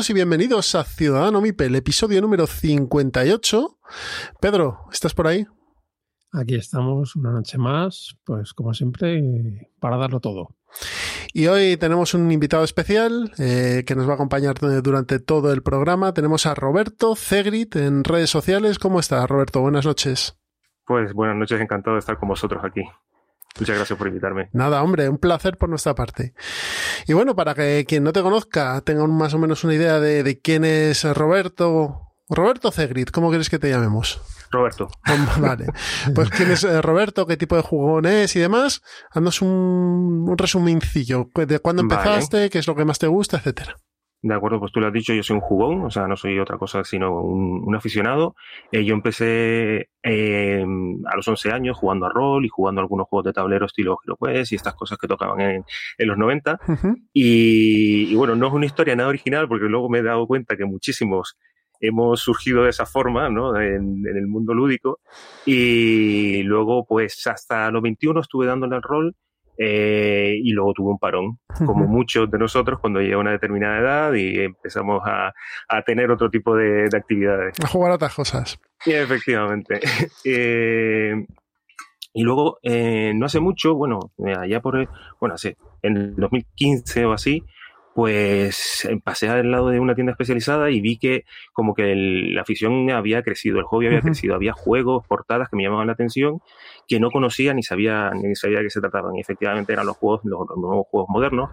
Todos y bienvenidos a Ciudadano Mipel, episodio número 58. Pedro, ¿estás por ahí? Aquí estamos una noche más, pues como siempre, para darlo todo. Y hoy tenemos un invitado especial eh, que nos va a acompañar durante todo el programa. Tenemos a Roberto Cegrit en redes sociales. ¿Cómo está, Roberto? Buenas noches. Pues buenas noches, encantado de estar con vosotros aquí. Muchas gracias por invitarme. Nada, hombre, un placer por nuestra parte. Y bueno, para que quien no te conozca tenga más o menos una idea de, de quién es Roberto, Roberto Cegrit, ¿cómo quieres que te llamemos? Roberto. Vale. Pues quién es eh, Roberto, qué tipo de jugón es y demás. Haznos un, un resumincillo de cuándo empezaste, qué es lo que más te gusta, etcétera. De acuerdo, pues tú lo has dicho, yo soy un jugón, o sea, no soy otra cosa sino un, un aficionado. Eh, yo empecé eh, a los 11 años jugando a rol y jugando algunos juegos de tablero estilo HeroQuest y estas cosas que tocaban en, en los 90. Uh -huh. y, y, bueno, no es una historia nada original porque luego me he dado cuenta que muchísimos hemos surgido de esa forma, ¿no? En, en, el mundo lúdico. Y luego, pues hasta los 21 estuve dándole al rol eh, y luego tuve un parón, como muchos de nosotros cuando llega a una determinada edad y empezamos a, a tener otro tipo de, de, actividades. A jugar otras cosas. Y efectivamente. eh, y luego, eh, no hace mucho, bueno, allá por, bueno, hace, en el 2015 o así, pues pasé al lado de una tienda especializada y vi que como que el, la afición había crecido, el hobby había uh -huh. crecido, había juegos, portadas que me llamaban la atención que no conocía ni sabía ni sabía de qué se trataban y efectivamente eran los juegos, los, los nuevos juegos modernos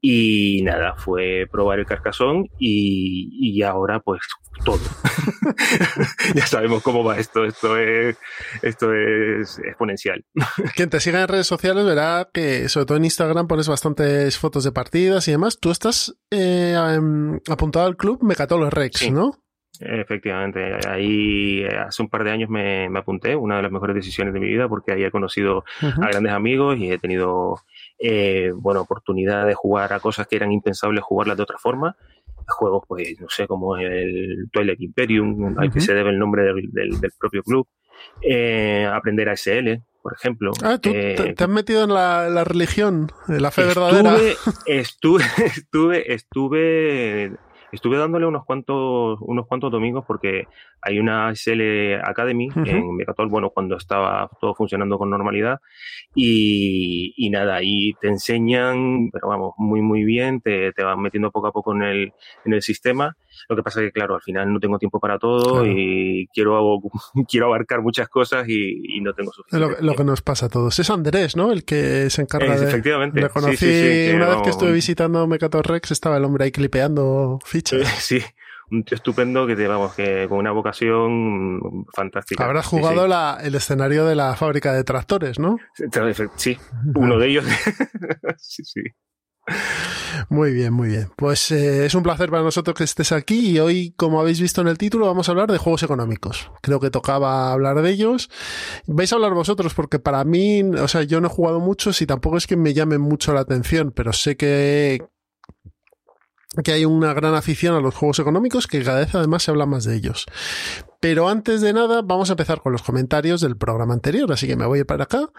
y nada, fue probar el carcasón y, y ahora pues todo. ya sabemos cómo va esto, esto es, esto es exponencial. Quien te siga en redes sociales verá que sobre todo en Instagram pones bastantes fotos de partidas y demás. Tú estás eh, apuntado al club Mecatolo Rex, sí. ¿no? Efectivamente, ahí hace un par de años me, me, apunté, una de las mejores decisiones de mi vida, porque ahí he conocido uh -huh. a grandes amigos y he tenido eh, bueno, oportunidad de jugar a cosas que eran impensables jugarlas de otra forma. Juegos, pues, no sé, como el Twilight Imperium, uh -huh. al que se debe el nombre del, del, del propio club. Eh, aprender a SL, por ejemplo. Ah, ¿tú eh, te, te, has metido en la, la, religión, en la fe verdadera? Estuve, estuve, estuve estuve dándole unos cuantos, unos cuantos domingos porque hay una SL Academy uh -huh. en Mecatol, bueno, cuando estaba todo funcionando con normalidad y, y, nada, ahí te enseñan, pero vamos, muy, muy bien, te, te van metiendo poco a poco en el, en el sistema. Lo que pasa es que, claro, al final no tengo tiempo para todo claro. y quiero, quiero abarcar muchas cosas y, y no tengo suficiente. Lo, lo, que nos pasa a todos. Es Andrés, ¿no? El que se encarga es, de. Efectivamente. Le conocí sí, sí, sí, una vez que estuve visitando Mecator Rex, estaba el hombre ahí clipeando fichas. Sí, un tío estupendo que te vamos que con una vocación fantástica. Habrás jugado sí, sí. La, el escenario de la fábrica de tractores, ¿no? Sí, uno de ellos. sí, sí. Muy bien, muy bien. Pues eh, es un placer para nosotros que estés aquí y hoy, como habéis visto en el título, vamos a hablar de juegos económicos. Creo que tocaba hablar de ellos. Vais a hablar vosotros porque para mí, o sea, yo no he jugado muchos y tampoco es que me llamen mucho la atención, pero sé que que hay una gran afición a los juegos económicos que cada vez además se habla más de ellos. Pero antes de nada, vamos a empezar con los comentarios del programa anterior, así que me voy para acá.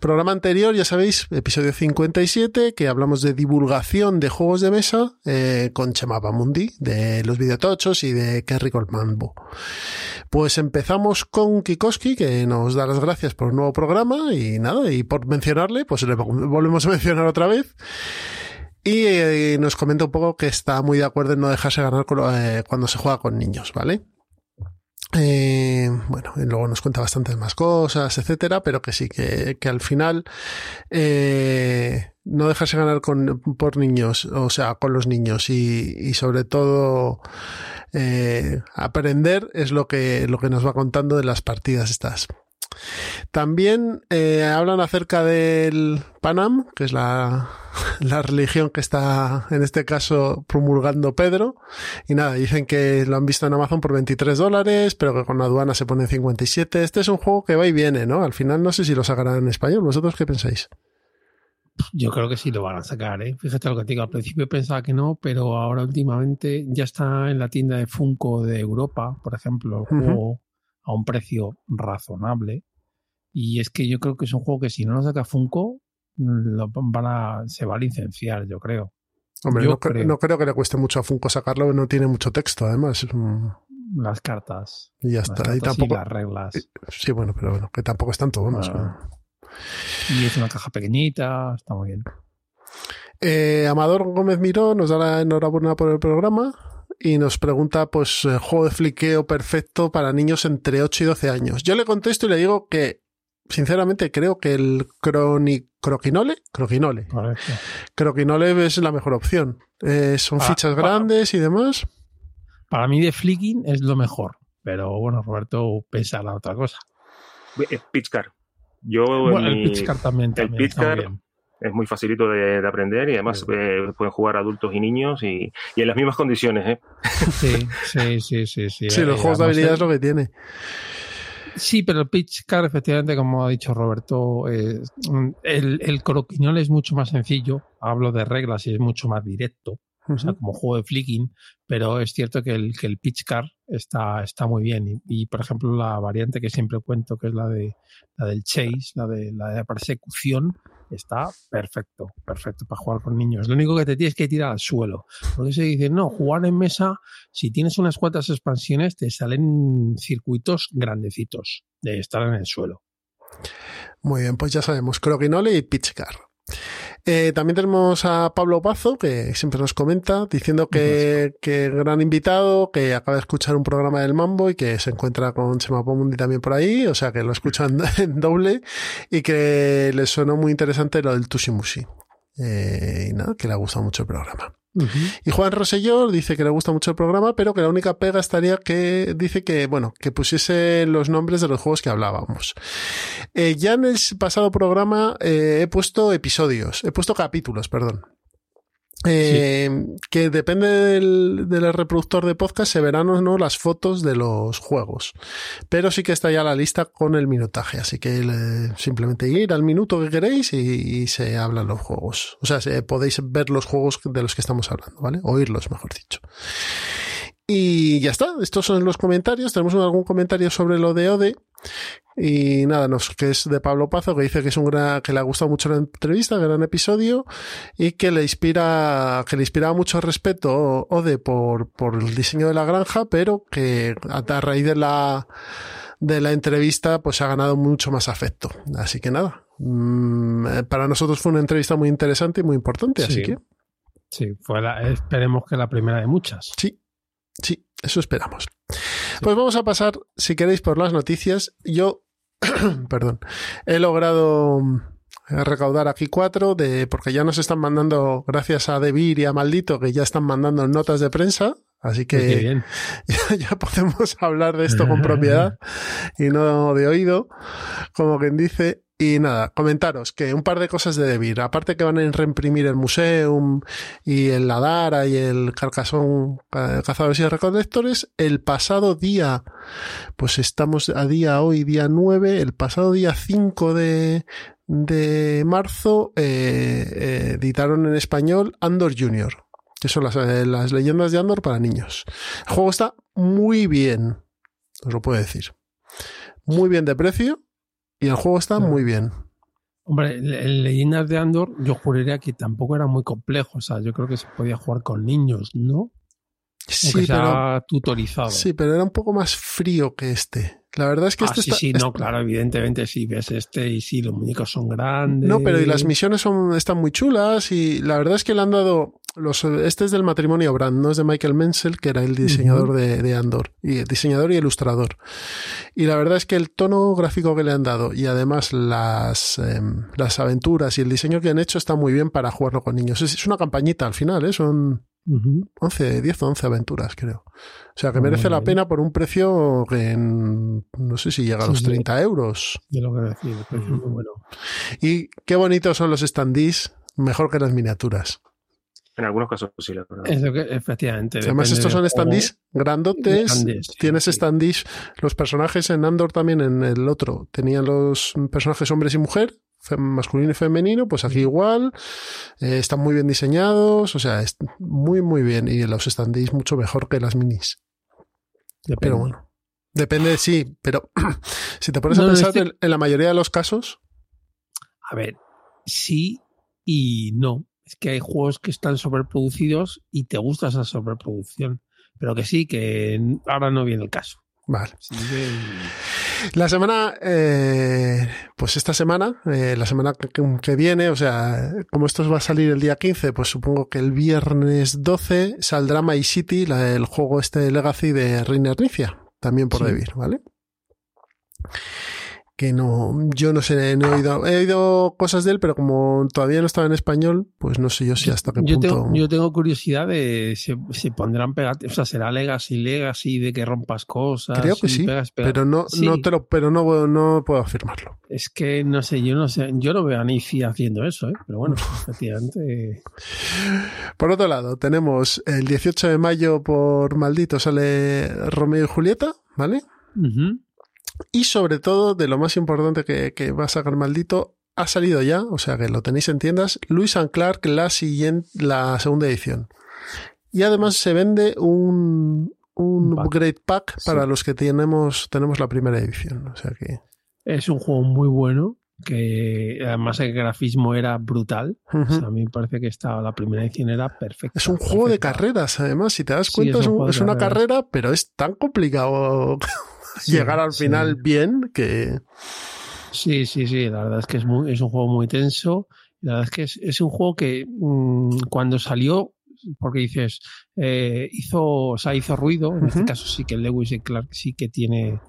Programa anterior, ya sabéis, episodio 57, que hablamos de divulgación de juegos de mesa eh, con Chema Mundi, de los videotochos y de Kerry Goldmanbo. Pues empezamos con Kikoski, que nos da las gracias por un nuevo programa y nada, y por mencionarle, pues le volvemos a mencionar otra vez. Y eh, nos comenta un poco que está muy de acuerdo en no dejarse ganar eh, cuando se juega con niños, ¿vale? Eh, bueno, y luego nos cuenta bastantes más cosas, etcétera, pero que sí, que, que al final eh, no dejarse ganar con, por niños, o sea, con los niños y, y sobre todo aprender es lo que, lo que nos va contando de las partidas estas. También eh, hablan acerca del Panam, que es la, la, religión que está en este caso promulgando Pedro. Y nada, dicen que lo han visto en Amazon por 23 dólares, pero que con la aduana se pone en 57. Este es un juego que va y viene, ¿no? Al final no sé si lo sacarán en español. ¿Vosotros qué pensáis? Yo creo que sí lo van a sacar, ¿eh? Fíjate lo que te digo, al principio pensaba que no, pero ahora últimamente ya está en la tienda de Funko de Europa, por ejemplo, el juego a un precio razonable. Y es que yo creo que es un juego que si no lo saca Funko, lo van a, se va a licenciar, yo creo. Hombre, no creo. no, creo. que le cueste mucho a Funko sacarlo, no tiene mucho texto, además. Las cartas. Y ya está. y tampoco, las reglas. Sí, bueno, pero bueno, que tampoco es tanto, vamos. Ah. Y es una caja pequeñita, está muy bien. Eh, Amador Gómez Miró nos da la enhorabuena por el programa y nos pregunta, pues, eh, juego de fliqueo perfecto para niños entre 8 y 12 años. Yo le contesto y le digo que, sinceramente, creo que el croni, croquinole, croquinole, Correcto. croquinole es la mejor opción. Eh, son Ah, fichas grandes y demás. Para mí de flicking es lo mejor. Pero bueno, Roberto piensa la otra cosa. Pitchcar. Yo, Bueno, el Pitchcar también, el también Pitchcar es muy facilito de, de aprender y además eh, pueden jugar adultos y niños y, y en las mismas condiciones. ¿eh? Sí, sí, sí, sí. Sí, Sí, los Eh, juegos de habilidad es lo que tiene. Sí, pero el pitch car, efectivamente, como ha dicho Roberto, eh, el, el croquinol es mucho más sencillo. Hablo de reglas y es mucho más directo, o sea, como juego de flicking, pero es cierto que el, que el pitch car está, está muy bien. Y, y, por ejemplo, la variante que siempre cuento, que es la de la del chase, la de la de persecución, está perfecto, perfecto para jugar con niños. Lo único que te tienes que tirar al suelo. Porque se dice, no, jugar en mesa, si tienes unas cuantas expansiones, te salen circuitos grandecitos de estar en el suelo. Muy bien, pues ya sabemos, Croquinole y Pitchcar. Eh, también tenemos a Pablo Pazo, que siempre nos comenta, diciendo que, que gran invitado, que acaba de escuchar un programa del Mambo y que se encuentra con Chema Pomundi también por ahí, o sea que lo escuchan en doble y que le sonó muy interesante lo del Tushimushi. Eh, y nada, que le ha gustado mucho el programa. Y Juan Rosellor dice que le gusta mucho el programa, pero que la única pega estaría que dice que, bueno, que pusiese los nombres de los juegos que hablábamos. Eh, ya en el pasado programa eh, he puesto episodios, he puesto capítulos, perdón. Eh, Que depende del, del, reproductor de podcast, se verán o no las fotos de los juegos. Pero sí que está ya la lista con el minutaje, así que le, simplemente ir al minuto que queréis y, y, se hablan los juegos. O sea, se, podéis ver los juegos de los que estamos hablando, ¿vale? Oírlos, mejor dicho. Y ya está, estos son los comentarios. Tenemos algún comentario sobre lo de Ode. Y nada, nos, que es de Pablo Pazo, que dice que es un gran, que le ha gustado mucho la entrevista, gran episodio, y que le inspira, que le inspiraba mucho respeto Ode por, por el diseño de la granja, pero que a, raíz de la, de la entrevista, pues ha ganado mucho más afecto. Así que nada, mmm, para nosotros fue una entrevista muy interesante y muy importante, sí. así que. Sí, fue la, esperemos que la primera de muchas. Sí, Sí, eso esperamos. Pues vamos a pasar, si queréis, por las noticias. Yo, perdón, he logrado recaudar aquí cuatro, de, porque ya nos están mandando, gracias a Debir y a Maldito, que ya están mandando notas de prensa. Así que ya, ya, podemos hablar de esto con propiedad y no de oído, como quien dice. Y nada, comentaros que un par de cosas de Debir. Aparte que van a reimprimir el Museum y el Ladara y el Carcasón Cazadores y Recolectores, el pasado día, pues estamos a día hoy, día 9, el pasado día 5 de, de marzo, eh, eh, editaron en español Andor Junior, que son las, eh, las leyendas de Andor para niños. El juego está muy bien, os lo puedo decir. Muy bien de precio y el juego está muy bien. Hombre, en Leyendas de Andor yo juraría que tampoco era muy complejo. O sea, yo creo que se podía jugar con niños, ¿no? Sí, pero, tutorizado. Sí, pero era un poco más frío que este. La verdad es que ah, este sí, está, sí, no, claro, evidentemente sí, ves este y sí, los muñecos son grandes. No, pero y las misiones son, están muy chulas y la verdad es que le han dado, Los, este es del matrimonio Brand, no es de Michael Menzel, que era el diseñador de, de, Andor, y diseñador y ilustrador. Y la verdad es que el tono gráfico que le han dado y además las, eh, las aventuras y el diseño que han hecho está muy bien para jugarlo con niños. Es, es una campañita al final, ¿eh? son uh -huh. 11, 10 o 11 aventuras, creo. O sea que muy merece la pena por un precio que en, no sé si llega a los 30 yo, euros. Yo lo que decir, el precio es muy bueno. Y qué bonitos son los standees, mejor que las miniaturas. En algunos casos sí, la verdad. Es lo que, efectivamente. Además, estos son standees grandotes. Tienes sí. standees. Los personajes en Andor también, en el otro, tenían los personajes hombres y mujer, masculino y femenino, pues aquí igual. Eh, están muy bien diseñados, o sea, es muy, muy bien. Y los standees mucho mejor que las minis. Depende. Pero bueno. Depende, sí, pero si te pones no, a pensar este... en la mayoría de los casos. A ver, sí y no es que hay juegos que están sobreproducidos y te gusta esa sobreproducción. Pero que sí, que ahora no viene el caso. Vale. Sí, que... La semana, eh, pues esta semana, eh, la semana que, que, viene, o sea, como esto va a salir el día 15, pues supongo que el viernes 12 saldrá My City, la, el juego este Legacy de Reiner Nicia, también por sí. Devir, ¿vale? Que no, yo no sé, no he oído, he oído cosas de él, pero como todavía no estaba en español, pues no sé yo si hasta qué yo punto. Tengo, yo tengo curiosidad de si, si pondrán pegate, o sea, será Legacy, Legacy, de que rompas cosas. Creo que sí, pegas, pegas. pero no, sí. no te lo, pero no, no puedo afirmarlo. Es que no sé, yo no sé, yo no veo a Nifi haciendo eso, ¿eh? pero bueno, efectivamente. Por otro lado, tenemos el 18 de mayo por maldito sale Romeo y Julieta, ¿vale? Uh -huh. Y sobre todo, de lo más importante que, que, va a sacar maldito, ha salido ya, o sea que lo tenéis en tiendas, Luis and Clark, la siguiente, la segunda edición. Y además se vende un, un pack. upgrade pack para los que tenemos, tenemos la primera edición. O sea que. Es un juego muy bueno. Que además el grafismo era brutal. Uh -huh. o sea, a mí me parece que estaba, la primera edición era perfecta. Es un juego perfecta. de carreras, además, si te das cuenta, sí, es, un, es una carrera, pero es tan complicado sí, llegar al final sí. bien que... Sí, sí, sí, la verdad es que es, muy, es un juego muy tenso. La verdad es que es, es un juego que mmm, cuando salió, porque dices, eh, hizo, o sea, hizo ruido, en uh -huh. este caso sí que Lewis y Clark sí que tiene,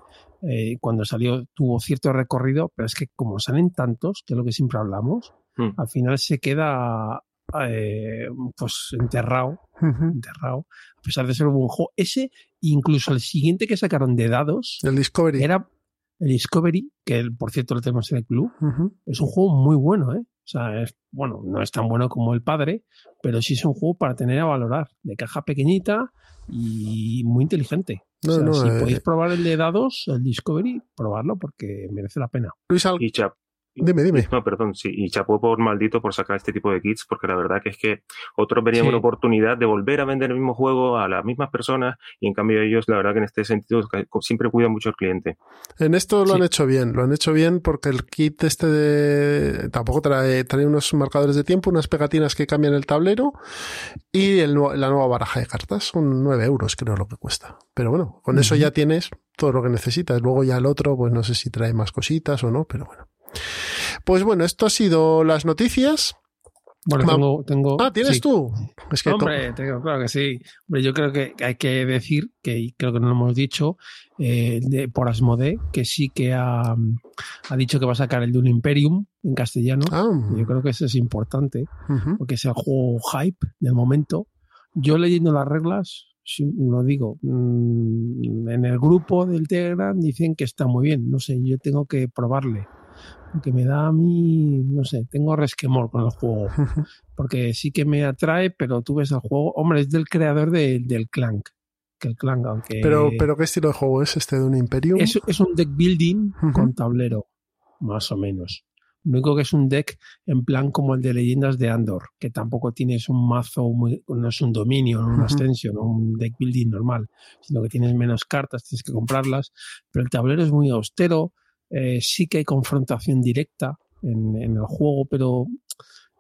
eh, cuando salió tuvo cierto recorrido, pero es que como salen tantos, que es lo que siempre hablamos, uh -huh. al final se queda eh, pues enterrado, uh -huh. enterrado, a pesar de ser un buen juego. Ese, incluso el siguiente que sacaron de dados, el Discovery, era el Discovery, que por cierto lo tenemos en el club, uh -huh. es un juego muy bueno, ¿eh? O sea, es, bueno, no es tan bueno como el padre, pero sí es un juego para tener a valorar, de caja pequeñita y muy inteligente. No, o sea, no, si eh... podéis probar el de dados, el Discovery, probarlo porque merece la pena. Luis Al... Y Chap, Dime, dime. No, perdón, sí, y chapó por maldito por sacar este tipo de kits, porque la verdad que es que otros verían sí. una oportunidad de volver a vender el mismo juego a las mismas personas, y en cambio ellos, la verdad que en este sentido, siempre cuidan mucho al cliente. En esto lo sí. han hecho bien, lo han hecho bien porque el kit este de... tampoco trae, trae unos marcadores de tiempo, unas pegatinas que cambian el tablero, y el, la nueva baraja de cartas, son 9 euros creo lo que cuesta. Pero bueno, con uh -huh. eso ya tienes todo lo que necesitas. Luego ya el otro, pues no sé si trae más cositas o no, pero bueno. Pues bueno, esto ha sido las noticias. Bueno, tengo, tengo, Ah, ¿tienes sí. tú? Es que Hombre, tengo, claro que sí. Hombre, yo creo que hay que decir, que creo que no lo hemos dicho, eh, de, por Asmode, que sí que ha, ha, dicho que va a sacar el de un Imperium en castellano. Ah. Yo creo que eso es importante, uh -huh. porque es el juego hype del momento. Yo leyendo las reglas, lo digo, mmm, en el grupo del Telegram dicen que está muy bien. No sé, yo tengo que probarle que me da a mí, no sé, tengo resquemor con el juego. Porque sí que me atrae, pero tú ves el juego. Hombre, es del creador de, del Clank. Que el Clank, aunque. Pero, pero ¿qué estilo de juego es este de un Imperium? Es, es un deck building uh -huh. con tablero, más o menos. Lo único que es un deck en plan como el de leyendas de Andor, que tampoco tienes un mazo, muy, no es un dominio, no uh -huh. extensión, no un deck building normal, sino que tienes menos cartas, tienes que comprarlas, pero el tablero es muy austero, eh, sí que hay confrontación directa en, en, el juego, pero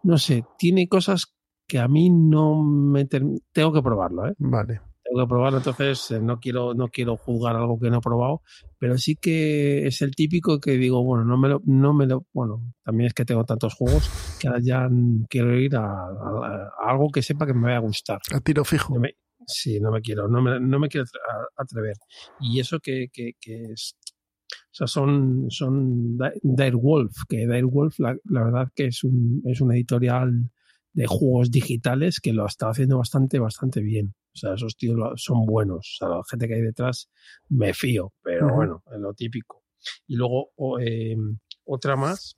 no sé, tiene cosas que a mí no me tengo que probarlo, ¿eh? Vale. tengo que probarlo, entonces eh, no quiero, no quiero juzgar algo que no he probado, pero sí que es el típico que digo, bueno, no me lo, no me lo, bueno, también es que tengo tantos juegos que ahora ya quiero ir a, algo que sepa que me vaya a gustar. A tiro fijo. sí, no me quiero, no me, no me quiero atrever. Y eso que, que, que es, o sea, son, son Direwolf, que Direwolf la, la verdad que es un, es una editorial de juegos digitales que lo está haciendo bastante, bastante bien. O sea, esos tíos son buenos. O sea, la gente que hay detrás me fío, pero bueno, es lo típico. Y luego em, otra más,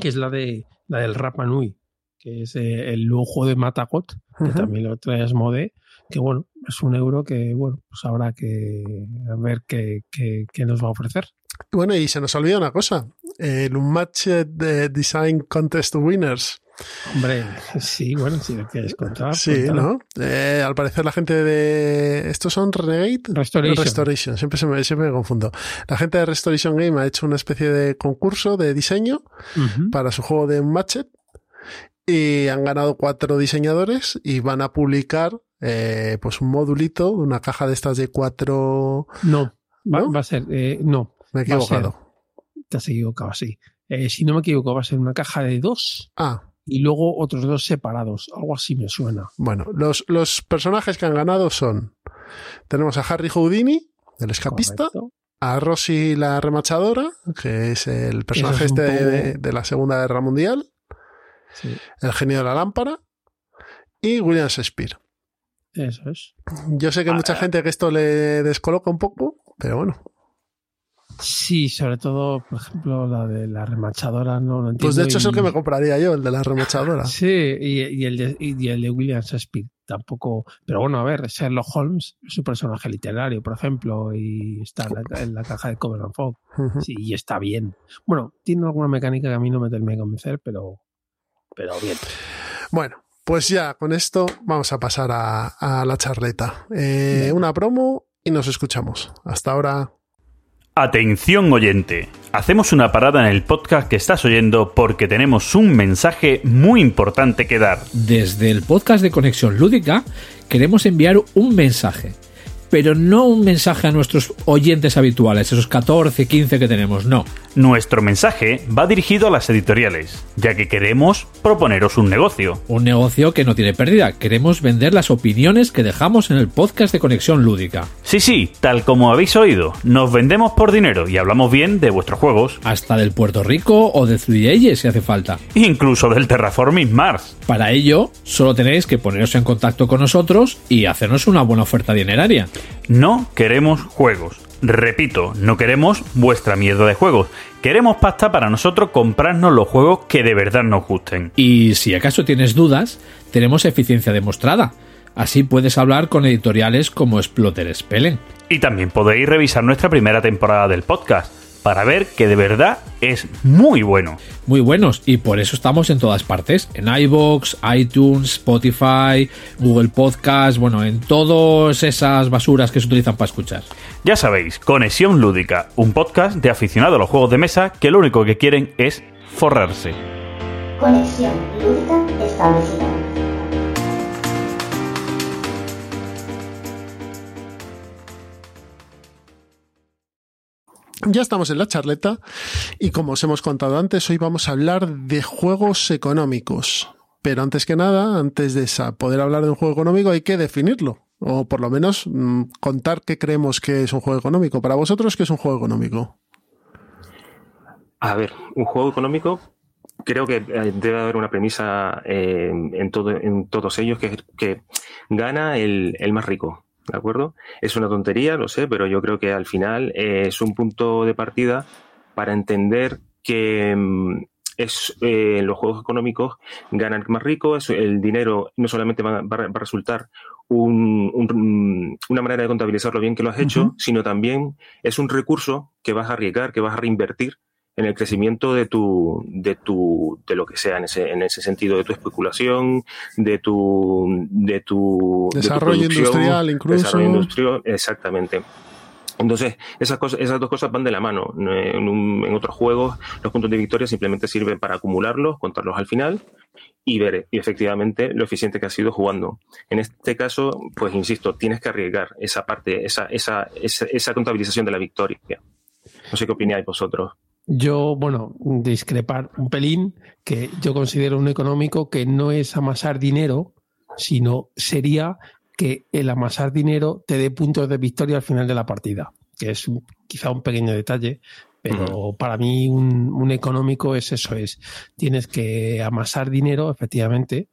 que es la de la del Rapa Nui, que es eh, el lujo de Matagot, que también lo traes Mode, que bueno, es un euro que bueno, pues habrá que ver qué, qué, nos va a ofrecer. Bueno, y se nos olvida una cosa, el Unmatched Design Contest Winners Hombre, sí, bueno, si lo quieres contar. Sí, ¿no? Eh, al parecer la gente de... ¿Estos son Renegade? Restoration. Restoration, siempre, se me, siempre me confundo. La gente de Restoration Game ha hecho una especie de concurso de diseño para su juego de Matchet y han ganado cuatro diseñadores y van a publicar eh, pues un modulito, una caja de estas de cuatro... No, Va, a ser... Eh, no. Me he equivocado. te has equivocado, sí. si no me equivoco, va a ser una caja de dos. Ah y luego otros dos separados. Algo así me suena. Bueno, los, los personajes que han ganado son. Tenemos a Harry Houdini, el escapista. A Rosy la remachadora, que es el personaje este de, la Segunda Guerra Mundial. El genio de la lámpara. Y William Shakespeare. Eso es. Yo sé que hay mucha ah. gente que esto le descoloca un poco, pero bueno, Sí, sobre todo, por ejemplo, la de la remachadora, no lo entiendo. Pues de hecho es el que me compraría yo, el de la remachadora. sí, y, el de, y el de William Shakespeare tampoco. Pero bueno, a ver, Sherlock Holmes es un personaje literario, por ejemplo, y está en la, caja de Cover and Fog. Sí, y está bien. Bueno, tiene alguna mecánica que a mí no me termina de convencer, pero, pero bien. Bueno, pues ya con esto vamos a pasar a, la charleta. Eh, una promo y nos escuchamos. Hasta ahora. Atención oyente, hacemos una parada en el podcast que estás oyendo porque tenemos un mensaje muy importante que dar. Desde el podcast de Conexión Lúdica queremos enviar un mensaje pero no un mensaje a nuestros oyentes habituales, esos 14, 15 que tenemos, no. Nuestro mensaje va dirigido a las editoriales, ya que queremos proponeros un negocio. Un negocio que no tiene pérdida, queremos vender las opiniones que dejamos en el podcast de Conexión Lúdica. Sí, sí, tal como habéis oído, nos vendemos por dinero y hablamos bien de vuestros juegos. Hasta del Puerto Rico o de 3 si hace falta. Incluso del Terraforming Mars. Para ello, solo tenéis que poneros en contacto con nosotros y hacernos una buena oferta dineraria. No queremos juegos. Repito, no queremos vuestra mierda de juegos. Queremos pasta para nosotros comprarnos los juegos que de verdad nos gusten. Y si acaso tienes dudas, tenemos eficiencia demostrada. Así puedes hablar con editoriales como Splotter Spellen. Y también podéis revisar nuestra primera temporada del podcast para ver que de verdad es muy bueno. Muy buenos y por eso estamos en todas partes, en iBox, iTunes, Spotify, Google Podcast, bueno, en todas esas basuras que se utilizan para escuchar. Ya sabéis, Conexión Lúdica, un podcast de aficionados a los juegos de mesa que lo único que quieren es forrarse. Conexión Lúdica establecida. Ya estamos en la charleta y como os hemos contado antes, hoy vamos a hablar de juegos económicos. Pero antes que nada, antes de poder hablar de un juego económico hay que definirlo. O por lo menos mm, contar qué creemos que es un juego económico. Para vosotros, ¿qué es un juego económico? A ver, un juego económico creo que eh, debe haber una premisa eh, en, todo, en todos ellos que, gana el más rico. ¿De acuerdo? Es una tontería, lo sé, pero yo creo que al final eh, es un punto de partida para entender que mm, es eh, los juegos económicos ganan más rico, el dinero no solamente va, a resultar un, una manera de contabilizarlo bien que lo has hecho, sino también es un recurso que vas a arriesgar, que vas a reinvertir en el crecimiento de tu, de tu, de lo que sea en ese, en ese sentido, de tu especulación, de tu, de tu desarrollo industrial, incluso. Desarrollo industrial, exactamente. Entonces, esas, cosas, esas dos cosas van de la mano. En, otros juegos, los puntos de victoria simplemente sirven para acumularlos, contarlos al final y ver efectivamente lo eficiente que ha sido jugando. En este caso, pues insisto, tienes que arriesgar esa parte, esa, esa, esa, esa contabilización de la victoria. No sé qué opináis vosotros. Yo, bueno, discrepar un pelín, que yo considero un económico que no es amasar dinero, sino sería que el amasar dinero te dé puntos de victoria al final de la partida, que es quizá un pequeño detalle, pero para mí un, económico es eso, es tienes que amasar dinero, efectivamente,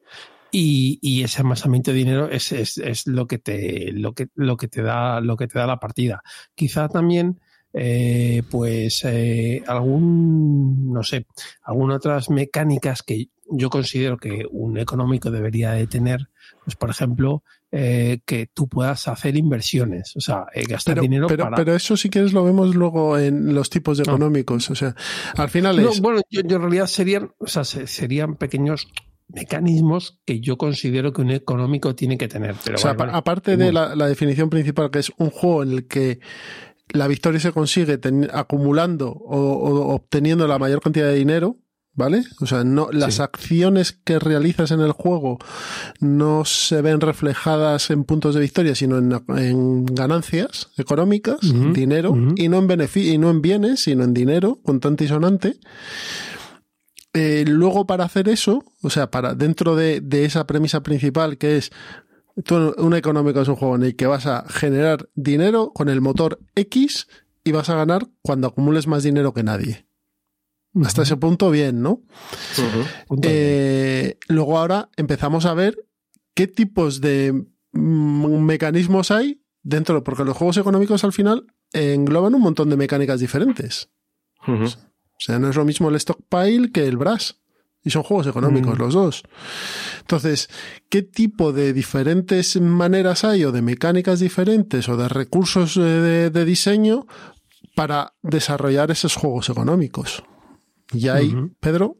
y, ese amasamiento de dinero es, es, lo que te lo que lo que te da lo que te da la partida. Quizá también eh, pues eh, algún no sé algunas otras mecánicas que yo considero que un económico debería de tener pues por ejemplo eh, que tú puedas hacer inversiones, o sea, eh, gastar dinero pero, para... Pero eso sí que lo vemos luego en los tipos económicos, o sea, al final es... Bueno, yo, en realidad serían, o sea, serían pequeños mecanismos que yo considero que un económico tiene que tener. Pero o sea, aparte de la, definición principal, que es un juego en el que la victoria se consigue acumulando o, obteniendo la mayor cantidad de dinero, ¿vale? O sea, no, las acciones que realizas en el juego no se ven reflejadas en puntos de victoria, sino en, ganancias económicas, dinero, y no en beneficio, y no en bienes, sino en dinero, contante y sonante. Eh, luego, para hacer eso, o sea, para dentro de, de esa premisa principal que es un económico es un juego en el que vas a generar dinero con el motor X y vas a ganar cuando acumules más dinero que nadie. Hasta ese punto bien, ¿no? Eh, luego ahora empezamos a ver qué tipos de mm, mecanismos hay dentro, porque los juegos económicos al final engloban un montón de mecánicas diferentes. O sea, no es lo mismo el stockpile que el brass. Y son juegos económicos mm. los dos. Entonces, ¿qué tipo de diferentes maneras hay o de mecánicas diferentes o de recursos de, de diseño para desarrollar esos juegos económicos? Y ahí, Pedro.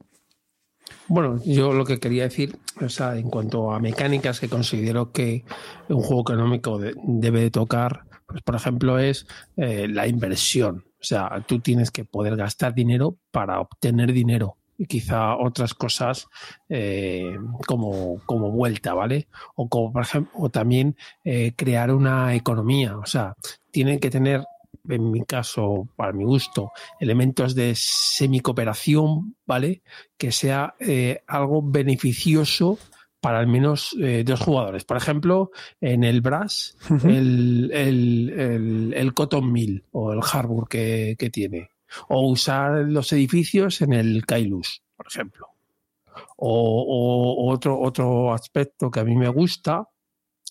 Bueno, yo lo que quería decir, o sea, en cuanto a mecánicas que considero que un juego económico debe de tocar, pues por ejemplo es eh, la inversión. O sea, tú tienes que poder gastar dinero para obtener dinero y quizá otras cosas eh, como, como vuelta, ¿vale? O como por ejemplo, o también eh, crear una economía. O sea, tienen que tener en mi caso, para mi gusto, elementos de semi-cooperación, ¿vale? Que sea eh, algo beneficioso para al menos eh, dos jugadores. Por ejemplo, en el Brass, el, el, Cotton Mill o el Harbour que, tiene. O usar los edificios en el Kailus, por ejemplo. O, o, otro, otro aspecto que a mí me gusta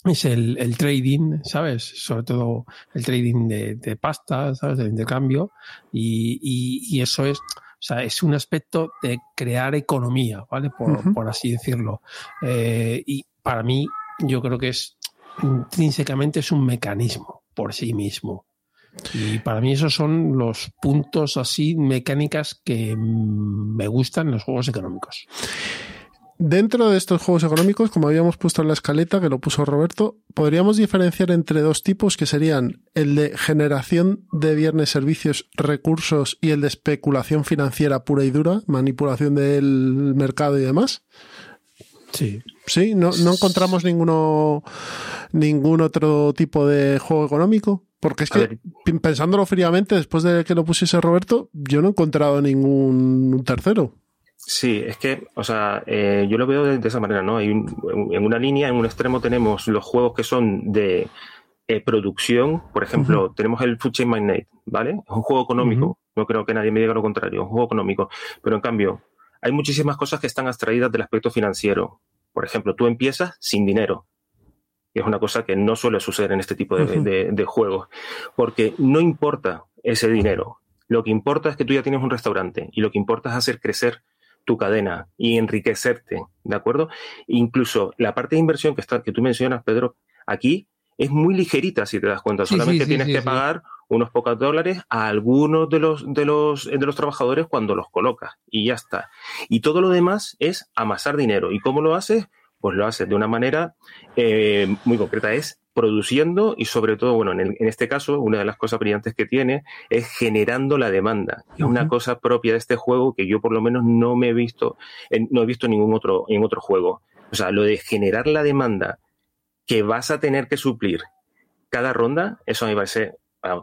es el, el, trading, ¿sabes? Sobre todo el trading de, de pasta, ¿sabes? Del intercambio. Y, y, y, eso es, o sea, es un aspecto de crear economía, ¿vale? Por, por así decirlo. Eh, y para mí, yo creo que es intrínsecamente es un mecanismo por sí mismo. Y para mí esos son los puntos así mecánicas que me gustan en los juegos económicos. Dentro de estos juegos económicos, como habíamos puesto en la escaleta, que lo puso Roberto, podríamos diferenciar entre dos tipos que serían el de generación de bienes, servicios, recursos y el de especulación financiera pura y dura, manipulación del mercado y demás. Sí. Sí, no, no encontramos ninguno, ningún otro tipo de juego económico. Porque es que, pensándolo fríamente, después de que lo pusiese Roberto, yo no he encontrado ningún tercero. Sí, es que, o sea, eh, yo lo veo de, esa manera, ¿no? Hay en una línea, en un extremo tenemos los juegos que son de eh, producción, por ejemplo, tenemos el Food Chain Magnate, ¿vale? Es un juego económico, no creo que nadie me diga lo contrario, es un juego económico, pero en cambio, hay muchísimas cosas que están abstraídas del aspecto financiero. Por ejemplo, tú empiezas sin dinero, que es una cosa que no suele suceder en este tipo de, de juegos, porque no importa ese dinero, lo que importa es que tú ya tienes un restaurante y lo que importa es hacer crecer tu cadena y enriquecerte, ¿de acuerdo? Incluso la parte de inversión que, está, que tú mencionas, Pedro, aquí es muy ligerita si te das cuenta. Solamente tienes que pagar unos pocos dólares a algunos de los, de, los, de los trabajadores cuando los colocas y ya está. Y todo lo demás es amasar dinero. ¿Y cómo lo haces? Pues lo haces de una manera eh, muy concreta, es produciendo y sobre todo, bueno, en, este caso, una de las cosas brillantes que tiene es generando la demanda. Es una cosa propia de este juego que yo por lo menos no me he visto, no he visto en ningún otro, en otro juego. O sea, lo de generar la demanda que vas a tener que suplir cada ronda, eso a mí me parece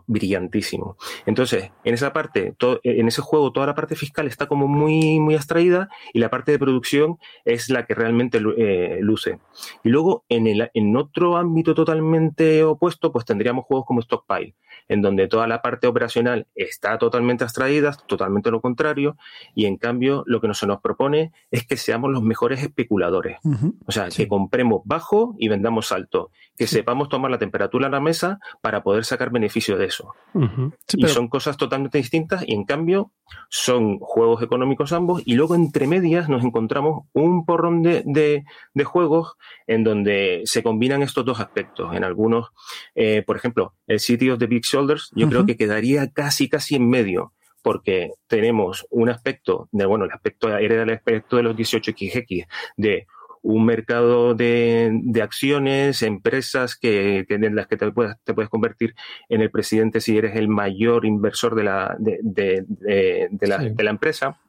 brillantísimo. Entonces, en esa parte, en ese juego, toda la parte fiscal está como muy, muy abstraída y la parte de producción es la que realmente eh, luce. Y luego, en, el, en otro ámbito totalmente opuesto, pues tendríamos juegos como Stockpile, en donde toda la parte operacional está totalmente abstraída, totalmente lo contrario, y en cambio lo que se nos propone es que seamos los mejores especuladores. O sea, que compremos bajo y vendamos alto, que sepamos tomar la temperatura en la mesa para poder sacar beneficio de eso. y son cosas totalmente distintas y en cambio son juegos económicos ambos y luego entre medias nos encontramos un porrón de, de, juegos en donde se combinan estos dos aspectos. En algunos, eh, por ejemplo, el City of the Big Shoulders, yo creo que quedaría casi, casi en medio porque tenemos un aspecto de, bueno, el aspecto hereda el aspecto de los 18XX, de un mercado de, de acciones, empresas que, en las que te puedes, te puedes convertir en el presidente si eres el mayor inversor de la, de, de, la, de la empresa.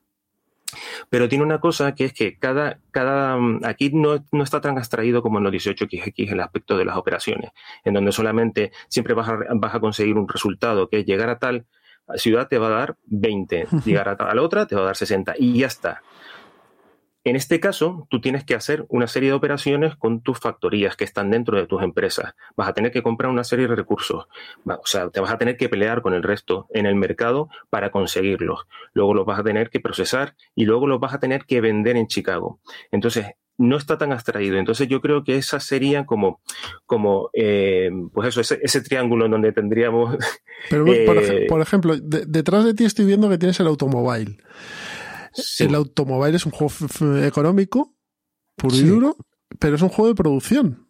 Pero tiene una cosa que es que cada, cada aquí no, no está tan abstraído como en los 18XX el aspecto de las operaciones, en donde solamente siempre vas a, vas a conseguir un resultado, que es llegar a tal ciudad te va a dar 20, llegar a tal otra te va a dar 60 y ya está. En este caso, tú tienes que hacer una serie de operaciones con tus factorías que están dentro de tus empresas. Vas a tener que comprar una serie de recursos. O sea, te vas a tener que pelear con el resto en el mercado para conseguirlos. Luego los vas a tener que procesar y luego los vas a tener que vender en Chicago. Entonces, no está tan abstraído. Entonces yo creo que esa sería como, como eh, pues eso, ese, triángulo en donde tendríamos... Pero, por, ejemplo, detrás de ti estoy viendo que tienes el automóvil. El automóvil es un juego económico, puro y duro, pero es un juego de producción.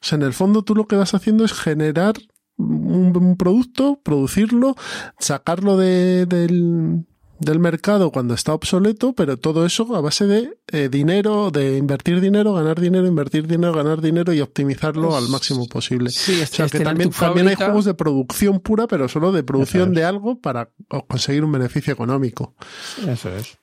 O sea, en el fondo tú lo que vas haciendo es generar un, producto, producirlo, sacarlo de, del, del, mercado cuando está obsoleto, pero todo eso a base de eh, dinero, de invertir dinero, ganar dinero, invertir dinero, ganar dinero y optimizarlo al máximo posible. Sí, o sea, que también, también hay juegos de producción pura, pero solo de producción de algo para conseguir un beneficio económico. Eso es.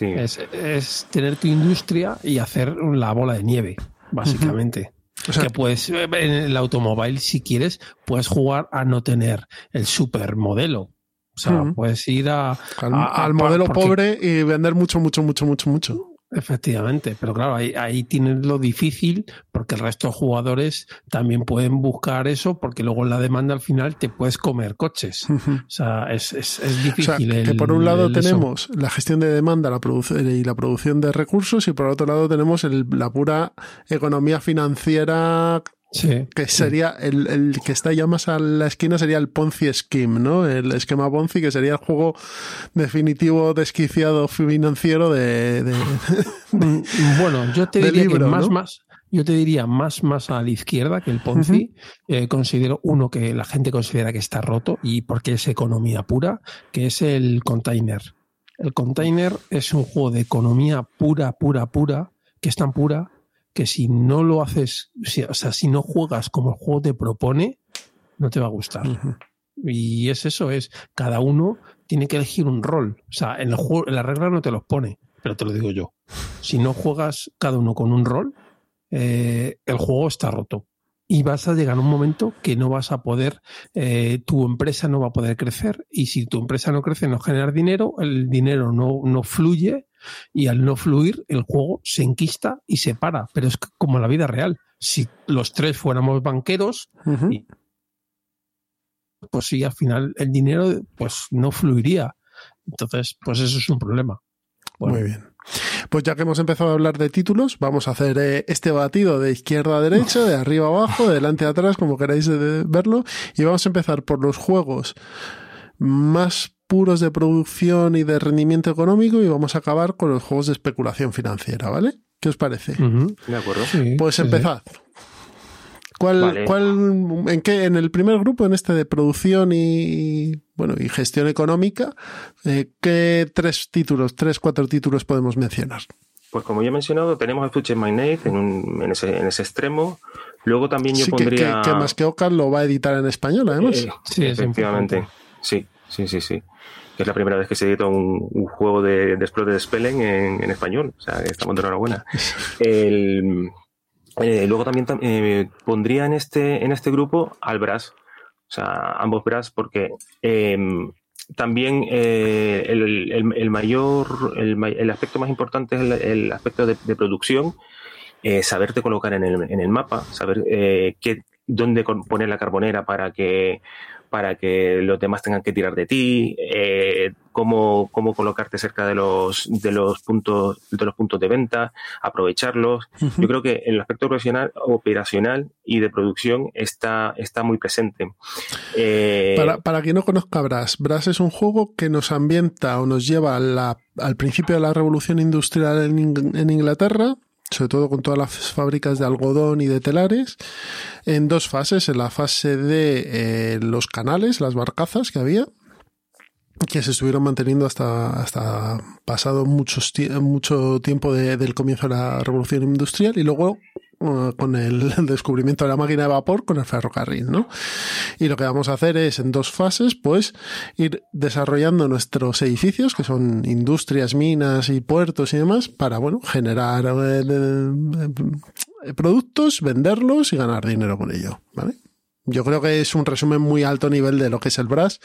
Es, tener tu industria y hacer la bola de nieve, básicamente. O sea, que puedes, en el automóvil, si quieres, puedes jugar a no tener el supermodelo. O sea, puedes ir a, al, modelo pobre y vender mucho, mucho, mucho, mucho, mucho. Efectivamente, pero claro, ahí, ahí tienes lo difícil porque el resto de jugadores también pueden buscar eso porque luego en la demanda al final te puedes comer coches. O sea, es, es, es difícil. que por un lado tenemos la gestión de demanda la y la producción de recursos y por otro lado tenemos la pura economía financiera que sería el, el, que está ya más a la esquina sería el Ponzi Scheme, ¿no? El esquema Ponzi, que sería el juego definitivo desquiciado financiero de. Bueno, yo te diría que más, más. Yo te diría más, más a la izquierda que el Ponzi. Eh, considero uno que la gente considera que está roto y porque es economía pura, que es el container. El container es un juego de economía pura, pura, pura, que es tan pura que si no lo haces, o sea, si no juegas como el juego te propone, no te va a gustar. Y es eso, es cada uno tiene que elegir un rol. O sea, en el juego, en la regla no te los pone, pero te lo digo yo. Si no juegas cada uno con un rol, eh, el juego está roto. Y vas a llegar a un momento que no vas a poder, eh, tu empresa no va a poder crecer. Y si tu empresa no crece, no genera dinero, el dinero no, no fluye y al no fluir el juego se enquista y se para, pero es como la vida real. Si los tres fuéramos banqueros, pues sí, al final el dinero pues no fluiría. Entonces, pues eso es un problema. Muy bien. Pues ya que hemos empezado a hablar de títulos, vamos a hacer eh, este batido de izquierda a derecha, de arriba a abajo, de delante a atrás, como queráis verlo, y vamos a empezar por los juegos más puros de producción y de rendimiento económico y vamos a acabar con los juegos de especulación financiera, ¿vale? ¿Qué os parece? De acuerdo. pues empezad. ¿Cuál, ¿Cuál, en qué, en el primer grupo, en este de producción y, bueno, y gestión económica, eh, qué tres títulos, tres, cuatro títulos podemos mencionar? pues como ya he mencionado, tenemos el Future My Name en, en, ese, en ese extremo. Luego también yo pondría. Que, más que Ocan lo va a editar en español, además. Eh, sí, efectivamente. Sí, sí, sí, sí. Es la primera vez que se edita un, un juego de, de Exploded Spelling en, en, español. O sea, estamos de enhorabuena. El, eh, luego también eh, pondría en este, en este grupo al Brass. O sea, ambos Brass, porque eh, también eh, el, el, el, mayor, el, el, aspecto más importante es el, aspecto de, de producción saberte colocar en el, en el mapa, saber eh, qué, dónde poner la carbonera para que para que los demás tengan que tirar de ti, eh, cómo, cómo colocarte cerca de los, de los puntos, de los puntos de venta, aprovecharlos. Uh -huh. Yo creo que el aspecto operacional, operacional y de producción está, está muy presente. Eh, para, para quien no conozca Brass, Brass es un juego que nos ambienta o nos lleva la, al principio de la revolución industrial en, en Inglaterra, sobre todo con todas las fábricas de algodón y de telares, en dos fases, en la fase de eh, los canales, las barcazas que había, que se estuvieron manteniendo hasta, hasta pasado muchos, mucho tiempo de, del comienzo de la revolución industrial y luego con el descubrimiento de la máquina de vapor con el ferrocarril, ¿no? Y lo que vamos a hacer es en dos fases, pues, ir desarrollando nuestros edificios, que son industrias, minas y puertos y demás, para, bueno, generar eh, productos, venderlos y ganar dinero con ello, ¿vale? Yo creo que es un resumen muy alto nivel de lo que es el Brass.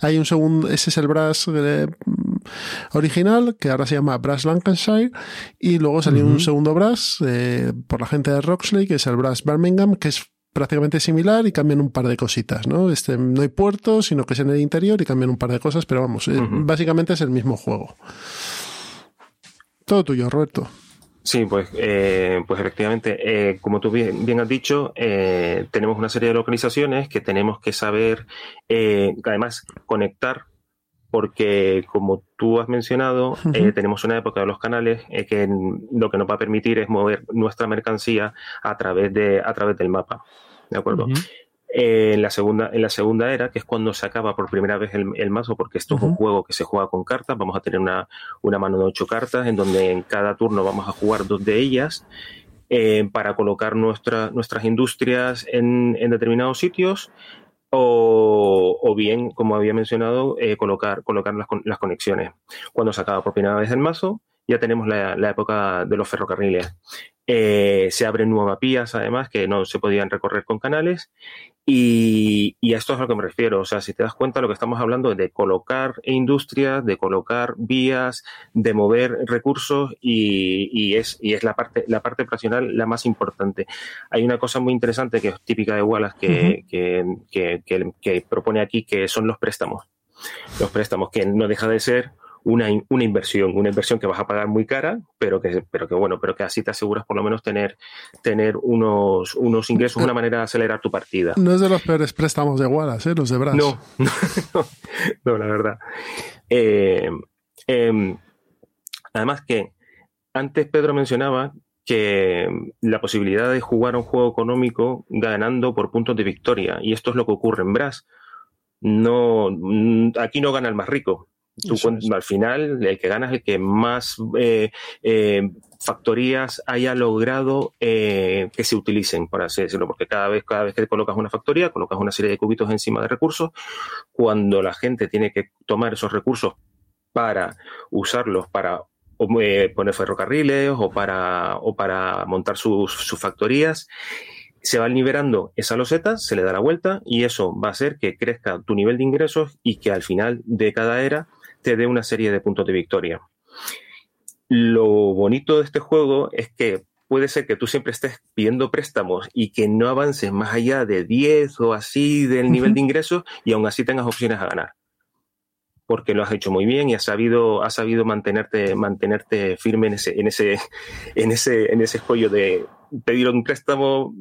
Hay un segundo, ese es el Brass eh, original, que ahora se llama Brass Lancashire, y luego salió uh -huh. un segundo Brass eh, por la gente de Roxley, que es el Brass Birmingham, que es prácticamente similar y cambian un par de cositas, ¿no? Este, no hay puertos, sino que es en el interior y cambian un par de cosas, pero vamos, uh -huh. básicamente es el mismo juego. Todo tuyo, Roberto. Sí, pues, eh, pues efectivamente, eh, como tú bien, bien has dicho, eh, tenemos una serie de localizaciones que tenemos que saber, eh, además, conectar, porque como tú has mencionado, uh -huh. tenemos una época de los canales que lo que nos va a permitir es mover nuestra mercancía a través, de, a través del mapa. ¿De acuerdo? Uh -huh eh, en, la segunda, en la segunda era, que es cuando se acaba por primera vez el, el mazo, porque esto uh -huh. es un juego que se juega con cartas, vamos a tener una, una mano de ocho cartas, en donde en cada turno vamos a jugar dos de ellas, eh, para colocar nuestra, nuestras industrias en, en determinados sitios, o, bien, como había mencionado, eh, colocar, colocar las, las, conexiones. Cuando se acaba por primera vez el mazo, ya tenemos la, la época de los ferrocarriles. Eh, se abren nuevas vías, además, que no se podían recorrer con canales. Y, y, a esto es a lo que me refiero. O sea, si te das cuenta, lo que estamos hablando es de colocar industrias, de colocar vías, de mover recursos y, y, es, y es la parte, la parte operacional la más importante. Hay una cosa muy interesante que es típica de Wallace que, uh -huh. que, que, que, que propone aquí, que son los préstamos. Los préstamos, que no deja de ser una, una inversión, una inversión que vas a pagar muy cara, pero que, pero que bueno, pero que así te aseguras por lo menos tener, tener unos, unos ingresos, una manera de acelerar tu partida. No es de los peores préstamos de Wallace, ¿eh? los de Brass. No, no, no, la verdad. Eh, eh, además que antes Pedro mencionaba que la posibilidad de jugar un juego económico ganando por puntos de victoria, y esto es lo que ocurre en Brass. No, aquí no gana el más rico, Tú, al final, el que gana es el que más eh, eh, factorías haya logrado eh, que se utilicen, por así decirlo, porque cada vez, cada vez que colocas una factoría, colocas una serie de cubitos encima de recursos, cuando la gente tiene que tomar esos recursos para usarlos para eh, poner ferrocarriles o para, o para montar sus, sus factorías, se van liberando esa loseta, se le da la vuelta y eso va a hacer que crezca tu nivel de ingresos y que al final de cada era te dé una serie de puntos de victoria. Lo bonito de este juego es que puede ser que tú siempre estés pidiendo préstamos y que no avances más allá de 10 o así del nivel de ingresos y aún así tengas opciones a ganar. Porque lo has hecho muy bien y has sabido, has sabido mantenerte, mantenerte firme en ese, en ese, en ese, en ese escollo de, pedir un préstamo,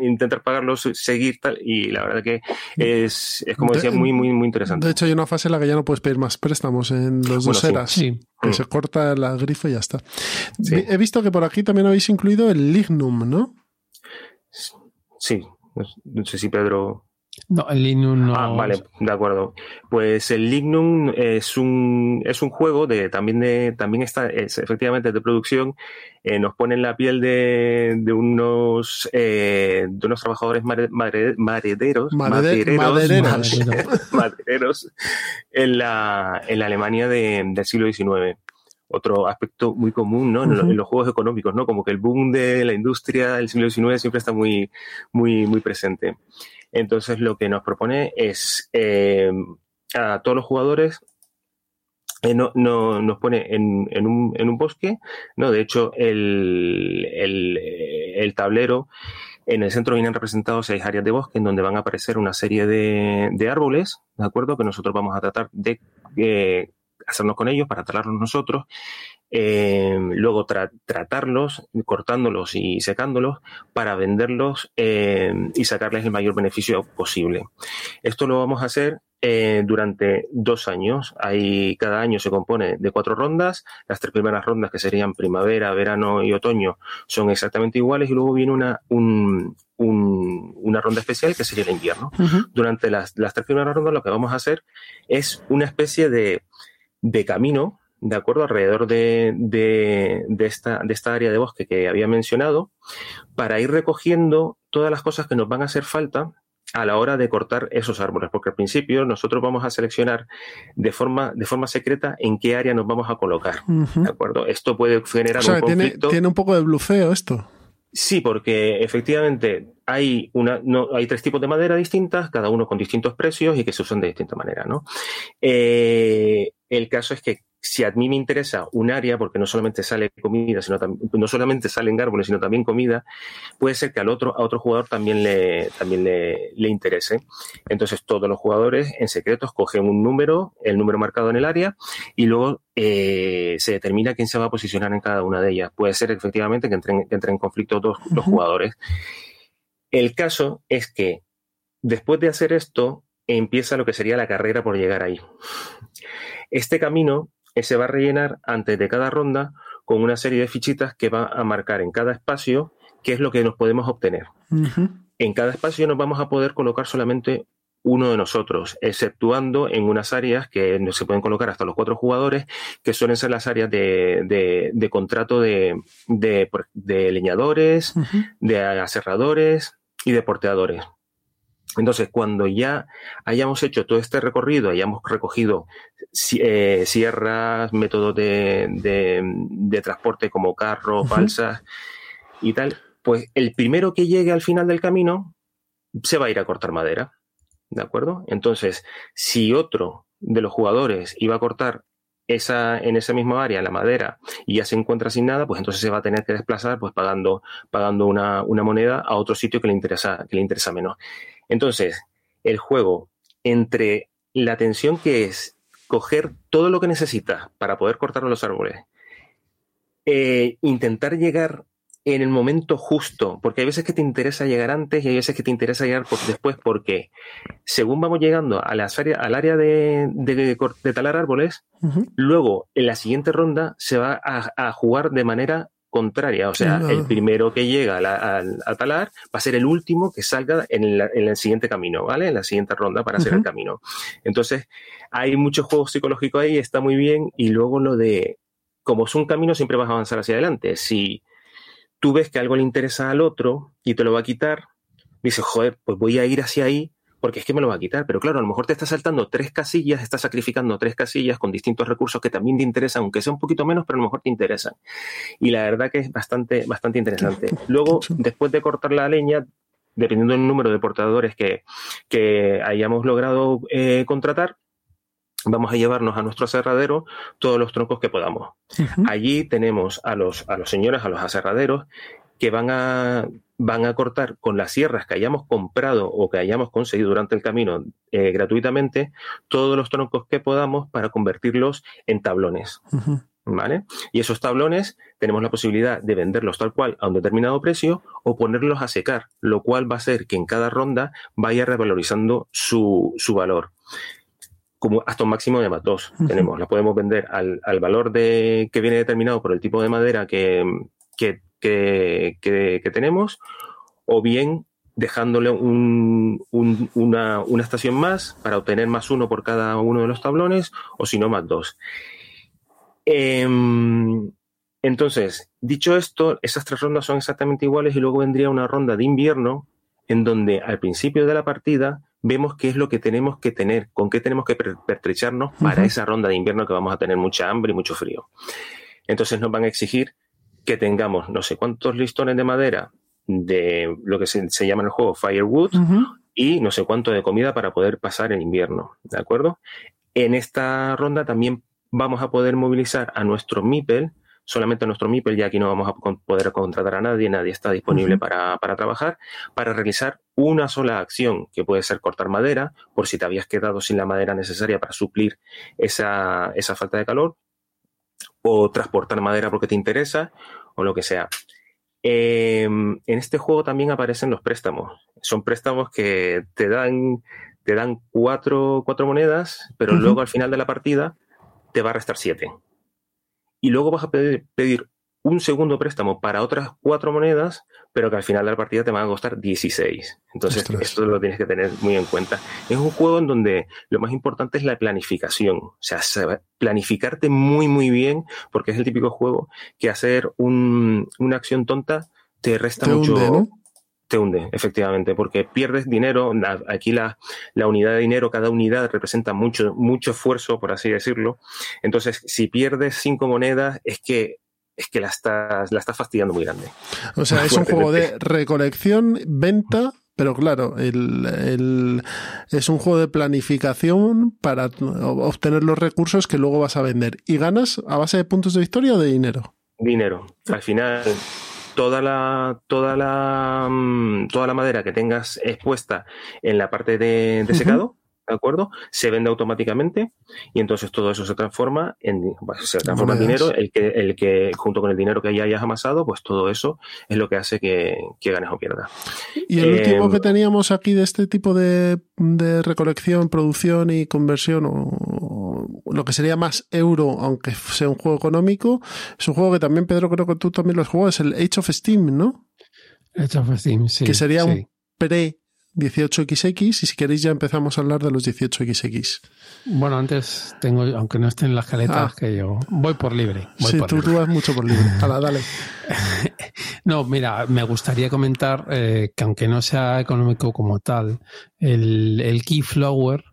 intentar pagarlo, seguir tal, y la verdad que es, es como decía, muy, muy, muy interesante. De hecho, hay una fase en la que ya no puedes pedir más préstamos en los dos eras. Sí. Que mm. se corta la grifa y ya está. Sí. He visto que por aquí también habéis incluido el Lignum, ¿no? Sí. No sé si Pedro No, el Lignum no. Ah, vale, de acuerdo. Pues el Lignum es un, es un juego de también de también está es efectivamente de producción. Eh, nos pone en la piel de, de unos eh, de unos trabajadores madereros, madereros, madereros, en la en la Alemania de, del siglo XIX otro aspecto muy común ¿no? en, los juegos económicos, ¿no? Como que el boom de la industria del siglo XIX siempre está muy, muy, muy presente. Entonces lo que nos propone es eh, a todos los jugadores eh, no, no, nos pone en, en, un, en, un, bosque, ¿no? De hecho, el, el, el, tablero, en el centro vienen representados seis áreas de bosque en donde van a aparecer una serie de, de árboles, ¿de acuerdo? Que nosotros vamos a tratar de eh, hacernos con ellos para talarlos nosotros eh, luego tratarlos, cortándolos y secándolos para venderlos eh, y sacarles el mayor beneficio posible. Esto lo vamos a hacer eh, durante dos años. Hay, cada año se compone de cuatro rondas. Las tres primeras rondas, que serían primavera, verano y otoño, son exactamente iguales y luego viene una, un, una ronda especial que sería el invierno. Durante las, las, tres primeras rondas lo que vamos a hacer es una especie de, de camino de acuerdo alrededor de, de, esta, de esta área de bosque que había mencionado, para ir recogiendo todas las cosas que nos van a hacer falta a la hora de cortar esos árboles, porque al principio nosotros vamos a seleccionar de forma, de forma secreta en qué área nos vamos a colocar. ¿De acuerdo? Esto puede generar un conflicto. Tiene, un poco de blufeo esto. Sí, porque efectivamente hay, una, no, hay tres tipos de madera distintas, cada uno con distintos precios y que se usan de distinta manera. ¿no? Eh, el caso es que si a mí me interesa un área, porque no solamente sale comida, sino no solamente salen árboles, sino también comida, puede ser que al otro, a otro jugador también le, también le, le interese. Entonces todos los jugadores en secreto escogen un número, el número marcado en el área, y luego eh, se determina quién se va a posicionar en cada una de ellas. Puede ser efectivamente que entren, que entren en conflicto dos, dos jugadores. El caso es que después de hacer esto, empieza lo que sería la carrera por llegar ahí. Este camino se va a rellenar antes de cada ronda con una serie de fichitas que va a marcar en cada espacio qué es lo que nos podemos obtener. En cada espacio nos vamos a poder colocar solamente uno de nosotros, exceptuando en unas áreas que no se pueden colocar hasta los cuatro jugadores, que suelen ser las áreas de, de, contrato de, de leñadores, de aserradores y de porteadores. Entonces, cuando ya hayamos hecho todo este recorrido, hayamos recogido eh, sierras, métodos de, transporte como carros, balsas y tal, pues el primero que llegue al final del camino se va a ir a cortar madera. ¿De acuerdo? Entonces, si otro de los jugadores iba a cortar esa, en esa misma área la madera y ya se encuentra sin nada, pues entonces se va a tener que desplazar pues pagando, pagando una, una moneda a otro sitio que le interesa, que le interesa menos. Entonces, el juego entre la tensión que es coger todo lo que necesitas para poder cortar los árboles, eh, intentar llegar en el momento justo, porque hay veces que te interesa llegar antes y hay veces que te interesa llegar después, porque según vamos llegando a las al área de, de, talar árboles, luego en la siguiente ronda se va a jugar de manera contraria. O sea, el primero que llega a, talar va a ser el último que salga en, el siguiente camino, ¿vale? En la siguiente ronda para hacer el camino. Entonces, hay mucho juego psicológico ahí, está muy bien. Y luego lo de, como es un camino, siempre vas a avanzar hacia adelante. Si tú ves que algo le interesa al otro y te lo va a quitar, dices, joder, pues voy a ir hacia ahí porque es que me lo va a quitar. Pero claro, a lo mejor te está saltando tres casillas, estás sacrificando tres casillas con distintos recursos que también te interesan, aunque sea un poquito menos, pero a lo mejor te interesan. Y la verdad que es bastante, bastante interesante. Luego, después de cortar la leña, dependiendo del número de portadores que, que hayamos logrado eh, contratar, vamos a llevarnos a nuestro aserradero todos los troncos que podamos. Allí tenemos a los, a los señores, a los aserraderos, que van a, van a cortar con las sierras que hayamos comprado o que hayamos conseguido durante el camino eh, gratuitamente todos los troncos que podamos para convertirlos en tablones. ¿Vale? Y esos tablones tenemos la posibilidad de venderlos tal cual a un determinado precio o ponerlos a secar, lo cual va a hacer que en cada ronda vaya revalorizando su, su valor como hasta un máximo de más dos tenemos. La podemos vender al, al, valor de, que viene determinado por el tipo de madera que, que que, tenemos, o bien dejándole un, una, una, estación más para obtener más uno por cada uno de los tablones, o si no, más dos. Em, entonces, dicho esto, esas tres rondas son exactamente iguales y luego vendría una ronda de invierno en donde al principio de la partida vemos qué es lo que tenemos que tener, con qué tenemos que pertrecharnos para esa ronda de invierno que vamos a tener mucha hambre y mucho frío. Entonces nos van a exigir que tengamos no sé cuántos listones de madera de lo que se, llama en el juego firewood y no sé cuánto de comida para poder pasar el invierno, ¿de acuerdo? En esta ronda también vamos a poder movilizar a nuestro MIPEL, solamente a nuestro MIPEL, ya aquí no vamos a poder contratar a nadie, nadie está disponible para, para, trabajar, para realizar una sola acción, que puede ser cortar madera, por si te habías quedado sin la madera necesaria para suplir esa, esa falta de calor, o transportar madera porque te interesa, o lo que sea. Em, en este juego también aparecen los préstamos. Son préstamos que te dan, te dan cuatro, cuatro monedas, pero luego al final de la partida te va a restar siete. Y luego vas a pedir, pedir un segundo préstamo para otras cuatro monedas, pero que al final de la partida te van a costar 16. Entonces, esto lo tienes que tener muy en cuenta. Es un juego en donde lo más importante es la planificación. O sea, planificarte muy, muy bien, porque es el típico juego que hacer una acción tonta te resta mucho. Te hunde, efectivamente, porque pierdes dinero. Aquí la, la, unidad de dinero, cada unidad representa mucho, mucho esfuerzo, por así decirlo. Entonces, si pierdes cinco monedas, es que es que la estás, la estás fastidiando muy grande. O sea, es un juego de recolección, venta, pero claro, el, es un juego de planificación para obtener los recursos que luego vas a vender. ¿Y ganas a base de puntos de victoria o de dinero? Dinero. Al final, toda la, toda la, mm, toda la madera que tengas expuesta en la parte de, secado, ¿de acuerdo? Se vende automáticamente y entonces todo eso se transforma en, se transforma en dinero, el que, el que junto con el dinero que ya hayas amasado, pues todo eso es lo que hace que, ganes o pierdas. Y el último eh, que teníamos aquí de este tipo de, recolección, producción y conversión, o, lo que sería más euro, aunque sea un juego económico, es un juego que también, Pedro, creo que tú también lo has jugado, es el Age of Steam, ¿no? Age of Steam, sí. Que sería un pre 18XX y si queréis ya empezamos a hablar de los 18XX. Bueno, antes tengo, aunque no estén en las caletas, ah. que yo voy por libre. sí, tú, tú, vas mucho por libre. dale. no, mira, me gustaría comentar eh, que aunque no sea económico como tal, el, el Keyflower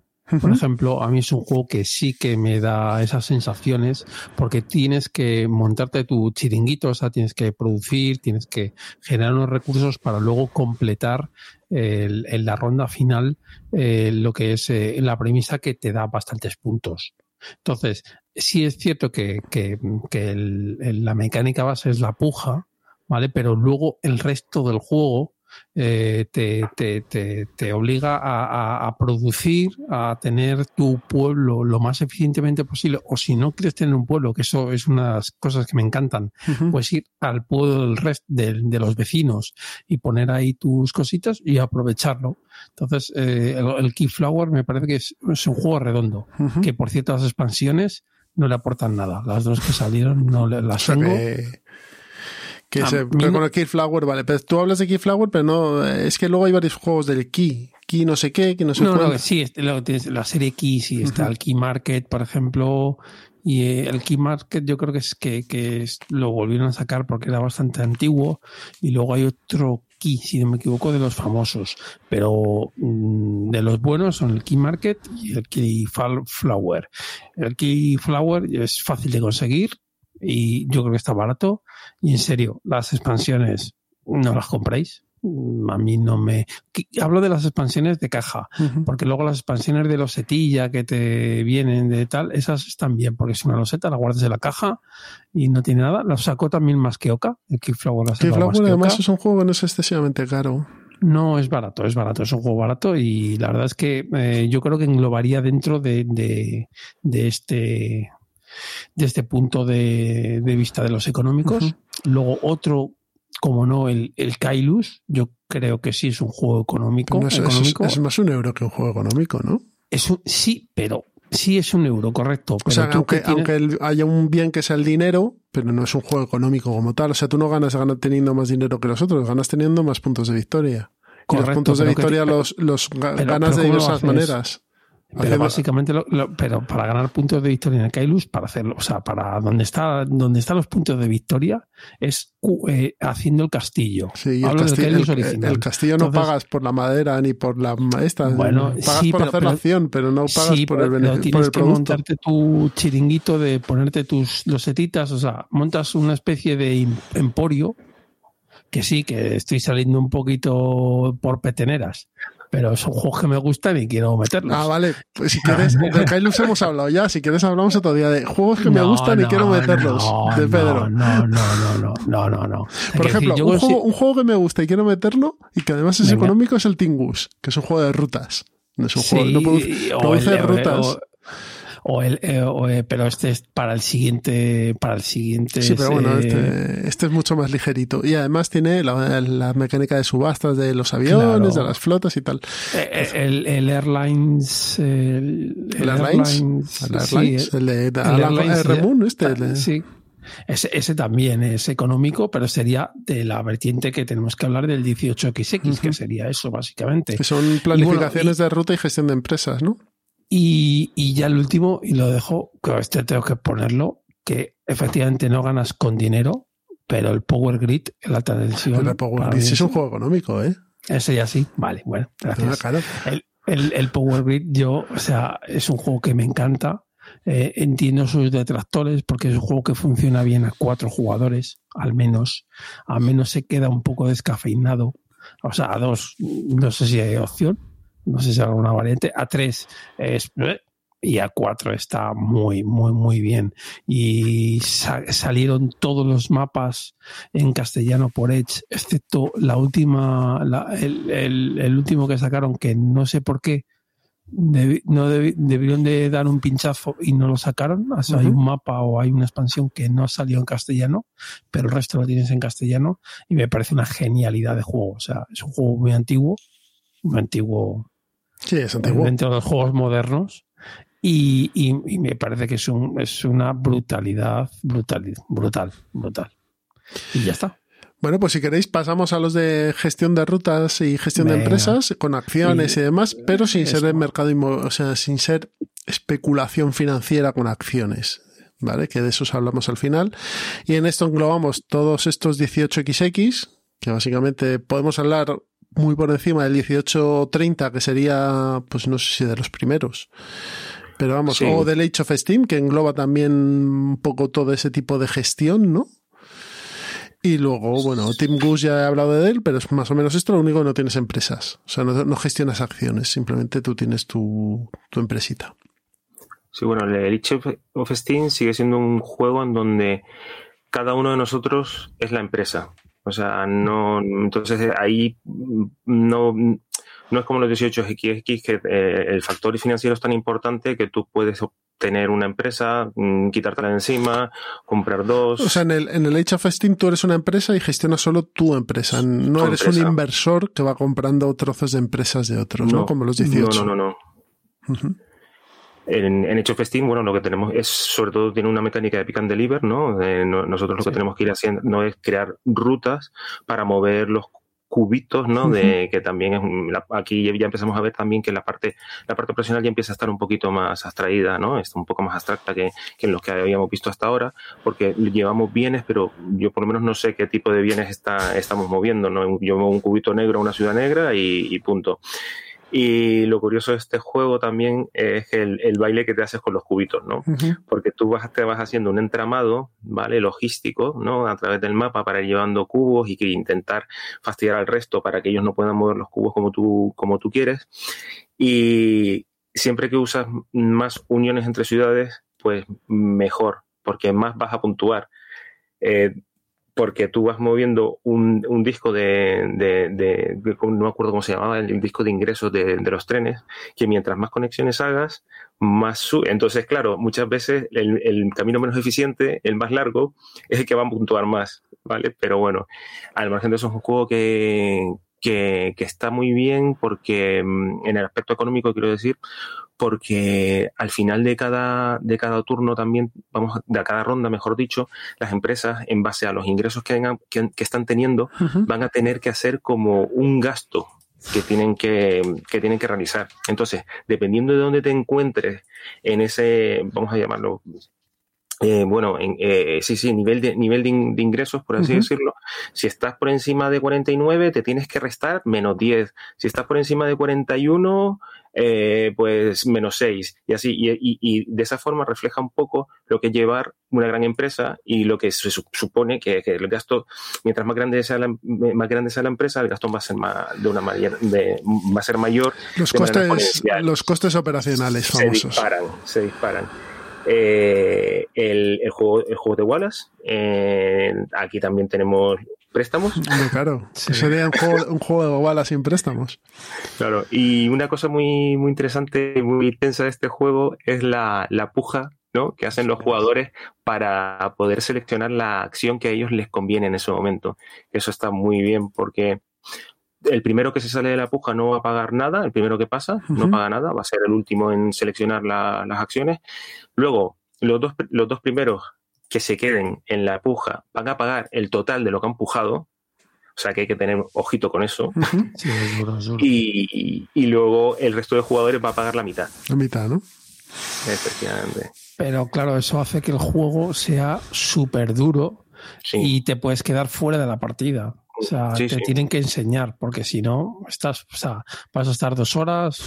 por ejemplo, a mí es un juego que sí que me da esas sensaciones porque tienes que montarte tu chiringuito, o sea, tienes que producir, tienes que generar unos recursos para luego completar en la ronda final eh, lo que es eh, la premisa que te da bastantes puntos. Entonces, sí es cierto que, que, que la mecánica base es la puja, ¿vale? Pero luego el resto del juego eh, te, te, te, te, obliga a, a, producir, a tener tu pueblo lo más eficientemente posible, o si no quieres tener un pueblo, que eso es una de las cosas que me encantan, pues ir al pueblo del resto de, de, los vecinos y poner ahí tus cositas y aprovecharlo. Entonces, eh, el, el, Keyflower me parece que es, es un juego redondo, que por cierto las expansiones no le aportan nada. Las dos que salieron no las tengo. Que ah, se, con el Keyflower, vale. Pero tú hablas de Keyflower, pero no. Es que luego hay varios juegos del Key. Key no sé qué, que no sé no, no, sí, tienes la serie Key, sí, está el Key Market, por ejemplo. Y eh, el Key Market yo creo que es que, que lo volvieron a sacar porque era bastante antiguo. Y luego hay otro Key, si no me equivoco, de los famosos. Pero mm, de los buenos son el Key Market y el Key Flower. El Key Flower es fácil de conseguir y yo creo que está barato. Y en serio, las expansiones no las compréis. Mm, a mí no me. Hablo de las expansiones de caja, porque luego las expansiones de losetilla que te vienen de tal, esas están bien, porque es una loseta, la guardas en la caja y no tiene nada. La saco también más que Oca. El Keyflower, además es un juego que no es excesivamente caro. No, es barato, es barato, es un juego barato y la verdad es que eh, yo creo que englobaría dentro de, de, de este desde este punto de, vista de los económicos. Luego otro, como no, el, el Kailus, yo creo que sí es un juego económico. es, más un euro que un juego económico, ¿no? Es sí, pero sí es un euro, correcto. o sea, aunque, aunque haya un bien que sea el dinero, pero no es un juego económico como tal. O sea, tú no ganas, ganas teniendo más dinero que los otros, ganas teniendo más puntos de victoria. y los puntos de victoria los, los ganas de diversas maneras. Pero básicamente, lo, pero para ganar puntos de victoria en el Kailus, para hacerlo, o sea, para donde está, donde están los puntos de victoria, es eh, haciendo el castillo. Sí, el, castillo, el, castillo no pagas por la madera ni por la esta, bueno, pagas por hacer la acción, pero no pagas por el beneficio. Tienes que montarte tu chiringuito de ponerte tus losetitas, o sea, montas una especie de emporio que sí, que estoy saliendo un poquito por peteneras, pero son juegos que me gustan y quiero meterlos. Ah, vale. Pues si quieres, de Kailus hemos hablado ya. Si quieres, hablamos otro día de juegos que me gustan y quiero meterlos. de Pedro. No, no, no, no, no, no. Por ejemplo, un, juego, que me gusta y quiero meterlo y que además es económico es el Tingus, que es un juego de rutas. No es un juego, no produce, rutas. O el, eh, eh, pero este es para el siguiente, para el siguiente. Sí, pero bueno, este, este, es mucho más ligerito. Y además tiene la, mecánica de subastas de los aviones, de las flotas y tal. Eh, el, el, Airlines. El, Airlines. El Airlines. el de el este. Sí. Ese, ese, también es económico, pero sería de la vertiente que tenemos que hablar del 18XX, que sería eso, básicamente. Que son planificaciones de ruta y gestión de empresas, ¿no? Y, y ya el último, y lo dejo, que este tengo que ponerlo, que efectivamente no ganas con dinero, pero el Power Grid, el alta tensión. el Power Grid es un juego económico, ¿eh? Ese ya sí, vale, bueno, gracias. el, el, el, Power Grid, yo, o sea, es un juego que me encanta. Eh, entiendo sus detractores porque es un juego que funciona bien a cuatro jugadores, al menos. Al menos se queda un poco descafeinado. O sea, a dos, no sé si hay opción, no sé si hay alguna variante. A3 es y A4 está muy, muy, muy bien. Y salieron todos los mapas en castellano por Edge, excepto la última, el, último que sacaron, que no sé por qué. no debieron de dar un pinchazo y no lo sacaron. hay un mapa o hay una expansión que no salió en castellano, pero el resto lo tienes en castellano y me parece una genialidad de juego. O sea, es un juego muy antiguo, muy antiguo Sí, es antiguo. Dentro de los juegos modernos. Y, y, me parece que es, un, es una brutalidad, brutal, brutal, brutal. Y ya está. Bueno, pues si queréis pasamos a los de gestión de rutas y gestión de empresas con acciones y, demás, pero sin ser el mercado, o sea, sin ser especulación financiera con acciones. ¿Vale? Que de esos hablamos al final. Y en esto englobamos todos estos 18XX, que básicamente podemos hablar muy por encima del 1830, que sería, pues no sé si de los primeros. Pero vamos, o del Age of Steam, que engloba también un poco todo ese tipo de gestión, ¿no? Y luego, bueno, Tim Goose ya he hablado de él, pero es más o menos esto, lo único que no tienes empresas. O sea, no, gestionas acciones, simplemente tú tienes tu, tu empresita. Sí, bueno, el Age of Steam sigue siendo un juego en donde cada uno de nosotros es la empresa. O sea, no, entonces ahí no, no es como los 18XX, que eh, el factor financiero es tan importante que tú puedes obtener una empresa, mm, quitártela de encima, comprar dos. O sea, en el, en el Age of Steam tú eres una empresa y gestionas solo tu empresa. No eres un inversor que va comprando trozos de empresas de otros, ¿no? Como los 18. No, no, no, no. En, en Hecho Steam, bueno, lo que tenemos es, sobre todo, tiene una mecánica de pick and deliver, ¿no? Eh, nosotros lo que tenemos que ir haciendo no es crear rutas para mover los cubitos, ¿no? De que también es aquí ya empezamos a ver también que la parte la parte operacional ya empieza a estar un poquito más abstraída, ¿no? Está un poco más abstracta que, que en los que habíamos visto hasta ahora, porque llevamos bienes, pero yo por lo menos no sé qué tipo de bienes está, estamos moviendo, ¿no? Yo muevo un cubito negro a una ciudad negra y, y punto. Y lo curioso de este juego también es el, el baile que te haces con los cubitos, ¿no? Porque tú vas, te vas haciendo un entramado, ¿vale? Logístico, ¿no? A través del mapa para ir llevando cubos y que intentar fastidiar al resto para que ellos no puedan mover los cubos como tú, como tú quieres. Y siempre que usas más uniones entre ciudades, pues mejor, porque más vas a puntuar. Eh, porque tú vas moviendo un, un disco de, de, de, no me acuerdo cómo se llamaba, el disco de ingresos de, los trenes, que mientras más conexiones hagas, más sube. Entonces, claro, muchas veces el, el, camino menos eficiente, el más largo, es el que va a puntuar más, ¿vale? Pero bueno, al margen de eso es un juego que, que, que está muy bien porque mm, en el aspecto económico, quiero decir, porque al final de cada, de cada turno también, vamos, de cada ronda, mejor dicho, las empresas, en base a los ingresos que, que, están teniendo, van a tener que hacer como un gasto que tienen que, que tienen que realizar. Entonces, dependiendo de dónde te encuentres en ese, vamos a llamarlo, eh, bueno, en, eh, sí, sí, nivel de, nivel de, ingresos, por así decirlo. Si estás por encima de 49, te tienes que restar menos 10. Si estás por encima de 41, eh, pues menos 6. Y así, y, y, de esa forma refleja un poco lo que es llevar una gran empresa y lo que se supone que, el gasto, mientras más grande sea la, más grande sea la empresa, el gasto va a ser más, de una manera, de, va a ser mayor. Los costes, los costes operacionales famosos. Se disparan, se disparan. Eh, el, juego, el juego de Wallace. Eh, aquí también tenemos préstamos. claro, sería un juego, un juego de Wallace sin préstamos. Claro, y una cosa muy, muy interesante y muy intensa de este juego es la, la puja ¿no? que hacen los jugadores para poder seleccionar la acción que a ellos les conviene en ese momento. Eso está muy bien porque el primero que se sale de la puja no va a pagar nada, el primero que pasa no paga nada, va a ser el último en seleccionar las acciones. Luego, los dos, los dos primeros que se queden en la puja van a pagar el total de lo que han pujado, o sea que hay que tener ojito con eso. Y, y, luego el resto de jugadores va a pagar la mitad. La mitad, ¿no? Efectivamente. Pero claro, eso hace que el juego sea súper duro y te puedes quedar fuera de la partida. O sea, te tienen que enseñar, porque si no, estás, o sea, vas a estar dos horas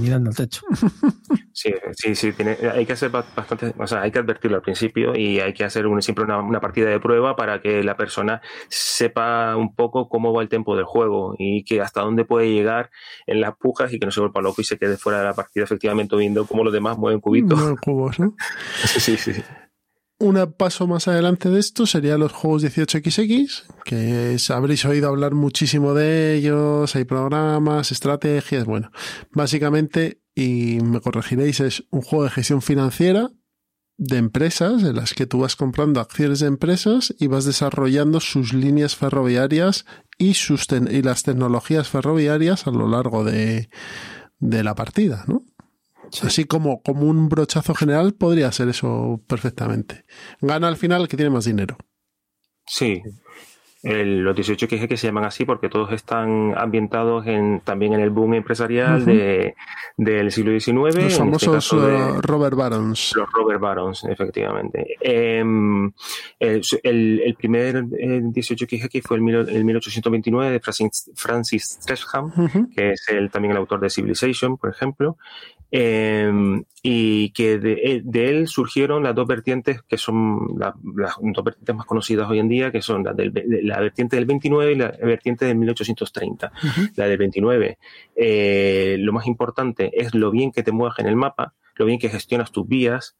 mirando al techo. Sí, sí, sí, tiene, hay que hacer bastante, o sea, hay que advertirlo al principio y hay que hacer siempre una, partida de prueba para que la persona sepa un poco cómo va el tiempo del juego y que hasta dónde puede llegar en las pujas y que no se vuelva loco y se quede fuera de la partida efectivamente viendo cómo los demás mueven cubitos. Mueven cubos, ¿no? sí, sí. sí un paso más adelante de esto serían los juegos 18XX, que habréis oído hablar muchísimo de ellos, hay programas, estrategias, bueno, básicamente, y me corregiréis, es un juego de gestión financiera de empresas en las que tú vas comprando acciones de empresas y vas desarrollando sus líneas ferroviarias y, sus y las tecnologías ferroviarias a lo largo de, de la partida, ¿no? Así como, como un brochazo general podría ser eso perfectamente. Gana al final el que tiene más dinero. Sí. los 18 que se llaman así porque todos están ambientados en, también en el boom empresarial del siglo XIX. Los este famosos uh, Robert Barons. Los Robert Barons, efectivamente. Em, el, primer 18 que fue el, el 1829 de Francis, Francis Tresham, que es el, también el autor de Civilization, por ejemplo. Em, y que eh, de, él surgieron las dos vertientes que son las dos vertientes más conocidas hoy en día, que son la, del, la vertiente del 29 y la vertiente del 1830. La del 29, eh, lo más importante es lo bien que te mueves en el mapa, lo bien que gestionas tus vías,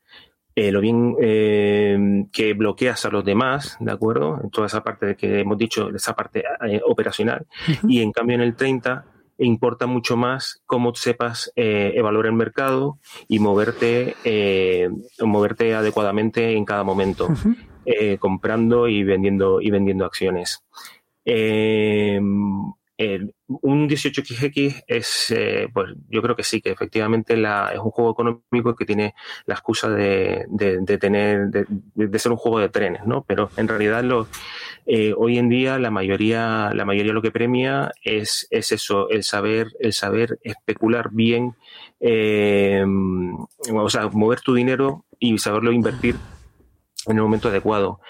eh, lo bien que bloqueas a los demás, ¿de acuerdo? En toda esa parte de que hemos dicho, esa parte operacional. Y en cambio en el 30 importa mucho más cómo sepas eh, evaluar el mercado y moverte, eh, moverte adecuadamente en cada momento, eh, comprando y vendiendo, y vendiendo acciones. Un 18XX es, pues yo creo que sí, que efectivamente la, es un juego económico que tiene la excusa de, de, tener, de, de, ser un juego de trenes, ¿no? Pero en realidad lo, eh, hoy en día la mayoría, la mayoría lo que premia es, es eso, el saber, el saber especular bien, eh, o sea, mover tu dinero y saberlo invertir en el momento adecuado.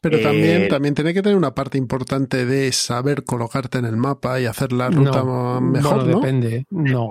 Pero también, eh, también tiene que tener una parte importante de saber colocarte en el mapa y hacer la ruta mejor, ¿no? Depende, no.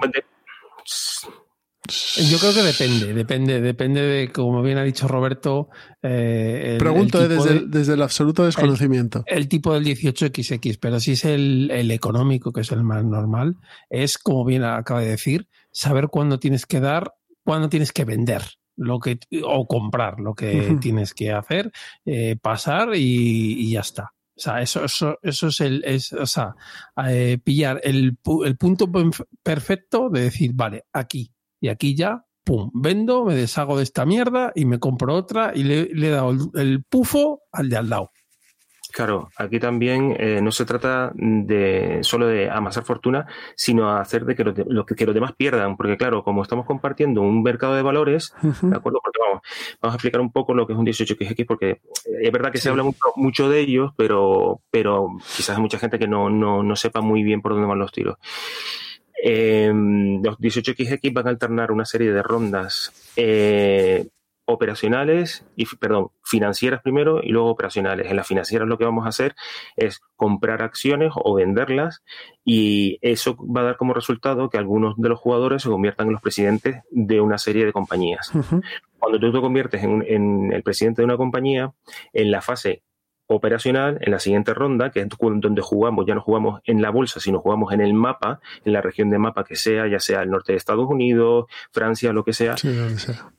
Yo creo que depende, depende, depende de, como bien ha dicho Roberto. Eh, Pregunto desde, desde, el absoluto desconocimiento. El, tipo del 18XX, pero si es el, el, económico, que es el más normal, es, como bien acaba de decir, saber cuándo tienes que dar, cuándo tienes que vender lo que o comprar lo que tienes que hacer, eh, pasar y, y, ya está. O sea, eso, eso, eso es el, es, o sea, eh, pillar el, el punto perfecto de decir, vale, aquí, y aquí ya, pum, vendo, me deshago de esta mierda y me compro otra y le, he dado el, pufo al de al lado. Claro, aquí también eh, no se trata de solo de amasar fortuna, sino hacer de que, lo, que, los demás pierdan, porque claro, como estamos compartiendo un mercado de valores, ¿de acuerdo? Porque vamos, vamos a explicar un poco lo que es un 18XX, porque es verdad que se habla mucho, mucho, de ellos, pero, pero quizás hay mucha gente que no, no, no sepa muy bien por dónde van los tiros. Eh, los 18XX van a alternar una serie de rondas eh, operacionales y, perdón, financieras primero y luego operacionales. En las financieras lo que vamos a hacer es comprar acciones o venderlas y eso va a dar como resultado que algunos de los jugadores se conviertan en los presidentes de una serie de compañías. Cuando tú te conviertes en, en, el presidente de una compañía, en la fase operacional, en la siguiente ronda, que es donde jugamos, ya no jugamos en la bolsa, sino jugamos en el mapa, en la región de mapa que sea, ya sea el norte de Estados Unidos, Francia, lo que sea. sea.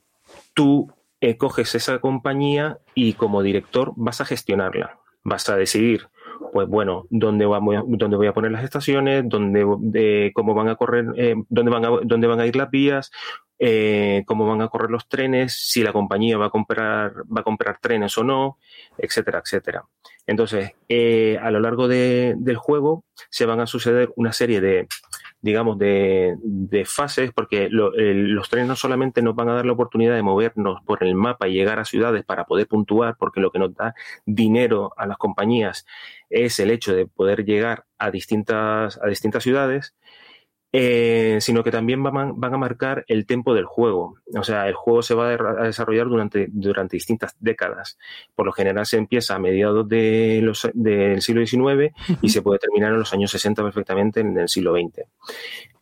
Tú eh, coges esa compañía y como director vas a gestionarla. Vas a decidir, pues bueno, dónde, vamos, dónde voy a poner las estaciones, dónde, de, cómo van a correr, eh, dónde, van dónde van a ir las vías, eh, cómo van a correr los trenes, si la compañía va a comprar, va a comprar trenes o no, etcétera, etcétera. Entonces, a lo largo del juego se van a suceder una serie de digamos, de, de fases, porque los trenes no solamente nos van a dar la oportunidad de movernos por el mapa y llegar a ciudades para poder puntuar, porque lo que nos da dinero a las compañías es el hecho de poder llegar a distintas, a distintas ciudades, eh, sino que también van, a marcar el tiempo del juego. O sea, el juego se va a desarrollar durante, durante distintas décadas. Por lo general se empieza a mediados de los, del siglo XIX y se puede terminar en los años 60 perfectamente en el siglo XX.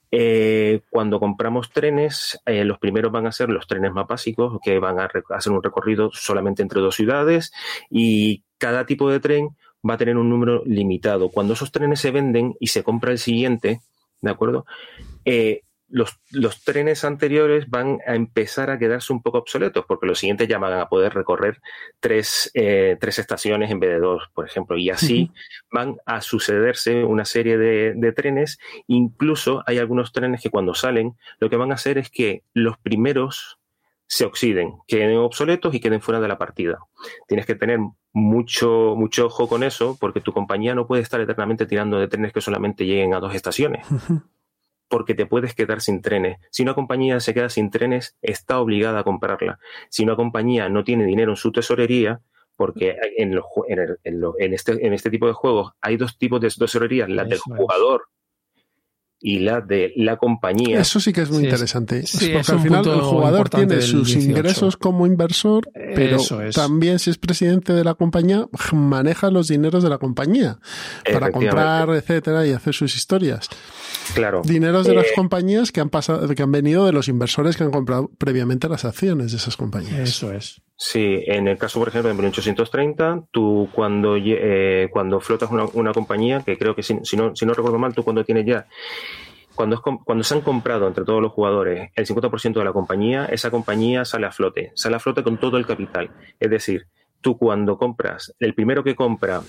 Eh, cuando compramos trenes, eh, los primeros van a ser los trenes más básicos, que van a hacer un recorrido solamente entre dos ciudades y cada tipo de tren va a tener un número limitado. Cuando esos trenes se venden y se compra el siguiente, ¿de acuerdo? Eh, los, los, trenes anteriores van a empezar a quedarse un poco obsoletos, porque los siguientes ya van a poder recorrer tres, eh, tres estaciones en vez de dos, por ejemplo, y así van a sucederse una serie de, de, trenes. Incluso hay algunos trenes que cuando salen, lo que van a hacer es que los primeros se oxiden, queden obsoletos y queden fuera de la partida. Tienes que tener mucho, mucho ojo con eso, porque tu compañía no puede estar eternamente tirando de trenes que solamente lleguen a dos estaciones. Porque te puedes quedar sin trenes. Si una compañía se queda sin trenes, está obligada a comprarla. Si una compañía no tiene dinero en su tesorería, porque en, en, este, en este tipo de juegos hay dos tipos de tesorerías, la del jugador y la de la compañía. Eso sí que es muy interesante. porque al final el jugador tiene sus ingresos como inversor, pero también si es presidente de la compañía, maneja los dineros de la compañía para comprar, etcétera, y hacer sus historias. Claro. Dineros de las eh, compañías que han pasado, que han venido de los inversores que han comprado previamente las acciones de esas compañías. Eso es. Sí, en el caso, por ejemplo, de 1830, tú cuando, eh, cuando flotas una, compañía, que creo que si, si, no, si no recuerdo mal, tú cuando tienes ya, cuando, cuando se han comprado entre todos los jugadores el 50% de la compañía, esa compañía sale a flote, sale a flote con todo el capital. Es decir, tú cuando compras, el primero que compra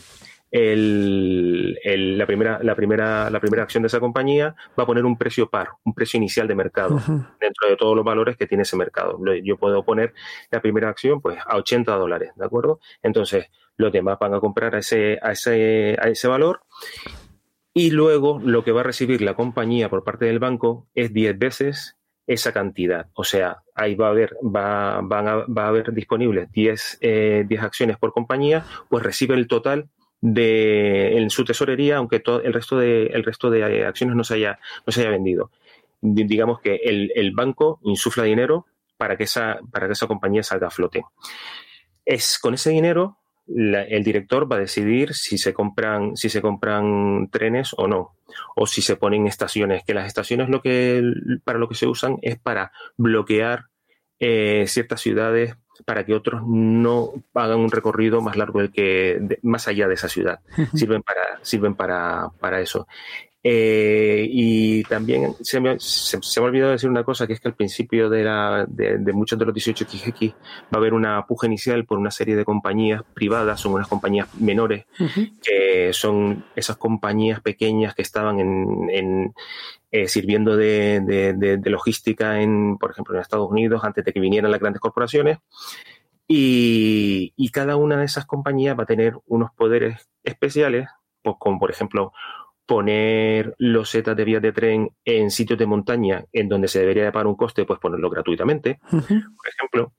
el, la, primera, la, primera, la primera acción de esa compañía va a poner un precio par, un precio inicial de mercado, dentro de todos los valores que tiene ese mercado. Yo puedo poner la primera acción pues a 80 dólares, ¿de acuerdo? Entonces, los demás van a comprar a ese, a ese, a ese valor y luego lo que va a recibir la compañía por parte del banco es 10 veces esa cantidad. O sea, ahí va a haber, va, van a, va a haber disponibles 10, eh, 10 acciones por compañía, pues recibe el total de, en su tesorería, aunque todo el resto de, el resto de acciones no se haya, no se haya vendido. Digamos que el, el banco insufla dinero para que, esa, para que esa compañía salga a flote. Es con ese dinero el director va a decidir si se compran si se compran trenes o no o si se ponen estaciones que las estaciones lo que para lo que se usan es para bloquear eh, ciertas ciudades para que otros no hagan un recorrido más largo del que más allá de esa ciudad. Sirven para, sirven para, para eso. Eh, y también se me, se, me, ha olvidado decir una cosa, que es que al principio de, la, de, muchos de los 18 XX va a haber una puja inicial por una serie de compañías privadas, son unas compañías menores, que son esas compañías pequeñas que estaban en, en eh, sirviendo de, de, logística, en, por ejemplo, en Estados Unidos, antes de que vinieran las grandes corporaciones. Y, y, cada una de esas compañías va a tener unos poderes especiales, pues como por ejemplo poner los setas de vías de tren en sitios de montaña en donde se debería de pagar un coste, pues ponerlo gratuitamente, por ejemplo.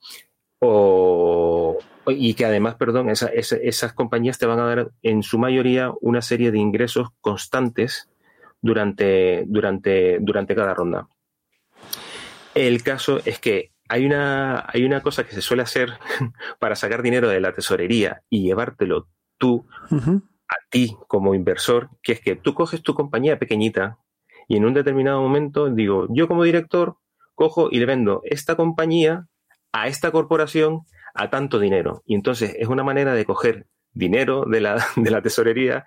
O, y que además, perdón, esas compañías te van a dar en su mayoría una serie de ingresos constantes durante, durante, durante cada ronda. El caso es que hay una, hay una cosa que se suele hacer para sacar dinero de la tesorería y llevártelo tú a ti como inversor, que es que tú coges tu compañía pequeñita y en un determinado momento digo, yo como director cojo y le vendo esta compañía a esta corporación a tanto dinero. Y entonces es una manera de coger dinero de la, de la tesorería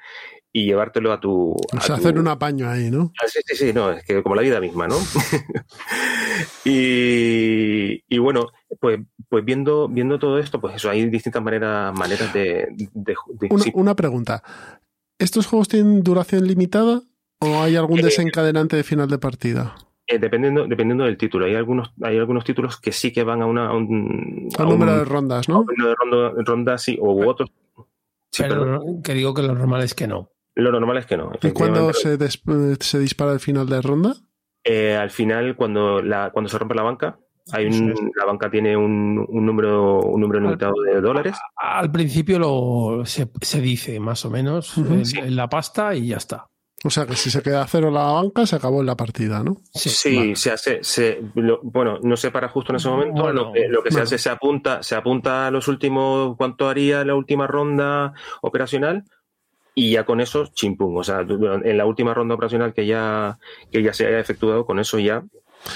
y llevártelo a tu... O sea, hacer un apaño ahí, ¿no? Ah, sí, sí, sí, no, es que como la vida misma, ¿no? y, y, bueno, pues, pues viendo, viendo todo esto, pues eso, hay distintas maneras, maneras de... de, una, una, pregunta, ¿estos juegos tienen duración limitada o hay algún eh, desencadenante de final de partida? Eh, dependiendo, dependiendo del título. Hay algunos, hay algunos títulos que sí que van a, una, a un... A número de rondas, ¿no? A un número de rondas, sí, o otros. Sí, pero, que digo que lo normal es que no. Lo normal es que no. ¿Y cuándo se, se, dispara el final de ronda? Eh, al final, cuando, la, cuando se rompe la banca, hay un, la banca tiene un, un, número un número limitado de dólares. Al principio lo, se, se dice más o menos uh -huh. en, sí. en, la pasta y ya está. O sea que si se queda a cero la banca, se acabó en la partida, ¿no? Sí, sí vale. se hace, se, lo, bueno, no se para justo en ese momento. Bueno, lo, que, lo que se hace se apunta, se apunta a los últimos, cuánto haría la última ronda operacional y ya con eso, chimpum. O sea, en la última ronda operacional que ya, que ya se haya efectuado, con eso ya.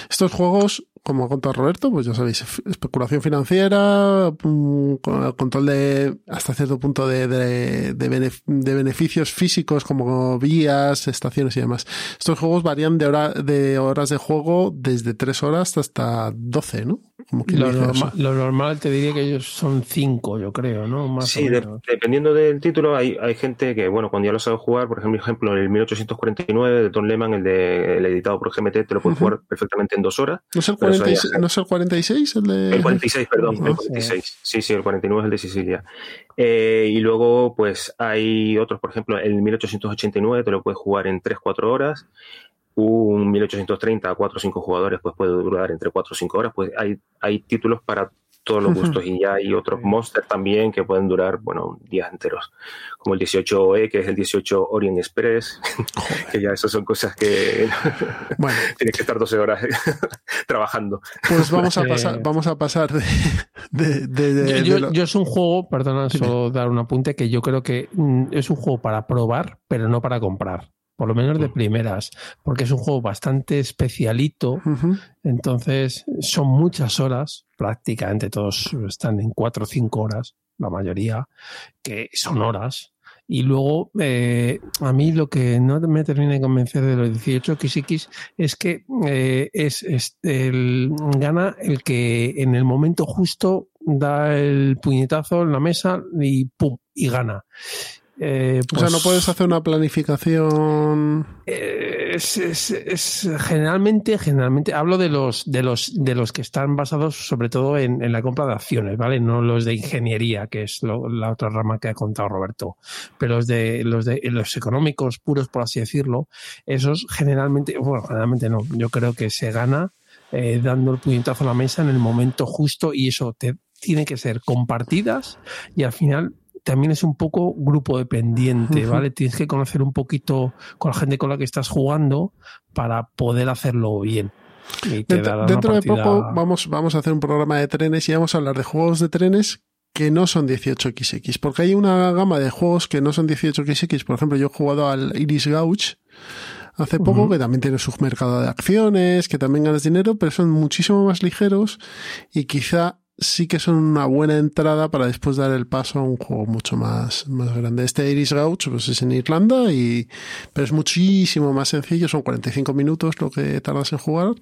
Estos juegos, como ha contado Roberto, pues ya sabéis, especulación financiera, mm, control de, hasta cierto punto de, de, de, benef de beneficios físicos como vías, estaciones y demás. Estos juegos varían de, hora, de horas de juego desde 3 horas hasta 12, ¿no? Como lo, norma, lo, normal te diría que ellos son 5, yo creo, ¿no? Más sí, de, dependiendo del título, hay, hay gente que, bueno, cuando ya lo sabe jugar, por ejemplo, el 1849 de Tom Lehman, el, de, el editado por GMT, te lo puedes uh -huh. jugar perfectamente en dos horas. ¿No es el 46, ¿no es el, 46 el de...? El 46, perdón, el 46. Sí, sí, el 49 es el de Sicilia. Eh, y luego, pues, hay otros, por ejemplo, el 1889 te lo puedes jugar en 3-4 horas un 1830 a 4 o 5 jugadores pues puede durar entre 4 o 5 horas, pues hay, hay títulos para todos los gustos y ya hay otros monsters también que pueden durar, bueno, días enteros, como el 18E, que es el 18 Orient Express, que ya esas son cosas que bueno. tienes que estar 12 horas trabajando. Pues vamos a pasar, vamos a pasar de... de, de, de yo, yo, yo, es un juego, perdona, solo dar un apunte, que yo creo que mm, es un juego para probar, pero no para comprar por lo menos de primeras, porque es un juego bastante especialito, uh -huh. entonces son muchas horas, prácticamente todos están en cuatro o cinco horas, la mayoría, que son horas. Y luego, eh, a mí lo que no me termina de convencer de los 18 XX es que eh, es, es el, gana el que en el momento justo da el puñetazo en la mesa y pum, y gana. Eh, pues, o sea, no puedes hacer una planificación. Es, es, es, generalmente, generalmente hablo de los de los de los que están basados sobre todo en, en la compra de acciones, ¿vale? No los de ingeniería, que es lo, la otra rama que ha contado Roberto, pero los de los de los económicos puros, por así decirlo, esos generalmente, bueno, generalmente no. Yo creo que se gana eh, dando el puñetazo a la mesa en el momento justo y eso te tiene que ser compartidas y al final también es un poco grupo dependiente, ¿vale? Tienes que conocer un poquito con la gente con la que estás jugando para poder hacerlo bien. dentro, dentro partida... de poco vamos, vamos a hacer un programa de trenes y vamos a hablar de juegos de trenes que no son 18xx, porque hay una gama de juegos que no son 18xx. Por ejemplo, yo he jugado al Iris Gauch hace poco, uh -huh. que también tiene su mercado de acciones, que también ganas dinero, pero son muchísimo más ligeros y quizá sí que son una buena entrada para después dar el paso a un juego mucho más, más grande. Este Iris Gauch pues es en Irlanda y, pero es muchísimo más sencillo, son 45 minutos lo que tardas en jugar.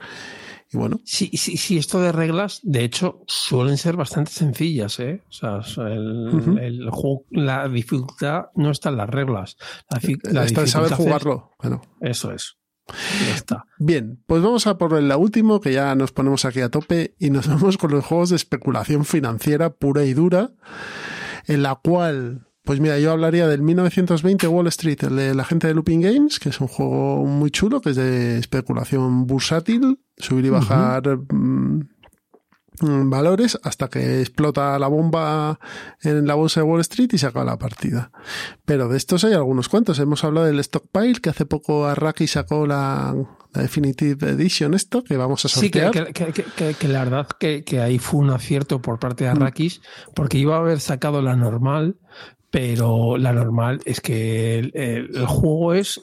Y bueno. Sí, sí, sí, esto de reglas, de hecho, suelen ser bastante sencillas, ¿eh? O sea, el, uh -huh. el juego, la dificultad no está en las reglas. La, la está en saber jugarlo. Bueno. Eso es. Ya está. Bien, pues vamos a por el último, que ya nos ponemos aquí a tope y nos vamos con los juegos de especulación financiera pura y dura, en la cual, pues mira, yo hablaría del 1920 Wall Street, el de la gente de Looping Games, que es un juego muy chulo, que es de especulación bursátil, subir y bajar mm, valores hasta que explota la bomba en la bolsa de Wall Street y se acaba la partida. Pero de estos hay algunos cuantos. Hemos hablado del Stockpile, que hace poco Arraki sacó la, la Definitive Edition, esto, que vamos a Sí, que, sortear. que- que- la verdad que, que ahí fue un acierto por parte de Arrakis, porque iba a haber sacado la normal, pero la normal es que el, el- el juego es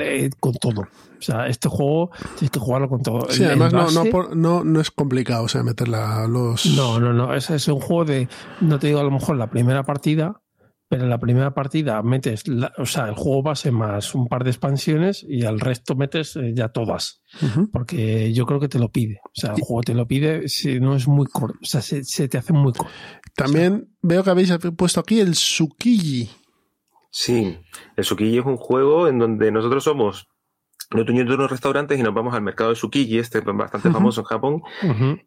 eh, con todo. O sea, este juego tienes que jugarlo con todo. Sí, El- el además no, no, por- no, no es complicado, o sea, meter la- los... No, no, no. Es, es un juego de. No te digo a lo mejor la primera partida, pero en la primera partida metes. la- o sea, el juego base más un par de expansiones y al resto metes eh, ya todas. Porque yo creo que te lo pide. O sea, el juego te lo pide si no es muy corto. O sea, se, se te hace muy corto. También veo que habéis puesto aquí el Tsukiji. Sí, el Tsukiji es un juego en donde nosotros somos los dueños de unos restaurantes y nos vamos al mercado de Tsukiji, este es bastante famoso en Japón,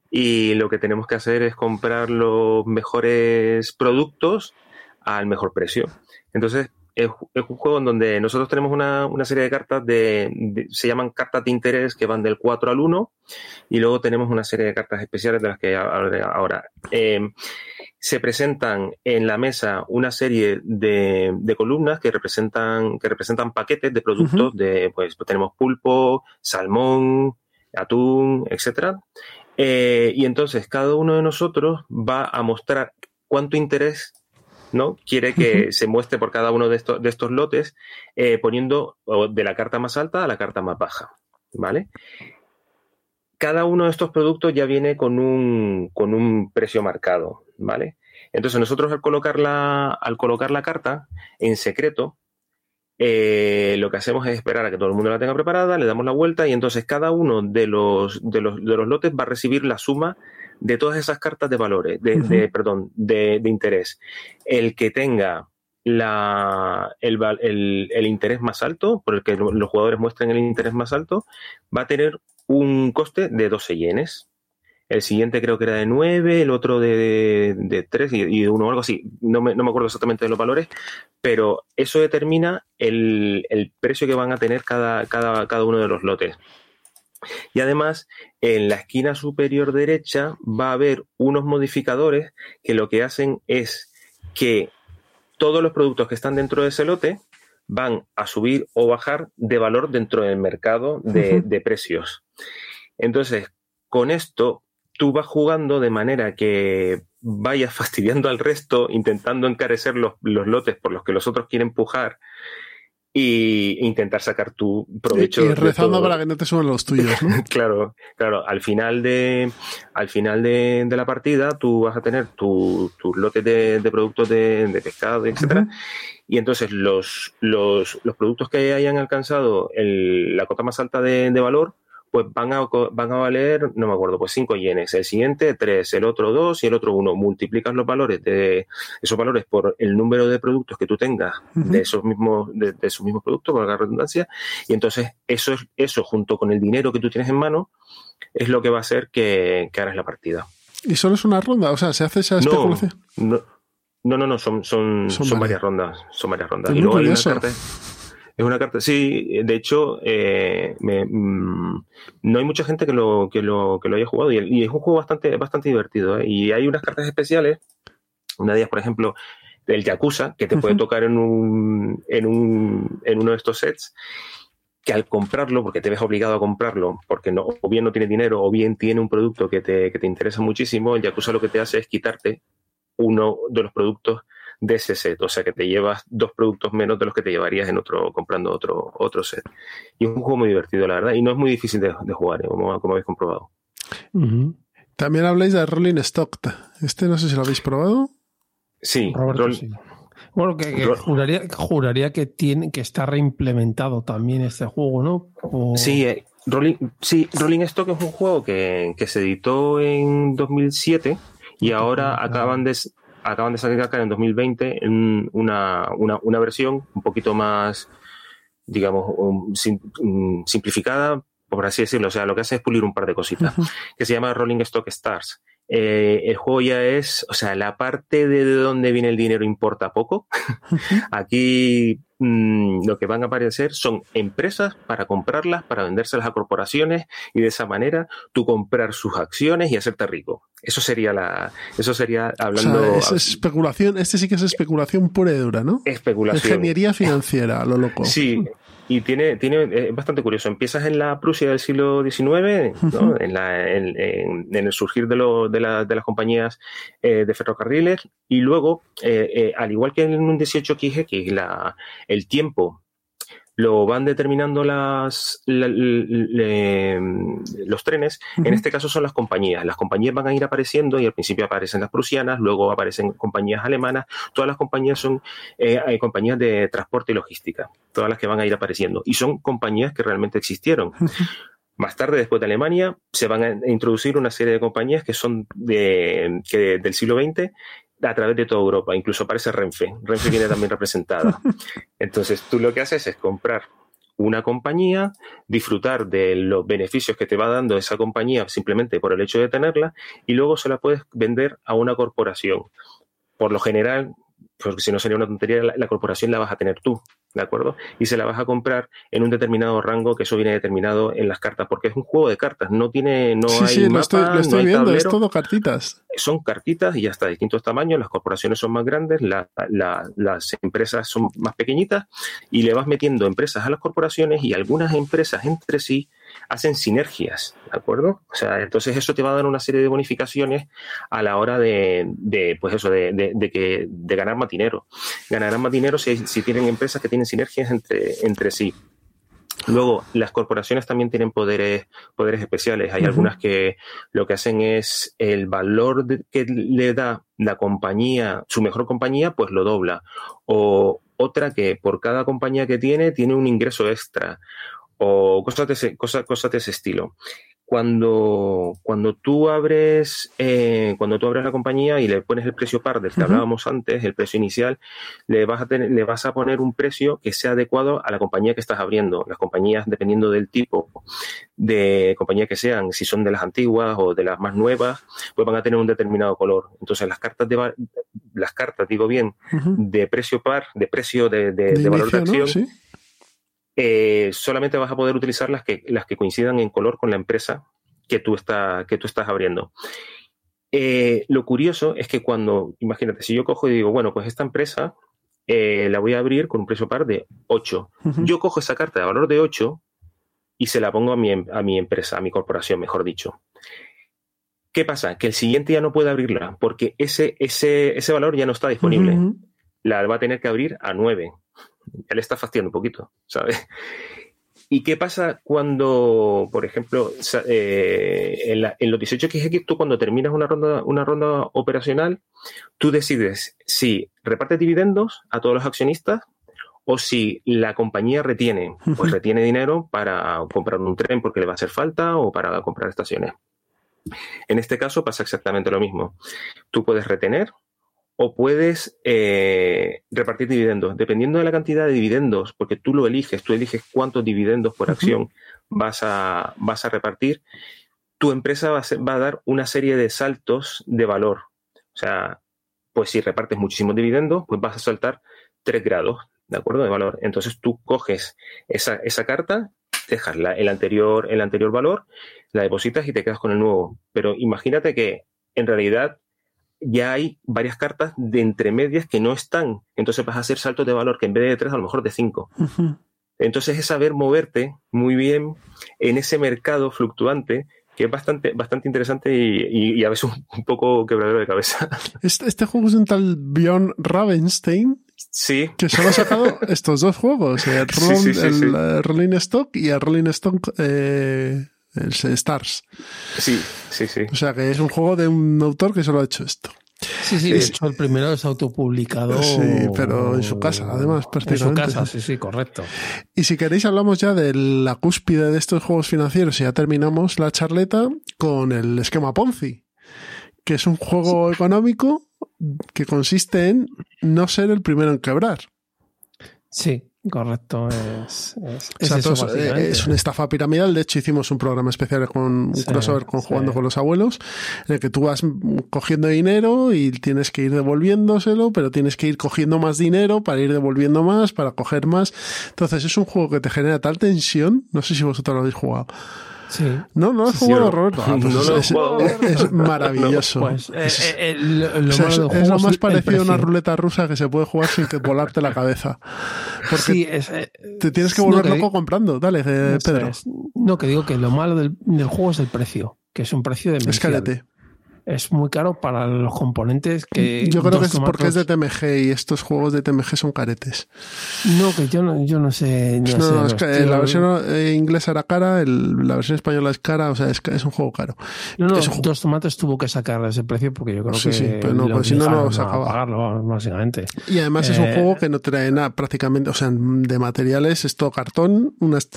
y lo que tenemos que hacer es comprar los mejores productos al mejor precio. Entonces, es, es un juego en donde nosotros tenemos una, una serie de cartas de, de- se llaman cartas de interés que van del 4 al 1 y luego tenemos una serie de cartas especiales de las que hablaré ahora. Eh, se presentan en la mesa una serie de, de columnas que representan, que representan paquetes de productos de, pues, pues tenemos pulpo, salmón, atún, etcétera. Eh, y entonces cada uno de nosotros va a mostrar cuánto interés ¿no? quiere que se muestre por cada uno de estos, de estos lotes, eh, poniendo de la carta más alta a la carta más baja. ¿Vale? Cada uno de estos productos ya viene con un, con un precio marcado. ¿Vale? Entonces nosotros al colocar la, al colocar la carta en secreto, eh, lo que hacemos es esperar a que todo el mundo la tenga preparada, le damos la vuelta y entonces cada uno de los, de los, de los lotes va a recibir la suma de todas esas cartas de valores, de, de- perdón, de, de interés. El que tenga la, el, el- el interés más alto, por el que lo- los jugadores muestren el interés más alto, va a tener un coste de 12 yenes. El siguiente creo que era de 9, el otro de, de 3 y, de 1 o algo así. No me, no me acuerdo exactamente de los valores, pero eso determina el, el precio que van a tener cada, cada, cada uno de los lotes. Y además, en la esquina superior derecha va a haber unos modificadores que lo que hacen es que todos los productos que están dentro de ese lote van a subir o bajar de valor dentro del mercado de, de precios. Entonces, con esto, tú vas jugando de manera que vayas fastidiando al resto, intentando encarecer los, los lotes por los que los otros quieren pujar y intentar sacar tu provecho. Y, y rezando para que no te suban los tuyos, ¿no? Claro, claro. Al final de, al final de, de la partida, tú vas a tener tu- tus lotes de, de productos de, de pescado, etcétera. Y entonces los, los, los productos que hayan alcanzado el- la cota más alta de valor, pues van a, van a valer, no me acuerdo, pues 5 yenes. El siguiente 3, el otro 2 y el otro 1. Multiplicas los valores de esos valores por el número de productos que tú tengas de esos mismos, de, de esos mismos productos, por la redundancia, y entonces eso, es- eso junto con el dinero que tú tienes en mano es lo que va a hacer que, que hagas la partida. Y solo es una ronda, o sea, se hace esa especulación. no, no, no, no, son, son, Son son, varias. rondas. Son varias rondas. Es y luego hay una carta. Es una carta, sí, de hecho, eh, me- mm, no hay mucha gente que lo, que lo, que lo haya jugado y, y es un juego bastante, bastante divertido. ¿eh? Y hay unas cartas especiales, una de ellas, por ejemplo, del Yakuza, que te puede tocar en, un, en, un, en uno de estos sets, que al comprarlo, porque te ves obligado a comprarlo, porque no, o bien no tiene dinero, o bien tiene un producto que te, que te interesa muchísimo, el Yakuza lo que te hace es quitarte uno de los productos de ese set, o sea que te llevas dos productos menos de los que te llevarías en otro comprando otro otro set. Y es un juego muy divertido, la verdad, y no es muy difícil de, de jugar, ¿eh? como, como habéis comprobado. También habláis de Rolling Stock. Este no sé si lo habéis probado. Sí, Roberto, Roll- sí. Bueno, que, juraría, juraría que tiene que está reimplementado también este juego, ¿no? O- sí, eh, Rolling, sí, Rolling Stock es un juego que, que se editó en 2007 y ahora acaban de acaban de sacar en 2020 en una, una, una versión un poquito más digamos, mm, simplificada, por así decirlo. O sea, lo que hace es pulir un par de cositas, que se llama Rolling Stock Stars. Eh, el juego ya es, o sea, la parte de dónde viene el dinero importa poco. Aquí mm, lo que van a aparecer son empresas para comprarlas, para vendérselas a corporaciones y de esa manera tú comprar sus acciones y hacerte rico. Eso sería la, eso sería hablando. es especulación, este sí que es especulación pura y dura, ¿no? Especulación. Ingeniería financiera, lo loco. Sí, y tiene, tiene es bastante curioso. Empiezas en la Prusia del siglo XIX, ¿no? en, la, en, en, el surgir de, lo, de, la, de, las compañías eh, de ferrocarriles, y luego, eh, eh, al igual que en un 18XX, la, el tiempo lo van determinando las, los trenes, en este caso son las compañías. Las compañías van a ir apareciendo y al principio aparecen las prusianas, luego aparecen compañías alemanas, todas las compañías son eh, compañías de transporte y logística, todas las que van a ir apareciendo. Y son compañías que realmente existieron. Más tarde, después de Alemania, se van a introducir una serie de compañías que son de, que del siglo XX a través de toda Europa, incluso aparece Renfe. Renfe viene también representada. Entonces, tú lo que haces es comprar una compañía, disfrutar de los beneficios que te va dando esa compañía simplemente por el hecho de tenerla y luego se la puedes vender a una corporación. Por lo general, porque si no sería una tontería, la, corporación la vas a tener tú, ¿de acuerdo? Y se la vas a comprar en un determinado rango, que eso viene determinado en las cartas, porque es un juego de cartas, no tiene, no hay sí, lo estoy, viendo, es todo cartitas. Son cartitas y hasta distintos tamaños, las corporaciones son más grandes, las empresas son más pequeñitas, y le vas metiendo empresas a las corporaciones y algunas empresas entre sí hacen sinergias, ¿de acuerdo? O sea, entonces eso te va a dar una serie de bonificaciones a la hora de, de pues eso, de, de, que, de ganar más dinero. Ganarán más dinero si, si tienen empresas que tienen sinergias entre, entre sí. Luego, las corporaciones también tienen poderes, poderes especiales. Hay algunas que lo que hacen es el valor que le da la compañía, su mejor compañía, pues lo dobla. O otra que por cada compañía que tiene, tiene un ingreso extra o cosas de ese, cosas, cosas de ese estilo. Cuando, cuando tú abres eh, cuando tú abres la compañía y le pones el precio par del que hablábamos antes, el precio inicial, le vas a tener, le vas a poner un precio que sea adecuado a la compañía que estás abriendo. Las compañías, dependiendo del tipo de compañía que sean, si son de las antiguas o de las más nuevas, pues van a tener un determinado color. Entonces las cartas de las cartas, digo bien, de precio par, de precio de, de, valor de acción. Eh, solamente vas a poder utilizar las que, las que coincidan en color con la empresa que tú, está, que tú estás abriendo. Eh, lo curioso es que cuando, imagínate, si yo cojo y digo, bueno, pues esta empresa eh, la voy a abrir con un precio par de 8. Yo cojo esa carta de valor de 8 y se la pongo a mi, a mi empresa, a mi corporación, mejor dicho. ¿Qué pasa? Que el siguiente ya no puede abrirla porque ese, ese, ese valor ya no está disponible. La va a tener que abrir a 9 ya le está fastidiando un poquito, ¿sabes? ¿Y qué pasa cuando, por ejemplo, eh, en, los 18 XX, tú cuando terminas una ronda, una ronda operacional, tú decides si repartes dividendos a todos los accionistas o si la compañía retiene, pues retiene dinero para comprar un tren porque le va a hacer falta o para comprar estaciones. En este caso pasa exactamente lo mismo. Tú puedes retener o puedes eh, repartir dividendos. Dependiendo de la cantidad de dividendos, porque tú lo eliges, tú eliges cuántos dividendos por acción vas, a, vas a repartir, tu empresa va a, va a, dar una serie de saltos de valor. O sea, pues si repartes muchísimos dividendos, pues vas a saltar tres grados, ¿de acuerdo? De valor. Entonces tú coges esa, esa carta, dejas la, el, anterior, el anterior valor, la depositas y te quedas con el nuevo. Pero imagínate que en realidad ya hay varias cartas de entre medias que no están. Entonces vas a hacer saltos de valor que en vez de tres, a lo mejor de cinco. Entonces es saber moverte muy bien en ese mercado fluctuante que es bastante, bastante interesante y, a veces un, poco quebradero de cabeza. Este, este, juego es un tal Bjorn Ravenstein. Sí. Que solo ha sacado estos dos juegos, el, el, Rolling Stock y el Rolling Stock eh, el Stars. Sí, sí, sí. O sea que es un juego de un autor que solo ha hecho esto. Sí, sí, de hecho el primero es autopublicado. Sí, pero en su casa, además, prácticamente. En su casa, sí, sí, correcto. Y si queréis hablamos ya de la cúspide de estos juegos financieros y ya terminamos la charleta con el esquema Ponzi, que es un juego económico que consiste en no ser el primero en quebrar. Sí, correcto. Es, es, O sea, es eso, todos, eh, es una estafa piramidal. De hecho, hicimos un programa especial con un Sí, crossover con sí. jugando con los abuelos, en el que tú vas cogiendo dinero y tienes que ir devolviéndoselo, pero tienes que ir cogiendo más dinero para ir devolviendo más, para coger más. Entonces, es un juego que te genera tal tensión. No sé si vosotros lo habéis jugado. Sí. No, no lo has jugado, Roberto. Ah, pues no lo he es, jugado. es- es maravilloso. Pues eh, Es- eh, lo, lo o sea, malo es, del es juego lo más parecido a una ruleta rusa que se puede jugar sin que volarte la cabeza. Porque Sí, es, eh, te tienes que no, volver que loco comprando. Dale, eh, Pedro. es. No, que digo que lo malo del, del juego es el precio, que es un precio de Es carete. Es muy caro para los componentes que. Yo creo que es porque es de TMG y estos juegos de TMG son caretes. No, que yo no, yo no sé. No, No, sé, no, es que la versión eh, inglesa era cara, el- la versión española es cara, o sea, es, es un juego caro. No, no, es un ju- dos tomates tuvo que sacar ese precio porque yo creo Sí, que. sí, pero no, pues si no, no sacaba. pagarlo, básicamente. Y además es un Eh, juego que no trae nada prácticamente, o sea, de materiales es todo cartón, unas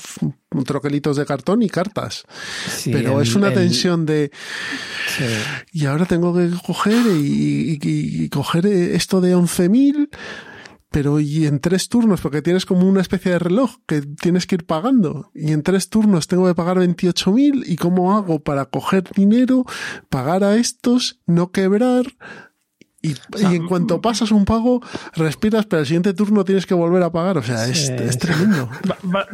troquelitos de cartón y cartas. Sí, pero el- es una el- tensión de, sí. Y ahora tengo que coger y, y- y- y coger esto de 11.000, pero y en tres turnos, porque tienes como una especie de reloj que tienes que ir pagando, y en tres turnos tengo que pagar 28.000, ¿y cómo hago para coger dinero, pagar a estos, no quebrar? Y, sea, y en cuanto pasas un pago, respiras, pero el siguiente turno tienes que volver a pagar. O sea, es, Sí, es tremendo.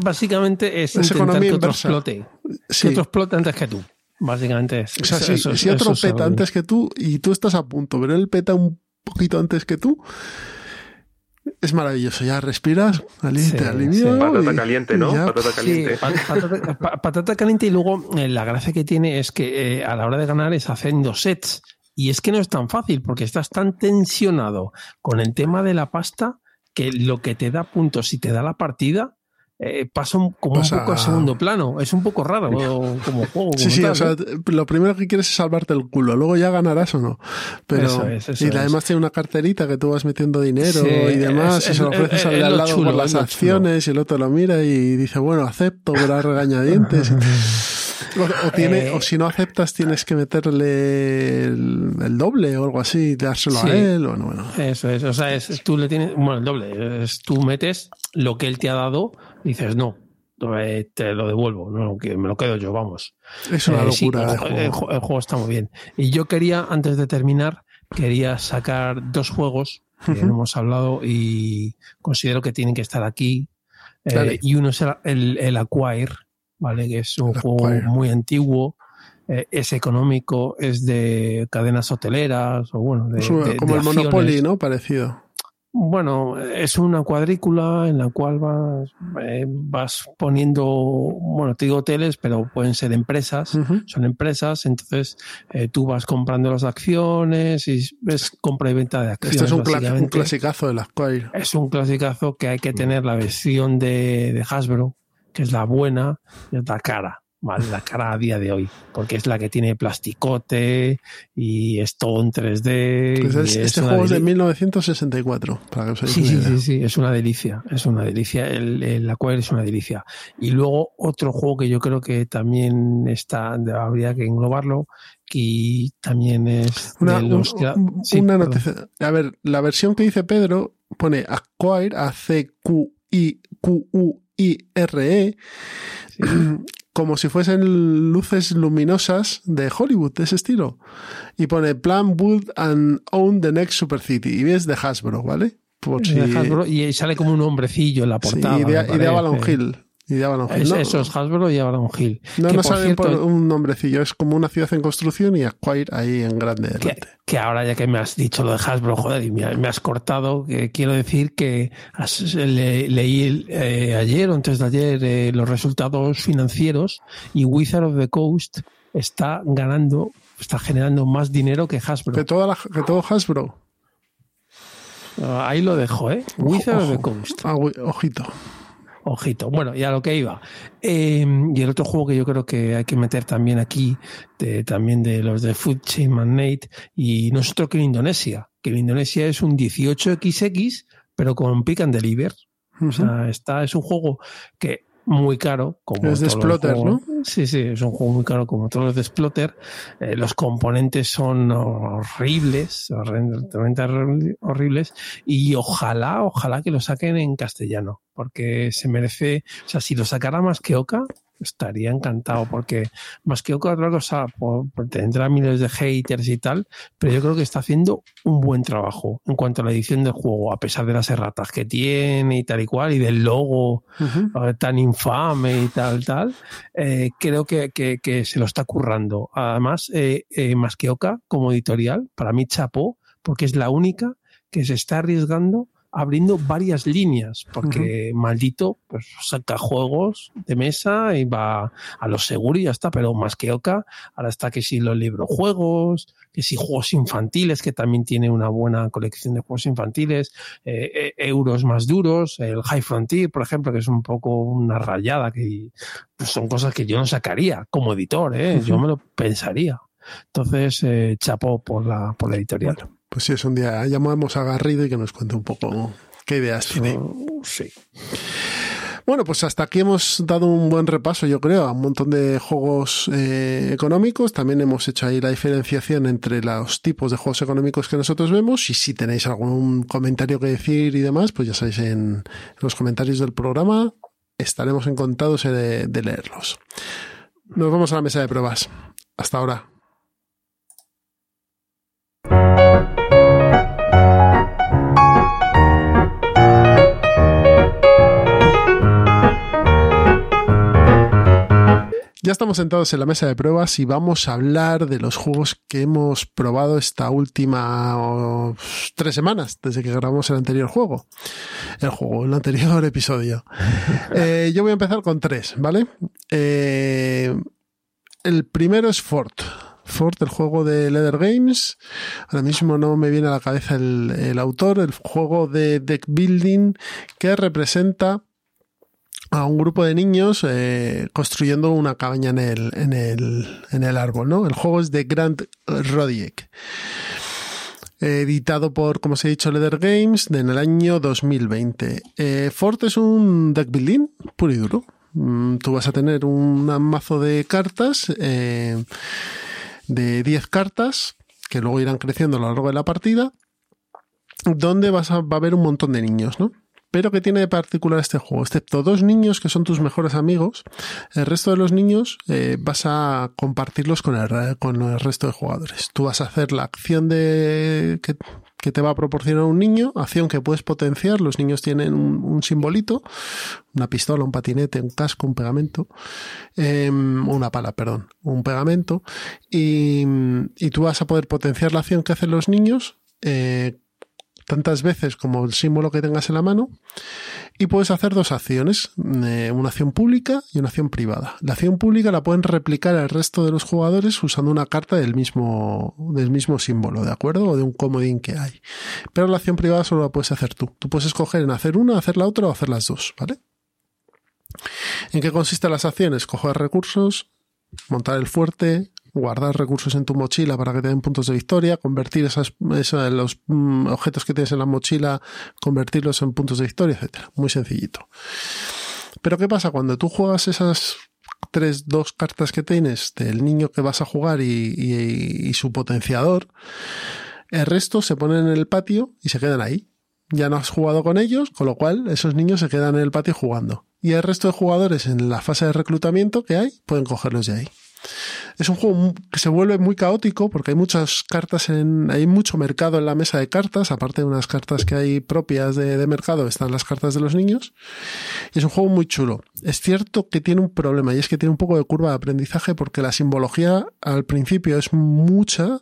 Básicamente es, Es intentar que otro inversa. explote. Sí. Que otro explote antes que tú. Básicamente es. O sea, si, eso- si eso otro peta antes que tú y tú estás a punto, pero él peta un poquito antes que tú, es maravilloso. Ya respiras, ali- Sí, te alivia. sí. Patata y- caliente, ¿no? y ya. Patata caliente. pa- patata, pa- patata caliente y luego eh, la gracia que tiene es que eh, a la hora de ganar es haciendo sets. Y es que no es tan fácil porque estás tan tensionado con el tema de la pasta que lo que te da puntos si te da la partida eh, como Pasa- un poco a segundo plano. Es un poco raro como juego. Sí, como sí, tal, o sea, ¿eh? lo primero que quieres es salvarte el culo, luego ya ganarás o no. Pero, Eso es, eso y es. además tiene una carterita que tú vas metiendo dinero Sí, y demás, es- y se lo es- ofreces es- al al lado chulo, por las acciones y el otro lo mira y dice, bueno, acepto, a regañadientes. O, o tiene, Eh, o si no aceptas, tienes que meterle el, el doble o algo así, dárselo Sí. a él. Bueno. Eso es, o sea, es, tú le tienes, bueno, el doble, es, tú metes lo que él te ha dado, dices, no, eh, te lo devuelvo, no, que me lo quedo yo, vamos. Es una Eh, sí, locura el, juego. el ju- el juego está muy bien. Y yo quería, antes de terminar, quería sacar dos juegos que no hemos hablado y considero que tienen que estar aquí. Eh, y uno es el, el, Acquire, ¿vale? Que es un juego muy antiguo. eh, es económico, es de cadenas hoteleras o bueno, de, Es una- de- como de el Monopoly. ¿no? Parecido. Bueno, es una cuadrícula en la cual vas, eh, vas poniendo, bueno, te digo hoteles, pero pueden ser empresas, son empresas, entonces eh, tú vas comprando las acciones y es compra y venta de acciones. Este es un, clasicazo de la Squire. Es un clasicazo que hay que tener la versión de, de Hasbro, que es la buena, y es la cara. ¿Vale? La cara a día de hoy, porque es la que tiene plasticote y es todo en 3D. Pues y es- es este juego es de deli- 1964, para que os Sí, sí, sí, sí, es una delicia, es una delicia, el, el es una delicia. Y luego otro juego que yo creo que también está, habría que englobarlo, y también es Una, de los... un- un- sí, una noticia. A ver, la versión que dice Pedro pone Acquire, A-C-Q-I-Q-U-I-R-E, como si fuesen luces luminosas de Hollywood, de ese estilo. Y pone Plan, Build and Own the Next Super City. Y es de Hasbro, ¿vale? Por si, De Hasbro, y sale como un hombrecillo en la sí, portada. y, de, y de. Avalon Hill. Y Avalon Hill. Es- no, Eso es Hasbro y Avalon Hill. no, que no por saben cierto, por un nombrecillo, es como una ciudad en construcción y Acquire ahí en grande que, ahora ya que me has dicho lo de Hasbro, joder, y me, me has cortado, que quiero decir que has- le- leí eh, ayer o antes de ayer eh, los resultados financieros y Wizard of the Coast está ganando, está generando más dinero que Hasbro. Que, toda la- que todo Hasbro. Ah, Ahí lo dejo, ¿eh? Ojo, Wizard of the. Coast. Ah, ojito. Ojito. Bueno, ya lo que iba. Eh, y el otro juego que yo creo que hay que meter también aquí, de- también de los de Food Chain Magnate, y no es otro que en Indonesia, que en Indonesia es un 18XX, pero con pick and deliver. O sea, está, es un juego que muy caro. Como es de Splotter, ¿no? Sí, sí, es un juego muy caro como todos los de Splotter. Eh, los componentes son horribles, realmente horribles. Y ojalá, ojalá que lo saquen en castellano, porque se merece, o sea, si lo sacara más que Oca, estaría encantado porque más que otra cosa tendrá miles de haters y tal, pero yo creo que está haciendo un buen trabajo en cuanto a la edición del juego, a pesar de las erratas que tiene y tal y cual, y del logo eh, tan infame y tal, tal, eh, creo que, que, se lo está currando. Además, eh, eh más que Oca, como editorial, para mí chapó, porque es la única que se está arriesgando abriendo varias líneas, porque maldito pues saca juegos de mesa y va a lo seguro y ya está, pero más que Oca, ahora está que si los librojuegos, que si juegos infantiles, que también tiene una buena colección de juegos infantiles, eh, eh, euros más duros, el High Frontier, por ejemplo, que es un poco una rayada, que pues, son cosas que yo no sacaría como editor, ¿eh? yo me lo pensaría. Entonces, eh, chapó por la, por la editorial. Pues sí, es un día llamamos a Garrido y que nos cuente un poco qué ideas tiene. sí. Bueno, pues hasta aquí hemos dado un buen repaso, yo creo, a un montón de juegos eh, económicos. También hemos hecho ahí la diferenciación entre los tipos de juegos económicos que nosotros vemos. Y si tenéis algún comentario que decir y demás, pues ya sabéis en los comentarios del programa. Estaremos encantados de leerlos. Nos vamos a la mesa de pruebas. Hasta ahora. Ya estamos sentados en la mesa de pruebas y vamos a hablar de los juegos que hemos probado esta última tres semanas, desde que grabamos el anterior juego. El juego, el anterior episodio. Eh, yo voy a empezar con tres, ¿vale? Eh, el primero es Fort. Fort, el juego de Leather Games. Ahora mismo no me viene a la cabeza el, el autor, el juego de deck building que representa a un grupo de niños eh, construyendo una cabaña en el, en, el, en el árbol, ¿no? El juego es de Grant Rodiek. editado por, como os he dicho, Leather Games en el año 2020. Eh, Fort es un deck building puro y duro. Mm, tú vas a tener un mazo de cartas, eh, de 10 cartas, que luego irán creciendo a lo largo de la partida, donde vas a, va a haber un montón de niños, ¿no? Pero ¿qué tiene de particular este juego? Excepto dos niños que son tus mejores amigos, el resto de los niños eh, vas a compartirlos con el, resto de jugadores. Tú vas a hacer la acción de que, te va a proporcionar un niño, acción que puedes potenciar. Los niños tienen un, simbolito, una pistola, un patinete, un casco, un pegamento, em, una pala, perdón, un pegamento. Y, y, tú vas a poder potenciar la acción que hacen los niños eh, tantas veces como el símbolo que tengas en la mano y puedes hacer dos acciones, eh, una acción pública y una acción privada. La acción pública la pueden replicar el resto de los jugadores usando una carta del mismo, del mismo símbolo, ¿de acuerdo? O de un comodín que hay. Pero la acción privada solo la puedes hacer tú. Tú puedes escoger en hacer una, hacer la otra o hacer las dos, ¿vale? ¿En qué consisten las acciones? Coger recursos, montar el fuerte, guardar recursos en tu mochila para que te den puntos de victoria, convertir esas, los mm, objetos que tienes en la mochila, convertirlos en puntos de victoria, etcétera. Muy sencillito. Pero ¿qué pasa cuando tú juegas esas tres, dos cartas que tienes del niño que vas a jugar y, y su potenciador? El resto se ponen en el patio y se quedan ahí. Ya no has jugado con ellos, con lo cual esos niños se quedan en el patio jugando. Y el resto de jugadores en la fase de reclutamiento que hay pueden cogerlos de ahí. Es un juego que se vuelve muy caótico porque hay muchas cartas en, hay mucho mercado en la mesa de cartas, aparte de unas cartas que hay propias de, mercado, están las cartas de los niños. Y es un juego muy chulo. Es cierto que tiene un problema y es que tiene un poco de curva de aprendizaje porque la simbología al principio es mucha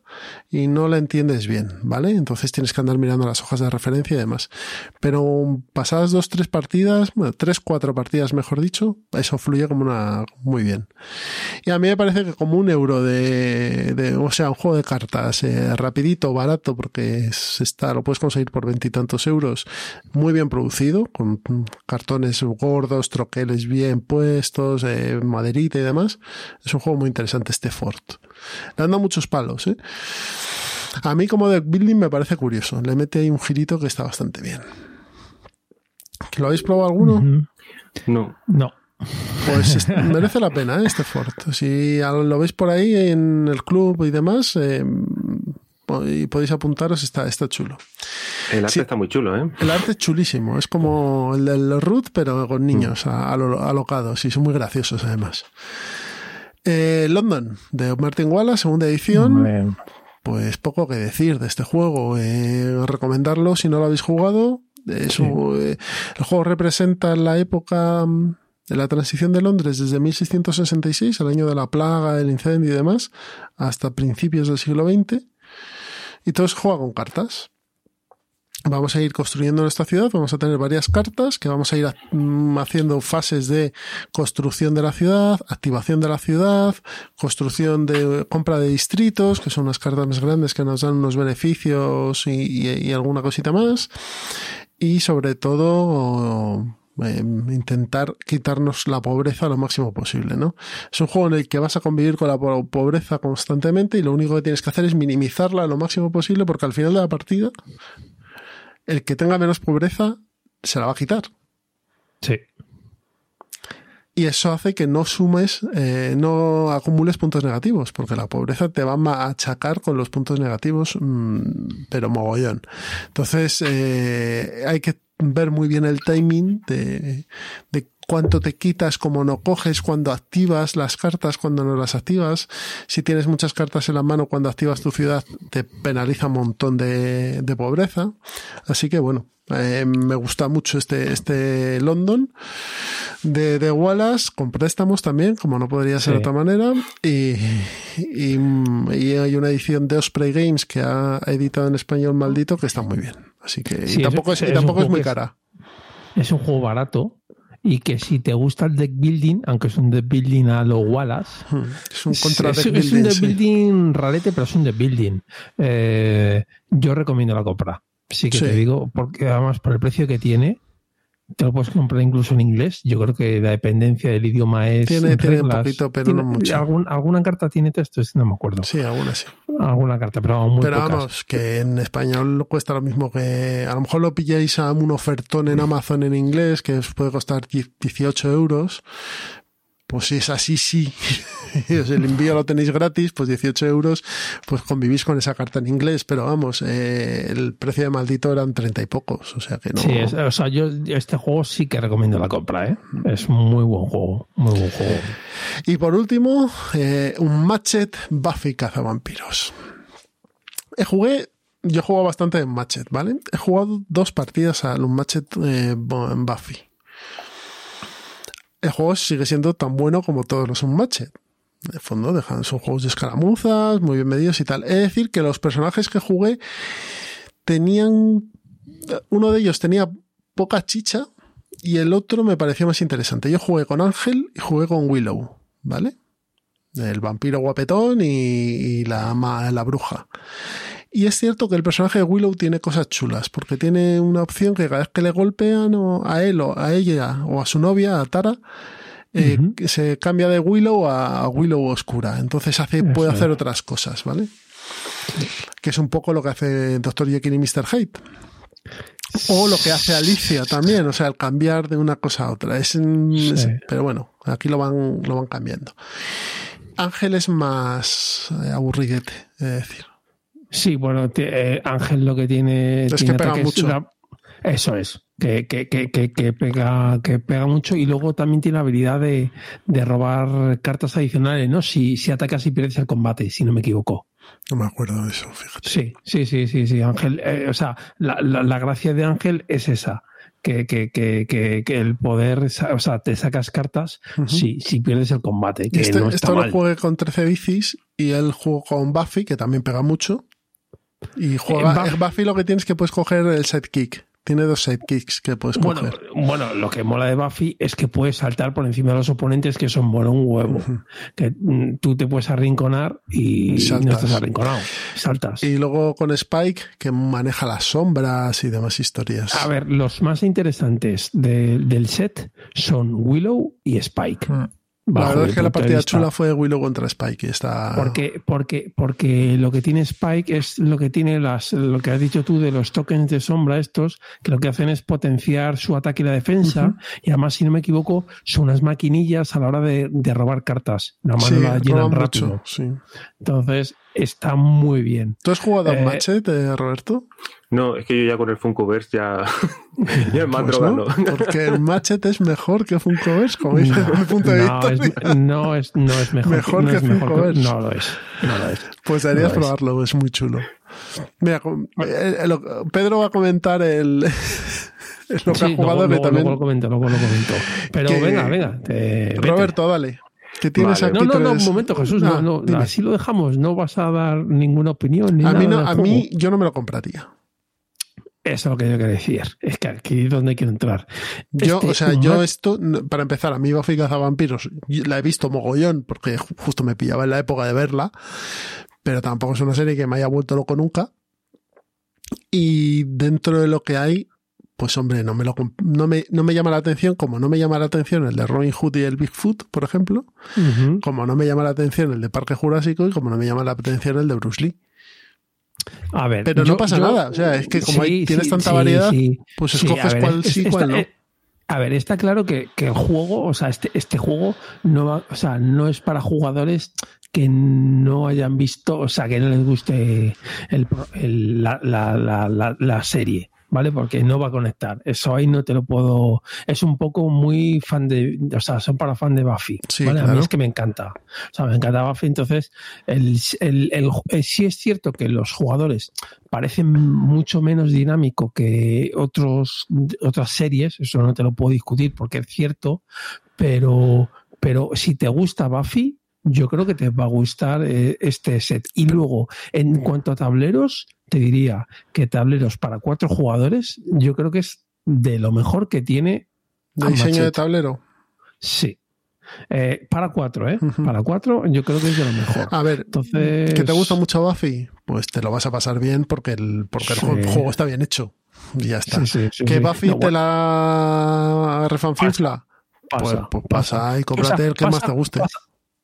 y no la entiendes bien, ¿vale? Entonces tienes que andar mirando las hojas de referencia y demás. Pero pasadas dos, tres partidas, bueno, tres, cuatro partidas, mejor dicho, eso fluye como una, muy bien. Y a mí me parece que como un euro de, o sea, un juego de cartas eh, rapidito, barato, porque está, lo puedes conseguir por veintitantos euros, muy bien producido, con cartones gordos, troqueles bien puestos, eh, maderita y demás. Es un juego muy interesante este Fort. Le han dado muchos palos, ¿eh? A mí como deck building me parece curioso. Le mete ahí un girito que está bastante bien. ¿Lo habéis probado alguno? No. No. Pues merece la pena ¿eh? este Ford. Si lo veis por ahí en el club y demás, eh, y podéis apuntaros, está, está chulo. El arte está muy chulo, ¿eh? El arte es chulísimo. Es como el del Ruth, pero con niños mm. alocados y son muy graciosos además. Eh, London, de Martin Wallace, segunda edición. Pues poco que decir de este juego. Eh, recomendarlo si no lo habéis jugado. Eh, el juego representa la época mm, de la transición de Londres desde 1666, el año de la plaga, el incendio y demás, hasta principios del siglo XX. Y todo se juega con cartas vamos a ir construyendo nuestra ciudad, vamos a tener varias cartas que vamos a ir mm, haciendo fases de construcción de la ciudad, activación de la ciudad, construcción de compra de distritos, que son unas cartas más grandes que nos dan unos beneficios y, alguna cosita más. Y sobre todo, em, intentar quitarnos la pobreza lo máximo posible, ¿no? Es un juego en el que vas a convivir con la pobreza constantemente y lo único que tienes que hacer es minimizarla lo máximo posible porque al final de la partida el que tenga menos pobreza se la va a quitar. Sí. Y eso hace que no sumes, eh, no acumules puntos negativos, porque la pobreza te va a achacar con los puntos negativos, mm, pero mogollón. Entonces, eh, hay que ver muy bien el timing de, de cuánto te quitas, cómo no coges, cuando activas las cartas, cuando no las activas. Si tienes muchas cartas en la mano cuando activas tu ciudad, te penaliza un montón de, de pobreza. Así que bueno, eh, me gusta mucho este, este London de, de, Wallace, con préstamos también, como no podría ser de otra manera. Y, y, y, hay una edición de Osprey Games que ha editado en español maldito que está muy bien. Así que tampoco, es, tampoco es muy cara. Es un juego barato y que si te gusta el deck building, aunque es un deck building a lo Wallace, hmm, es un contra deck building. Es un deck building rarete, pero es un deck building. Eh, yo recomiendo la compra. Sí que te digo, porque además por el precio que tiene, te lo puedes comprar incluso en inglés. Yo creo que la dependencia del idioma es. Tiene, tiene un poquito, pero no mucho. ¿Alguna carta tiene texto? No me acuerdo. Sí, alguna sí. Alguna carta, pero muy Pero vamos, que en español cuesta lo mismo que. A lo mejor lo pilláis a un ofertón en Amazon en inglés que os puede costar 18 euros, pues si es así, sí. el envío lo tenéis gratis, pues 18 euros, pues convivís con esa carta en inglés, pero vamos, eh, el precio de maldito eran 30 y pocos, o sea que no. Sí, o sea, yo este juego sí que recomiendo la compra, ¿eh? Es muy buen juego, muy buen juego. Y por último, eh, un Matchet Buffy Cazavampiros. He jugué yo he jugado bastante en Matchet, ¿vale? He jugado dos partidas al Matchet eh, Buffy el juego sigue siendo tan bueno como todos los Unmatched. De fondo, dejan, son juegos de escaramuzas, muy bien medidos y tal. Es decir, que los personajes que jugué tenían. Uno de ellos tenía poca chicha y el otro me parecía más interesante. Yo jugué con Ángel y jugué con Willow, ¿vale? El vampiro guapetón y, la, la bruja. Y es cierto que el personaje de Willow tiene cosas chulas, porque tiene una opción que cada vez que le golpean a él o a ella o a su novia, a Tara, eh, se cambia de Willow a, Willow oscura. Entonces hace, puede hacer otras cosas, ¿vale? Que es un poco lo que hace Dr. Jekyll y Mr. Hyde. O lo que hace Alicia también, o sea, el cambiar de una cosa a otra. Es, pero bueno, aquí lo van, lo van cambiando. Ángel es más eh, aburridete, es decir. Sí, bueno, eh, Ángel lo que tiene. Es que pega mucho. eso es, que, que, que, que, pega, que pega mucho y luego también tiene la habilidad de, de robar cartas adicionales, ¿no? Si, si atacas y pierdes el combate, si no me equivoco. No me acuerdo de eso, fíjate. Sí, sí, sí, sí, sí. Ángel, eh, o sea, la, la, gracia de Ángel es esa. Que, que, que, que, el poder, o sea, te sacas cartas si, si pierdes el combate. Que este, no está esto lo jugué con 13 bicis y él jugó con Buffy, que también pega mucho. Y juega. Buffy lo que tienes que puedes coger el sidekick. Tiene dos sidekicks que puedes coger. Bueno, lo que mola de Buffy es que puedes saltar por encima de los oponentes que son bueno un huevo. Que mm, tú te puedes arrinconar y no estás arrinconado. Saltas. Y luego con Spike, que maneja las sombras y demás historias. A ver, los más interesantes del set son Willow y Spike. Mm. La verdad es que la partida chula fue Willow contra Spike. Está... Porque, porque, porque lo que tiene Spike es lo que tiene las, lo que has dicho tú de los tokens de sombra estos, que lo que hacen es potenciar su ataque y la defensa. Y además, si no me equivoco, son unas maquinillas a la hora de, robar cartas. La mano la llenan rápido. Entonces, está muy bien. ¿Tú has jugado a un match, Roberto? No, es que yo ya con el Funkoverse ya, ya me pues no, Porque el Matchet es mejor que Funkoverse, como dice no, mi punto de no, vista. Es, no, es, no es mejor, mejor que Funkoverse. No lo es. No lo es. Pues deberías probarlo, es muy chulo. Mira, eh, eh, Pedro va a comentar el, lo que ha jugado. Luego, también... lo comento, luego lo comento. Pero venga, venga. Roberto, dale. ¿Qué tienes vale. No, no, no, un momento, Jesús. No, no, así lo dejamos. No vas a dar ninguna opinión. Ni a nada mí, no, a mí yo no me lo compraría. Eso es lo que yo quería decir. Es que aquí es donde quiero entrar. Yo, este, o sea, yo esto, para empezar, a mí Buffy Vampiros la he visto mogollón porque justo me pillaba en la época de verla, pero tampoco es una serie que me haya vuelto loco nunca. Y dentro de lo que hay, pues hombre, no me, lo, no me, no me llama la atención, como no me llama la atención el de Robin Hood y el Bigfoot, por ejemplo, como no me llama la atención el de Parque Jurásico y como no me llama la atención el de Bruce Lee. A ver, pero no pasa nada. O sea, es que como tienes tanta variedad, pues escoges cuál sí, cuál no. A ver, está claro que, que, el juego, o sea, este, este juego no va, o sea, no es para jugadores que no hayan visto, o sea, que no les guste el, el, la, la, la, la, serie. ¿Vale? Porque no va a conectar. Eso ahí no te lo puedo. Es un poco muy fan de. O sea, son para fan de Buffy. ¿vale? A mí es que me encanta. O sea, me encanta Buffy. Entonces, el, el, el, eh, sí es cierto que los jugadores parecen mucho menos dinámico que otros, otras series. Eso no te lo puedo discutir porque es cierto. Pero, pero si te gusta Buffy, yo creo que te va a gustar eh, este set. Y luego, en cuanto a tableros, te diría que tableros para cuatro jugadores, yo creo que es de lo mejor que tiene. ¿De diseño de tablero? Sí. Eh, para cuatro, ¿eh? Para cuatro, yo creo que es de lo mejor. A ver, Entonces... ¿que te gusta mucho Buffy? Pues te lo vas a pasar bien porque el, porque el juego está bien hecho. Y ya está. ¿Que Buffy te la refanfifla? Pasa, pues, pues pasa, y cómprate el que más te guste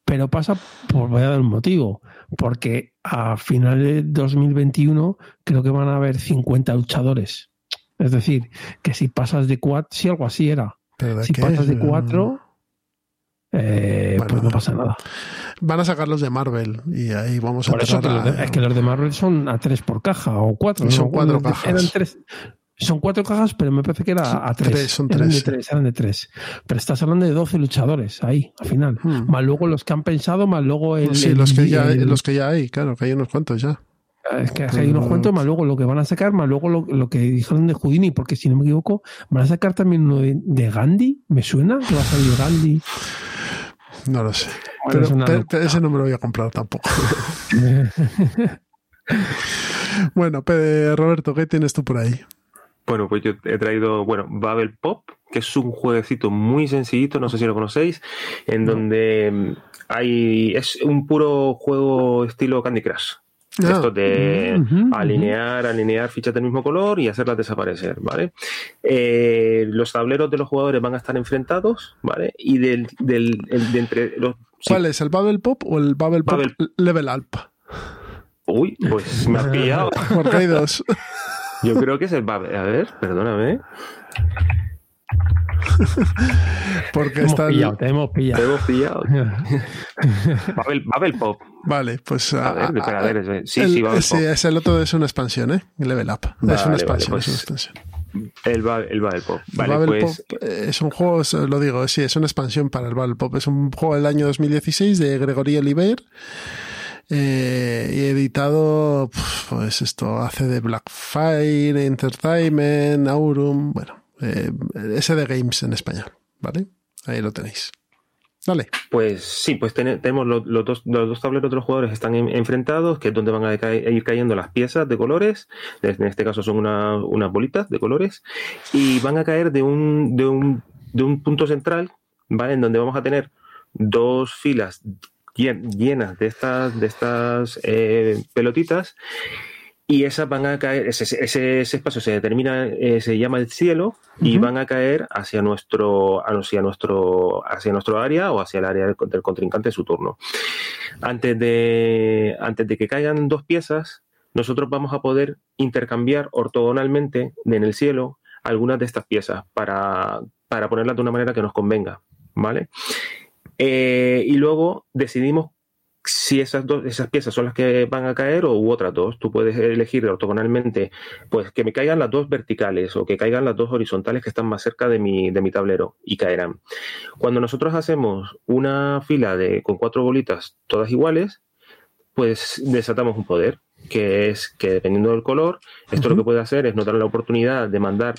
pero pasa por voy a dar un motivo, porque a finales de 2021 creo que van a haber 50 luchadores. Es decir, que si pasas de cuatro, si algo así era, si pasas de cuatro, eh, pues no pasa nada. Van a sacar los de Marvel y ahí vamos a por eso Es que los de Marvel son a tres por caja o cuatro. Son cuatro cajas. Eran tres, son cuatro cajas, pero me parece que era a tres. son eran tres. De tres. Eran de tres. Pero estás hablando de 12 luchadores ahí, al final. Hmm. Más luego los que han pensado, más luego el. Sí, el, los, que ya, el, los que ya hay, claro, que hay unos cuantos ya. Es que hay unos cuantos, más luego lo que van a sacar, más luego lo, lo, que dijeron de Houdini, porque si no me equivoco, van a sacar también uno de, de Gandhi, ¿me suena? Que va a salir Gandhi. No lo sé. Bueno, pero, pero, pero ese no me lo voy a comprar tampoco. bueno, Roberto, ¿qué tienes tú por ahí? Bueno, pues yo he traído, bueno, Babel Pop, que es un jueguecito muy sencillito, no sé si lo conocéis, en donde hay, es un puro juego estilo Candy Crush. Ah. Esto de uh -huh, alinear, uh -huh. alinear fichas del mismo color y hacerlas desaparecer, ¿vale? Eh, los tableros de los jugadores van a estar enfrentados, ¿vale? Y del, del el, de entre los... ¿Cuál sí. es, el Babel Pop o el Babel Pop Babel... Level Up? Uy, pues me has pillado. Porque hay dos. Yo creo que es el Babel. A ver, perdóname. Porque hemos está pillado, te hemos pillado. Te hemos pillado. Babel, Babel Pop. Vale, pues. A ver, espera, a ver. Sí, el, sí, Babel sí, Pop. es el otro es una expansión, ¿eh? Level Up. Vale, es una expansión, vale, pues, es una expansión. El, ba el Babel Pop. Vale, el Babel pues. Pop es un juego, lo digo, sí, es una expansión para el Babel Pop. Es un juego del año 2016 de Gregory Oliver. Eh, y editado, pues esto hace de Blackfire, Entertainment, Aurum, bueno, eh, ese de Games en español, ¿vale? Ahí lo tenéis. Dale. Pues sí, pues ten tenemos los, los, dos, los, dos, tableros de los jugadores están en, enfrentados, que es donde van a, ir cayendo las piezas de colores, en este caso son una, unas bolitas de colores, y van a caer de un, de un, de un punto central, ¿vale? En donde vamos a tener dos filas llenas de estas, de estas eh, pelotitas y esas van a caer, ese, ese, espacio se determina, eh, se llama el cielo, y van a caer hacia nuestro, hacia nuestro, hacia nuestro área o hacia el área del, contrincante de su turno. Antes de, antes de que caigan dos piezas, nosotros vamos a poder intercambiar ortogonalmente en el cielo algunas de estas piezas para, para ponerlas de una manera que nos convenga, ¿vale? Eh, y luego decidimos si esas dos, esas piezas son las que van a caer o u otras dos. Tú puedes elegir ortogonalmente, pues que me caigan las dos verticales o que caigan las dos horizontales que están más cerca de mi, de mi tablero y caerán. Cuando nosotros hacemos una fila de, con cuatro bolitas todas iguales, pues desatamos un poder, que es que dependiendo del color, esto lo que puede hacer es nos dar la oportunidad de mandar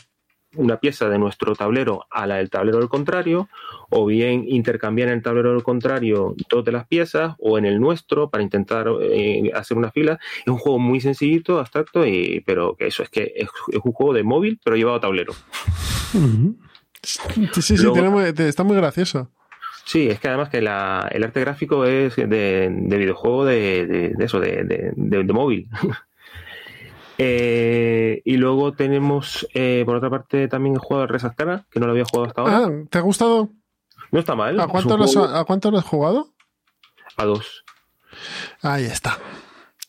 una pieza de nuestro tablero a la del tablero del contrario, o bien intercambiar en el tablero del contrario dos de las piezas, o en el nuestro para intentar eh, hacer una fila. Es un juego muy sencillito, abstracto, y, pero que eso es que es, un juego de móvil, pero llevado a tablero. Sí, sí, sí está muy gracioso. Sí, es que además que la, el arte gráfico es de, de videojuego de, de, eso, de, móvil. Eh, y luego tenemos, eh, por otra parte, también el juego de Resascana, que no lo había jugado hasta ahora. Ah, ¿te ha gustado? No está mal. ¿A cuánto, lo, ¿a cuánto lo has jugado? A dos. Ahí está.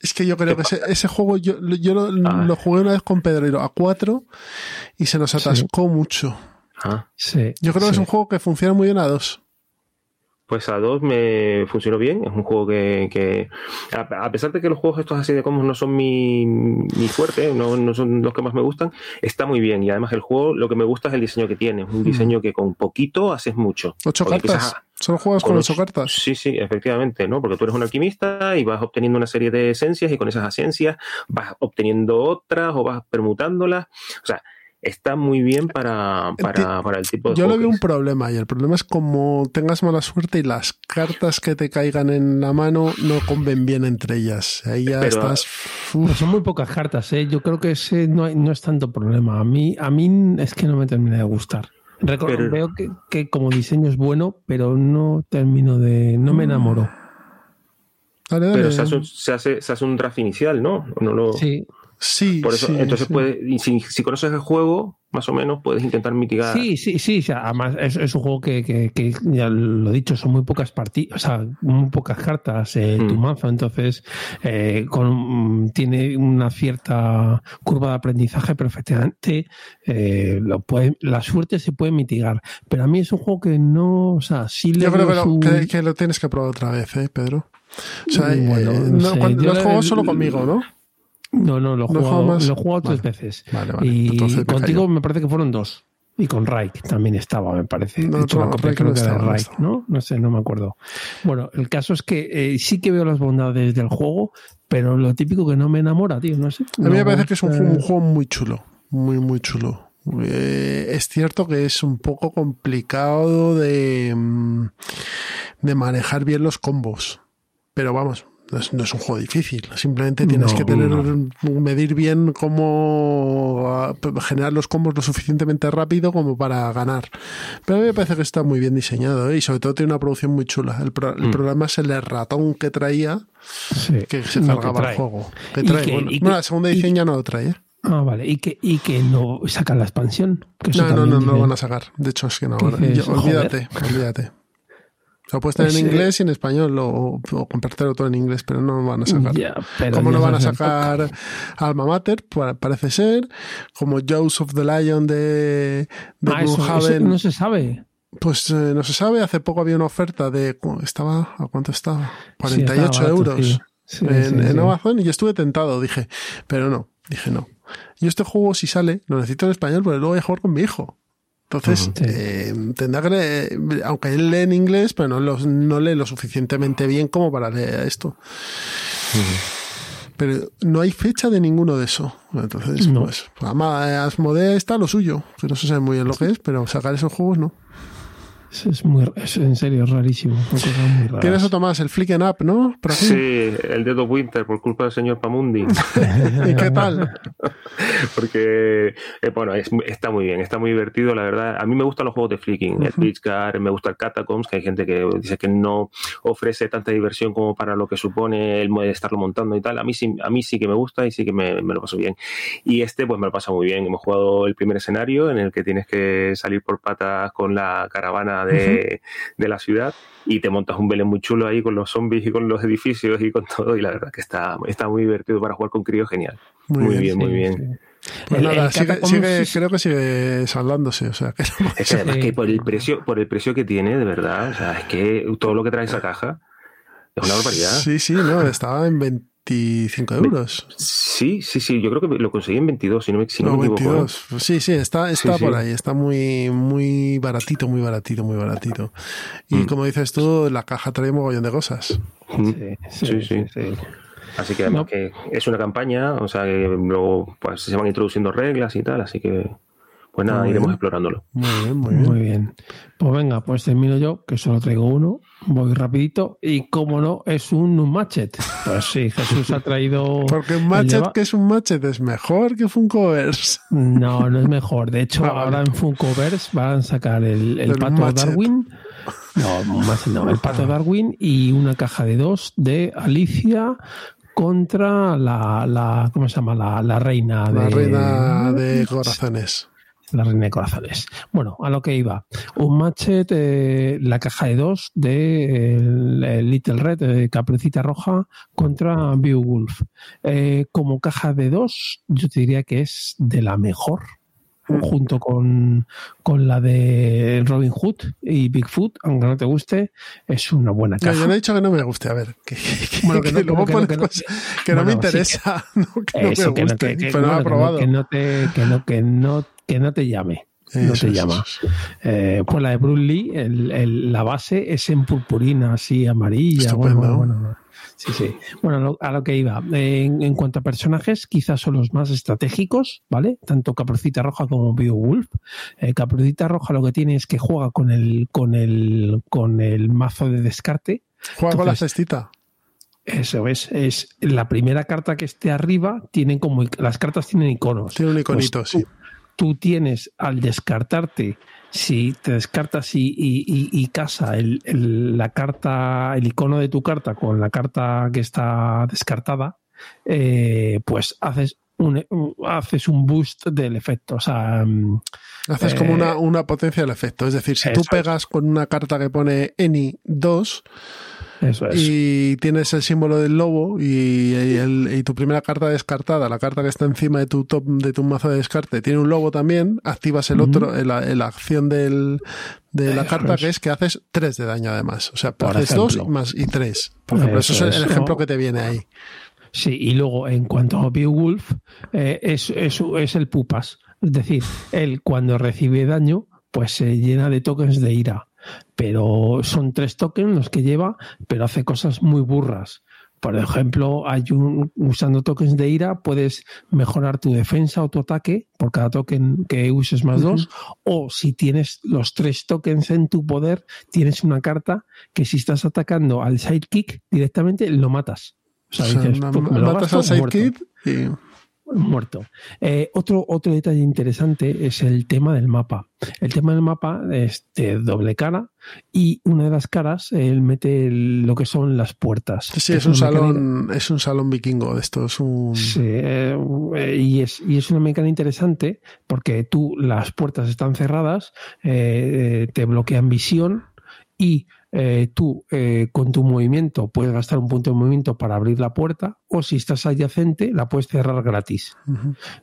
Es que yo creo que ese, juego yo, yo lo, jugué una vez con Pedrero a cuatro y se nos atascó mucho. Ah. Sí, yo creo que es un juego que funciona muy bien a dos. Pues a dos me funcionó bien. Es un juego que, a, pesar de que los juegos estos así de combos no son mi, mi fuerte, no, son los que más me gustan, está muy bien. Y además el juego lo que me gusta es el diseño que tiene. Un diseño que con poquito haces mucho. ¿Ocho cartas? ¿Solo juegas con, ocho, cartas? Sí, sí, efectivamente, ¿no? Porque tú eres un alquimista y vas obteniendo una serie de esencias y con esas esencias vas obteniendo otras o vas permutándolas. O sea, está muy bien para, para, el tipo de Yo le veo un problema y el problema es como tengas mala suerte y las cartas que te caigan en la mano no conven bien entre ellas. Ahí ya estás. son muy pocas cartas, ¿eh? Yo creo que ese no, no es tanto problema. A mí, a mí es que no me termina de gustar. veo que, como diseño es bueno, pero no termino de. no me enamoro. Pero se hace, se hace, se, hace, un draft inicial, ¿no? no lo... Sí, Sí, Por eso, entonces si, si, conoces el juego, más o menos puedes intentar mitigar. Sí, sí, sí. además es, un juego que, que, ya lo he dicho, son muy pocas partidas, o sea, muy pocas cartas eh, tu mm. mazo, entonces eh, con, tiene una cierta curva de aprendizaje, pero efectivamente eh, lo puede, la suerte se puede mitigar. Pero a mí es un juego que no, o sea, sí le Yo creo que, lo, que, lo tienes que probar otra vez, ¿eh, Pedro? O sea, bueno, no, cuando, lo has jugado solo conmigo, ¿no? No, no, lo he jugado, tres veces. Y contigo me parece que fueron dos. Y con Raik también estaba, me parece. No, creo que era Raik, ¿no? No sé, no me acuerdo. Bueno, el caso es que eh, sí que veo las bondades del juego, pero lo típico que no me enamora, tío, no sé. A mí me parece que es un, juego muy chulo. Muy, muy chulo. Eh, es cierto que es un poco complicado de, mm, de manejar bien los combos. Pero vamos, no es, un juego difícil, simplemente tienes que tener medir bien cómo ah, generar los combos lo suficientemente rápido como para ganar. Pero a mí me parece que está muy bien diseñado ¿eh? y sobre todo tiene una producción muy chula. El, mm. problema es el ratón que traía que se cargaba el juego. bueno, la segunda edición ya no lo trae. ¿eh? Ah, vale. Y que, y que no sacan la expansión. no, no, no, no lo van a sacar. De hecho, es que no. olvídate, olvídate. Lo puedes tener en inglés y en español o, o compartirlo todo en inglés, pero no van a sacar. como no van a sacar Alma Mater, parece ser, como Jaws of the Lion de, de ah, no se sabe. Pues eh, no se sabe, hace poco había una oferta de, estaba, ¿a cuánto estaba? 48 euros en, en Amazon y yo estuve tentado, dije, pero no, dije no. Y este juego si sale, lo necesito en español porque luego voy a jugar con mi hijo. Entonces, eh, tendrá que, aunque él lee en inglés, pero no, no lee lo suficientemente bien como para leer esto. Pero no hay fecha de ninguno de eso. Entonces, pues, además, Asmodea está lo suyo, que no se sabe muy bien lo que es, pero sacar esos juegos no. Es, muy, es en serio rarísimo. Tienes otro más, el Flicken Up, ¿no? Sí, el Dead of Winter, por culpa del señor Pamundi. ¿Y qué tal? Porque, eh, bueno, está muy bien, está muy divertido, la verdad. A mí me gustan los juegos de flicking, el Beach me gusta el Catacombs, que hay gente que dice que no ofrece tanta diversión como para lo que supone el de estarlo montando y tal. A mí sí, a mí sí que me gusta y sí que me, me lo paso bien. Y este, pues me lo pasa muy bien. Hemos jugado el primer escenario en el que tienes que salir por patas con la caravana de, la ciudad y te montas un Belén muy chulo ahí con los zombies y con los edificios y con todo y la verdad que está, está muy divertido para jugar con crío, genial. Muy, bien, muy bien. Pues nada, creo que sigue saldándose, o sea, que es además que por el precio, por el precio que tiene, de verdad, o sea, es que todo lo que trae esa caja es una barbaridad. Sí, sí, no, estaba en 20 25 euros. Sí, sí, sí, yo creo que lo conseguí en 22, si no me, si no, me equivoco. ¿eh? Sí, sí, está, está por ahí, está muy, muy baratito, muy baratito, muy baratito. Y mm. como dices tú, la caja trae un mogollón de cosas. Mm. Sí, sí, sí. Así que además que es una campaña, o sea que luego pues, se van introduciendo reglas y tal, así que pues nada, iremos explorándolo. Muy bien, muy bien. Muy bien. Pues venga, pues termino yo, que solo traigo uno, voy rapidito, y como no, es un, matchet. Pues sí, Jesús ha traído... Porque un matchet que es un matchet es mejor que Funkoverse. No, no es mejor. De hecho, ah, ahora en Funkoverse van a sacar el, el pato Darwin. No, no, el pato Darwin y una caja de dos de Alicia contra la, la ¿cómo se llama? La, la reina de... La reina de corazones la reina de corazones. Bueno, a lo que iba. Un matchet, eh, la caja de dos de Little Red, de Capricita Roja, contra Beowulf. Eh, como caja de dos, yo te diría que es de la mejor mm. junto con, con, la de Robin Hood y Bigfoot, aunque no te guste, es una buena caja. yo no he dicho que no me guste, a ver, que, bueno, que, no, que, no, me interesa, que, no me guste, pero no, he probado. Que no, te, que no, que no que no te llame. No te llama. Eh, pues la de Bruce Lee, el, la base es en purpurina, así amarilla. Bueno, bueno, sí, sí. Bueno, a lo que iba. En, cuanto a personajes, quizás son los más estratégicos, ¿vale? Tanto Caprocita Roja como Beowulf. Eh, Caprocita Roja lo que tiene es que juega con el, con el, con el mazo de descarte. Juega con la cestita. Eso es, es la primera carta que esté arriba, tienen como las cartas tienen iconos. Tiene un iconito, pues sí tú tienes al descartarte, si te descartas y, casa el, la carta, el icono de tu carta con la carta que está descartada, eh, pues haces un, haces un boost del efecto. O sea, mm, haces como una, eh, una, potencia del efecto. Es decir, si tú pegas con una carta que pone Any 2, y tienes el símbolo del lobo y, tu primera carta descartada, la carta que está encima de tu top de tu mazo de descarte, tiene un lobo también. Activas el otro, la, acción del, de la carta que es que haces 3 de daño además. O sea, haces 2 más y 3. Por ejemplo, eso, es el ejemplo que te viene ahí. Sí, y luego en cuanto a Beowulf, eh, es, es, es el pupas. Es decir, él cuando recibe daño, pues se llena de tokens de ira pero son tres tokens los que lleva, pero hace cosas muy burras. Por ejemplo, hay un, usando tokens de ira puedes mejorar tu defensa o tu ataque por cada token que uses más dos. O si tienes los tres tokens en tu poder, tienes una carta que si estás atacando al sidekick directamente lo matas. O sea, dices, matas al sidekick y muerto. Eh, otro, otro detalle interesante es el tema del mapa. El tema del mapa es de doble cara y una de las caras él mete lo que son las puertas. Sí, es, un salón, es un salón vikingo de esto. un... Sí, eh, y, es, y es una mecánica interesante porque tú las puertas están cerradas, eh, te bloquean visión y eh, tú eh, con tu movimiento puedes gastar un punto de movimiento para abrir la puerta o si estás adyacente la puedes cerrar gratis.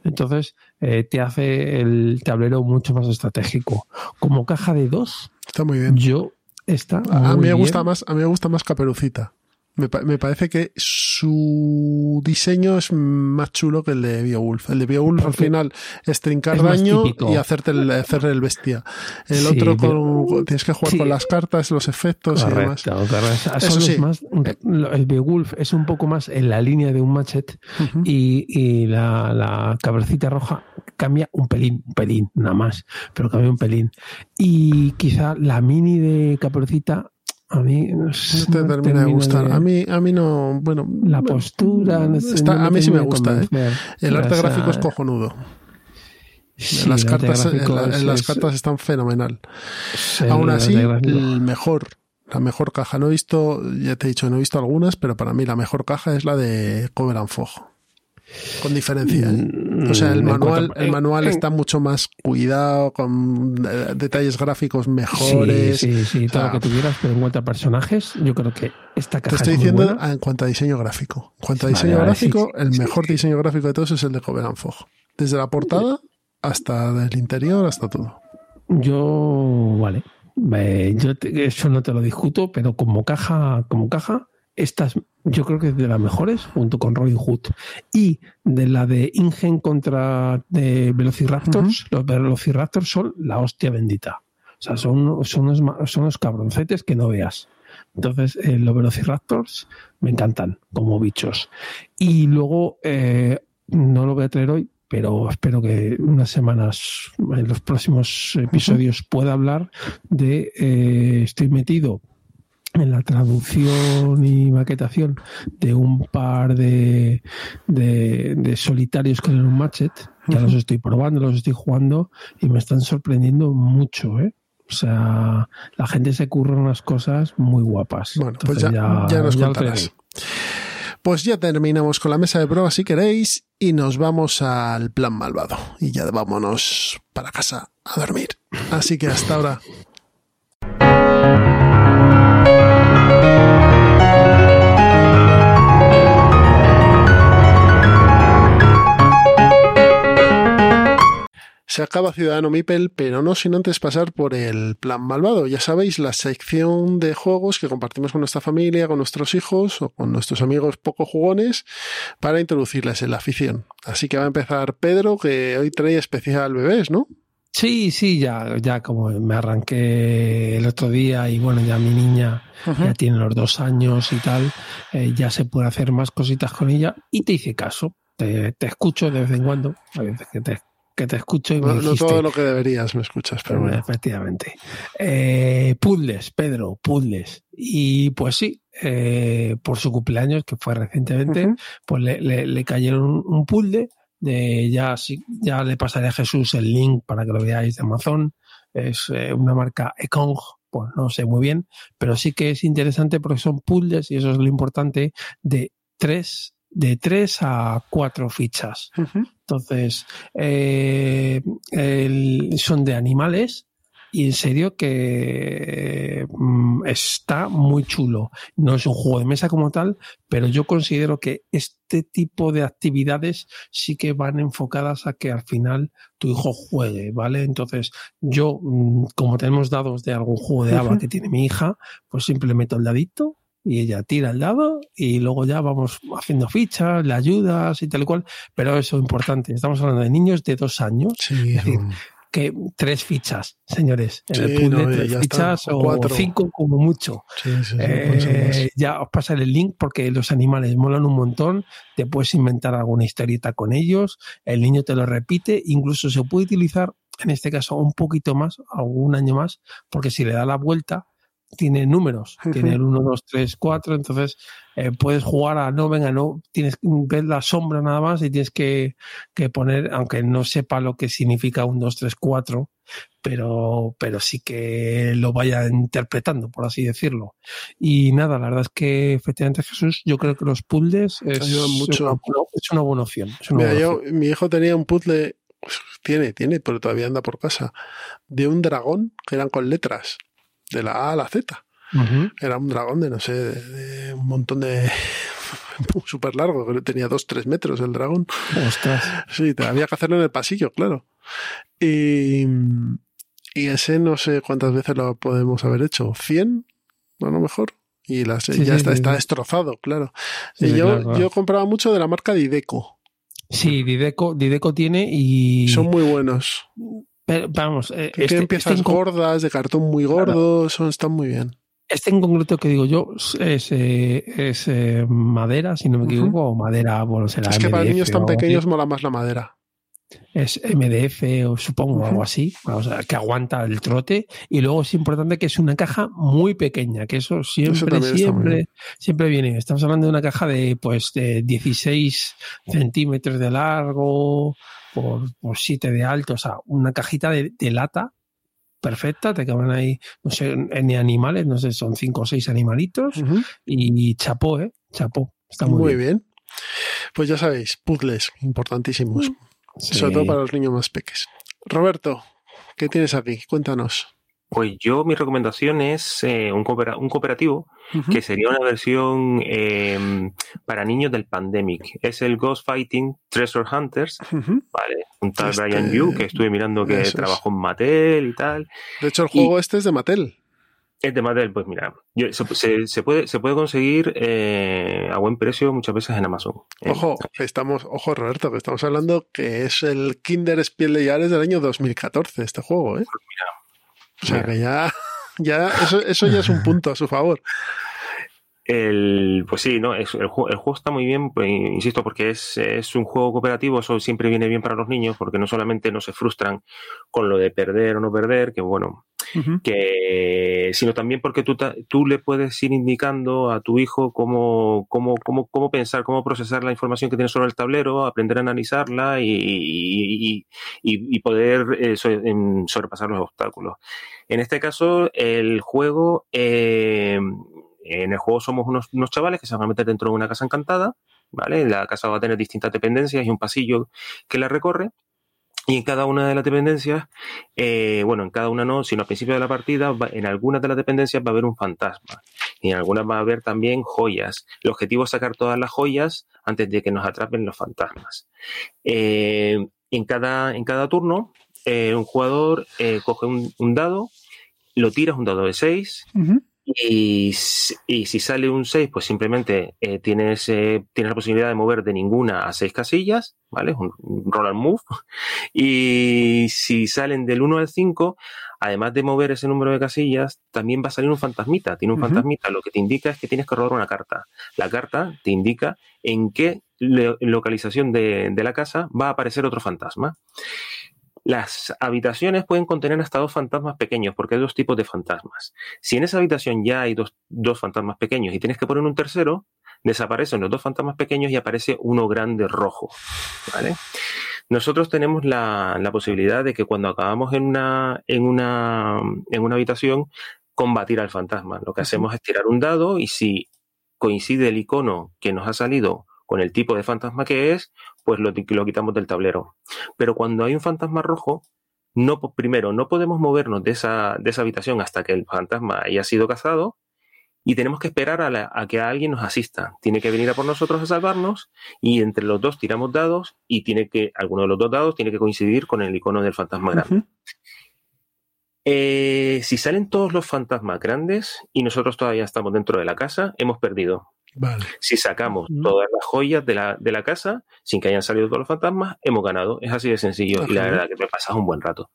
Entonces eh, te hace el tablero mucho más estratégico. Como caja de dos, está muy bien. Yo está a, mí me gusta más, a mí me gusta más Caperucita. Me, me, parece que su diseño es más chulo que el de Beowulf. El de Beowulf al final es trincar daño y hacerte el, hacerle el bestia. El otro con, tienes que jugar con las cartas, los efectos y demás. Eso sí. Más, el Beowulf es un poco más en la línea de un machet y, y la, la cabrecita roja cambia un pelín, un pelín, nada más, pero cambia un pelín. Y quizá la mini de Caperucita a mí no, te termina, de gustar. A mí, a mí no, bueno. La postura. a mí sí me gusta. ¿eh? El arte gráfico es cojonudo. las, cartas, las cartas están fenomenal. Aún así, el mejor, la mejor caja, no he visto, ya te he dicho, no he visto algunas, pero para mí la mejor caja es la de Cover and Fog. Con diferencia. ¿eh? O sea, el manual, el manual está mucho más cuidado, con eh, detalles gráficos mejores. Sí, sí, todo lo que tuvieras, pero en cuanto a personajes, yo creo que esta caja. Te estoy diciendo en cuanto a diseño gráfico. En cuanto a diseño gráfico, el mejor diseño gráfico de todos es el de Covenant Fog. Desde la portada hasta el interior, hasta todo. Yo, vale. yo eso no te lo discuto, pero como caja, como caja, estas yo creo que es de las mejores, junto con Robin Hood. Y de la de Ingen contra de Velociraptors, los Velociraptors son la hostia bendita. O sea, son, son, unos, son unos cabroncetes que no veas. Entonces, eh, los Velociraptors me encantan como bichos. Y luego, eh, no lo voy a traer hoy, pero espero que unas semanas, en los próximos episodios, pueda hablar de. Eh, estoy metido en la traducción y maquetación de un par de, de, solitarios que en un matchet. Ya los estoy probando, los estoy jugando y me están sorprendiendo mucho, ¿eh? O sea, la gente se curra unas cosas muy guapas. Bueno, pues ya, ya, nos contarás. Pues ya terminamos con la mesa de prueba si queréis y nos vamos al plan malvado. Y ya vámonos para casa a dormir. Así que hasta ahora. Se acaba Ciudadano Mipel, pero no sin antes pasar por el plan malvado. Ya sabéis, la sección de juegos que compartimos con nuestra familia, con nuestros hijos o con nuestros amigos poco jugones para introducirles en la afición. Así que va a empezar Pedro, que hoy trae especial bebés, ¿no? Sí, sí, ya, ya como me arranqué el otro día y bueno, ya mi niña ya tiene los dos años y tal, eh, ya se puede hacer más cositas con ella y te hice caso. Te, te escucho de vez en cuando, a veces que te que te escucho y me no, no todo lo que deberías me escuchas, pero bueno. Efectivamente. Eh, puzzles, Pedro, puzzles. Y pues sí, eh, por su cumpleaños, que fue recientemente, pues le, le, cayeron un, puzzle de ya, ya le pasaré a Jesús el link para que lo veáis de Amazon. Es eh, una marca Ekong, pues no sé muy bien, pero sí que es interesante porque son puzzles y eso es lo importante de tres de tres a cuatro fichas. Entonces, eh, son de animales y en serio que mm, está muy chulo. No es un juego de mesa como tal, pero yo considero que este tipo de actividades sí que van enfocadas a que al final tu hijo juegue, ¿vale? Entonces, yo, mm, como tenemos dados de algún juego de ABA que tiene mi hija, pues siempre le meto el dadito y ella tira el dado y luego ya vamos haciendo fichas, le ayudas y tal y cual. Pero eso es importante. Estamos hablando de niños de dos años. es decir, que tres fichas, señores. En el pool tres fichas o cinco como mucho. Eh, ya os pasaré el link porque los animales molan un montón. Te puedes inventar alguna historieta con ellos. El niño te lo repite. Incluso se puede utilizar, en este caso, un poquito más, algún año más, porque si le da la vuelta, tiene números, tiene el 1, 2, 3, 4, entonces eh, puedes jugar a no, venga, no, tienes que ver la sombra nada más y tienes que, que, poner, aunque no sepa lo que significa 1, 2, 3, 4, pero, pero sí que lo vaya interpretando, por así decirlo. Y nada, la verdad es que efectivamente Jesús, yo creo que los puzzles es, mucho. Es, una, buena opción. Mira, yo, mi hijo tenía un puzzle, tiene, tiene, pero todavía anda por casa, de un dragón que eran con letras de la A a la Z. Era un dragón de, no sé, de, un montón de... súper largo, tenía dos, tres metros el dragón. Ostras. Sí, había que hacerlo en el pasillo, claro. Y, y ese no sé cuántas veces lo podemos haber hecho. ¿100? A lo mejor. y las, ya está, está destrozado, claro. Y yo, yo compraba mucho de la marca Dideco. Sí, Dideco, Dideco tiene y... Son muy buenos. Pero, vamos, eh, que este, piezas este gordas, de cartón muy gordo, son, están muy bien. Este en concreto que digo yo es, eh, es eh, madera, si no me equivoco, o madera, bueno, será Es que para niños tan pequeños mola más la madera. Es MDF o supongo algo así, o sea, que aguanta el trote y luego es importante que es una caja muy pequeña, que eso siempre, siempre, siempre viene. Estamos hablando de una caja de pues de 16 centímetros de largo por, por 7 de alto, o sea, una cajita de, lata perfecta, te caben ahí, no sé, ni animales, no sé, son 5 o 6 animalitos y chapó, ¿eh? Chapó. Está muy, bien. Pues ya sabéis, puzzles importantísimos. Mm. Sobre todo para los niños más pequeños. Roberto, ¿qué tienes aquí? Cuéntanos. Pues yo mi recomendación es eh, un, cooperativo que sería una versión em, para niños del Pandemic. Es el Ghost Fighting Treasure Hunters. Vale, un tal este Brian Yu que estuve mirando que trabajó en Mattel y tal. De hecho, el juego este es de Mattel. Es de Mattel, pues mira, se, se, puede, se puede conseguir eh, a buen precio muchas veces en Amazon. ¿eh? Ojo, estamos, ojo Roberto, que estamos hablando que es el Kinder Spiel de del año 2014, este juego, ¿eh? Pues mira, o sea que ya, ya eso, eso ya es un punto a su favor. El, pues sí, no, es, el, juego, está muy bien, pues, insisto, porque es, es, un juego cooperativo, eso siempre viene bien para los niños, porque no solamente no se frustran con lo de perder o no perder, que bueno, sino también porque tú, tú le puedes ir indicando a tu hijo cómo, cómo, cómo, cómo pensar, cómo procesar la información que tiene sobre el tablero, aprender a analizarla y, y, y, poder eh, sobrepasar los obstáculos. En este caso, el juego... Eh, en el juego somos unos, unos, chavales que se van a meter dentro de una casa encantada, ¿vale? La casa va a tener distintas dependencias y un pasillo que la recorre. Y en cada una de las dependencias, eh, bueno, en cada una no, sino al principio de la partida, en algunas de las dependencias va a haber un fantasma. Y en algunas va a haber también joyas. El objetivo es sacar todas las joyas antes de que nos atrapen los fantasmas. Eh, en, cada, en cada turno, eh, un jugador coge un, dado, lo tira, un dado de 6, y, y, si sale un 6, pues simplemente eh, tienes, eh, tienes la posibilidad de mover de ninguna a 6 casillas, ¿vale? Un, roll and move. Y si salen del 1 al 5, además de mover ese número de casillas, también va a salir un fantasmita. Tiene un fantasmita, lo que te indica es que tienes que rodar una carta. La carta te indica en qué localización de, de la casa va a aparecer otro fantasma. Las habitaciones pueden contener hasta dos fantasmas pequeños, porque hay dos tipos de fantasmas. Si en esa habitación ya hay dos, fantasmas pequeños y tienes que poner un tercero, desaparecen los dos fantasmas pequeños y aparece uno grande rojo. ¿vale? Nosotros tenemos la, posibilidad de que cuando acabamos en una, en una, en una habitación, combatir al fantasma. Lo que hacemos es tirar un dado y si coincide el icono que nos ha salido con el tipo de fantasma que es, pues lo, lo quitamos del tablero. Pero cuando hay un fantasma rojo, no, primero, no podemos movernos de esa, de esa habitación hasta que el fantasma haya sido cazado y tenemos que esperar a, que alguien nos asista. Tiene que venir a por nosotros a salvarnos y entre los dos tiramos dados y tiene que, alguno de los dos dados tiene que coincidir con el icono del fantasma grande. Eh, si salen todos los fantasmas grandes y nosotros todavía estamos dentro de la casa, hemos perdido. Si sacamos todas las joyas de la, de la, casa sin que hayan salido todos los fantasmas, hemos ganado. Es así de sencillo y la verdad que me pasas un buen rato.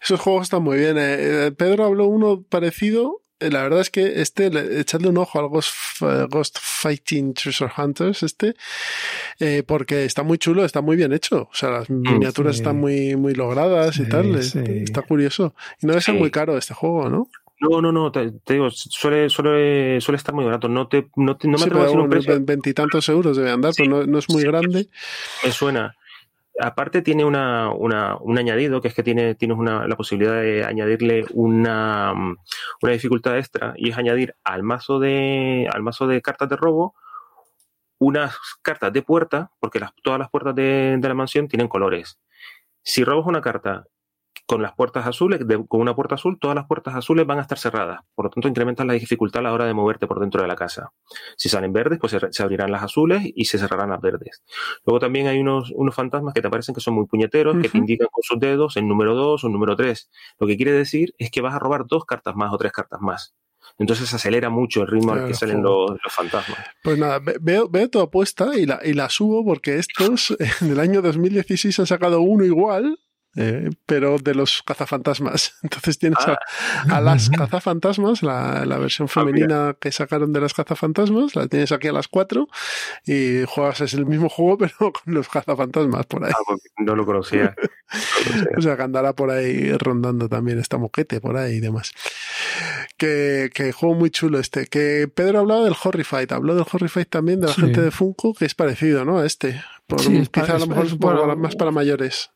Esos juegos están muy bien. Eh. Eh, Pedro habló uno parecido. Eh, la verdad es que este, echadle un ojo al Ghost, Fighting Treasure Hunters, este, porque está muy chulo, está muy bien hecho. O sea, las mm, miniaturas están muy, muy logradas y tal. Está curioso. Y no debe ser muy caro este juego, ¿no? No, no, no, te, digo, suele, suele, suele estar muy barato. No, te, no, no me atrevo a decir un precio. Veintitantos euros debe andar, pero no, es muy grande. Me suena. Aparte tiene una, una, un añadido, que es que tiene, tienes una, la posibilidad de añadirle una, una dificultad extra, y es añadir al mazo de, al mazo de cartas de robo unas cartas de puerta, porque las, todas las puertas de, de la mansión tienen colores. Si robas una carta con las puertas azules, con una puerta azul, todas las puertas azules van a estar cerradas. Por lo tanto, incrementas la dificultad a la hora de moverte por dentro de la casa. Si salen verdes, pues se, abrirán las azules y se cerrarán las verdes. Luego también hay unos, unos fantasmas que te parecen que son muy puñeteros, que te indican con sus dedos el número 2 o el número 3. Lo que quiere decir es que vas a robar dos cartas más o tres cartas más. entonces acelera mucho el ritmo al que salen los, fantasmas. Pues nada, veo, veo tu apuesta y la, y la subo porque estos en el año 2016 han sacado uno igual eh, pero de los cazafantasmas. Entonces tienes a, ah. las cazafantasmas, la, la versión ah, femenina que sacaron de las cazafantasmas, la tienes aquí a las 4 y juegas, es el mismo juego, pero con los cazafantasmas por ahí. Ah, no lo conocía. o sea, que andará por ahí rondando también esta moquete por ahí y demás. Que, que juego muy chulo este. Que Pedro hablaba del Horrified, habló del Horrified también de la gente de Funko, que es parecido, ¿no? A este. quizá a lo mejor es más para mayores.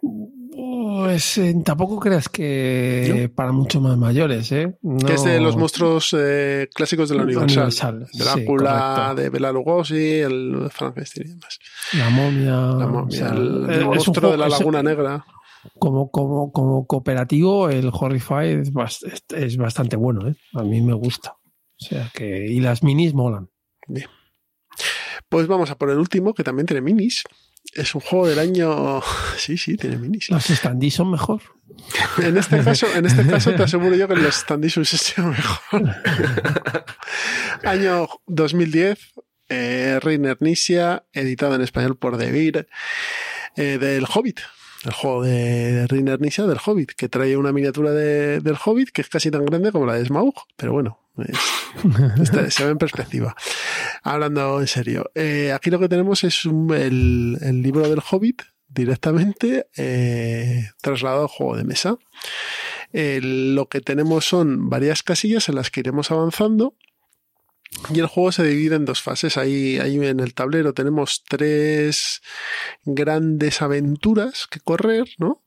Pues eh, tampoco creas que para mucho más mayores, ¿eh? Que es de los monstruos eh, clásicos de la Universal. Drácula, de Bela Lugosi, el Frankenstein y demás. La momia. La momia. el, monstruo de la Laguna Negra. Como, como, como cooperativo, el Horrify es, es, bastante bueno, ¿eh? A mí me gusta. O sea que. Y las minis molan. Bien. Pues vamos a por el último, que también tiene minis. Es un juego del año. Sí, sí, tiene minis. Los standees son mejor. En este caso, en este caso te aseguro yo que los standees hubiesen sido mejor. año 2010, eh, Reiner Nisia, editado en español por Devir, eh, del Hobbit. El juego de Reiner Nisia del Hobbit, que trae una miniatura de, del Hobbit que es casi tan grande como la de Smaug, pero bueno, se ve en perspectiva. Hablando en serio, eh, aquí lo que tenemos es el, libro del Hobbit directamente eh, trasladado al juego de mesa. lo que tenemos son varias casillas en las que iremos avanzando. Y el juego se divide en dos fases. Ahí, ahí en el tablero tenemos tres grandes aventuras que correr, ¿no?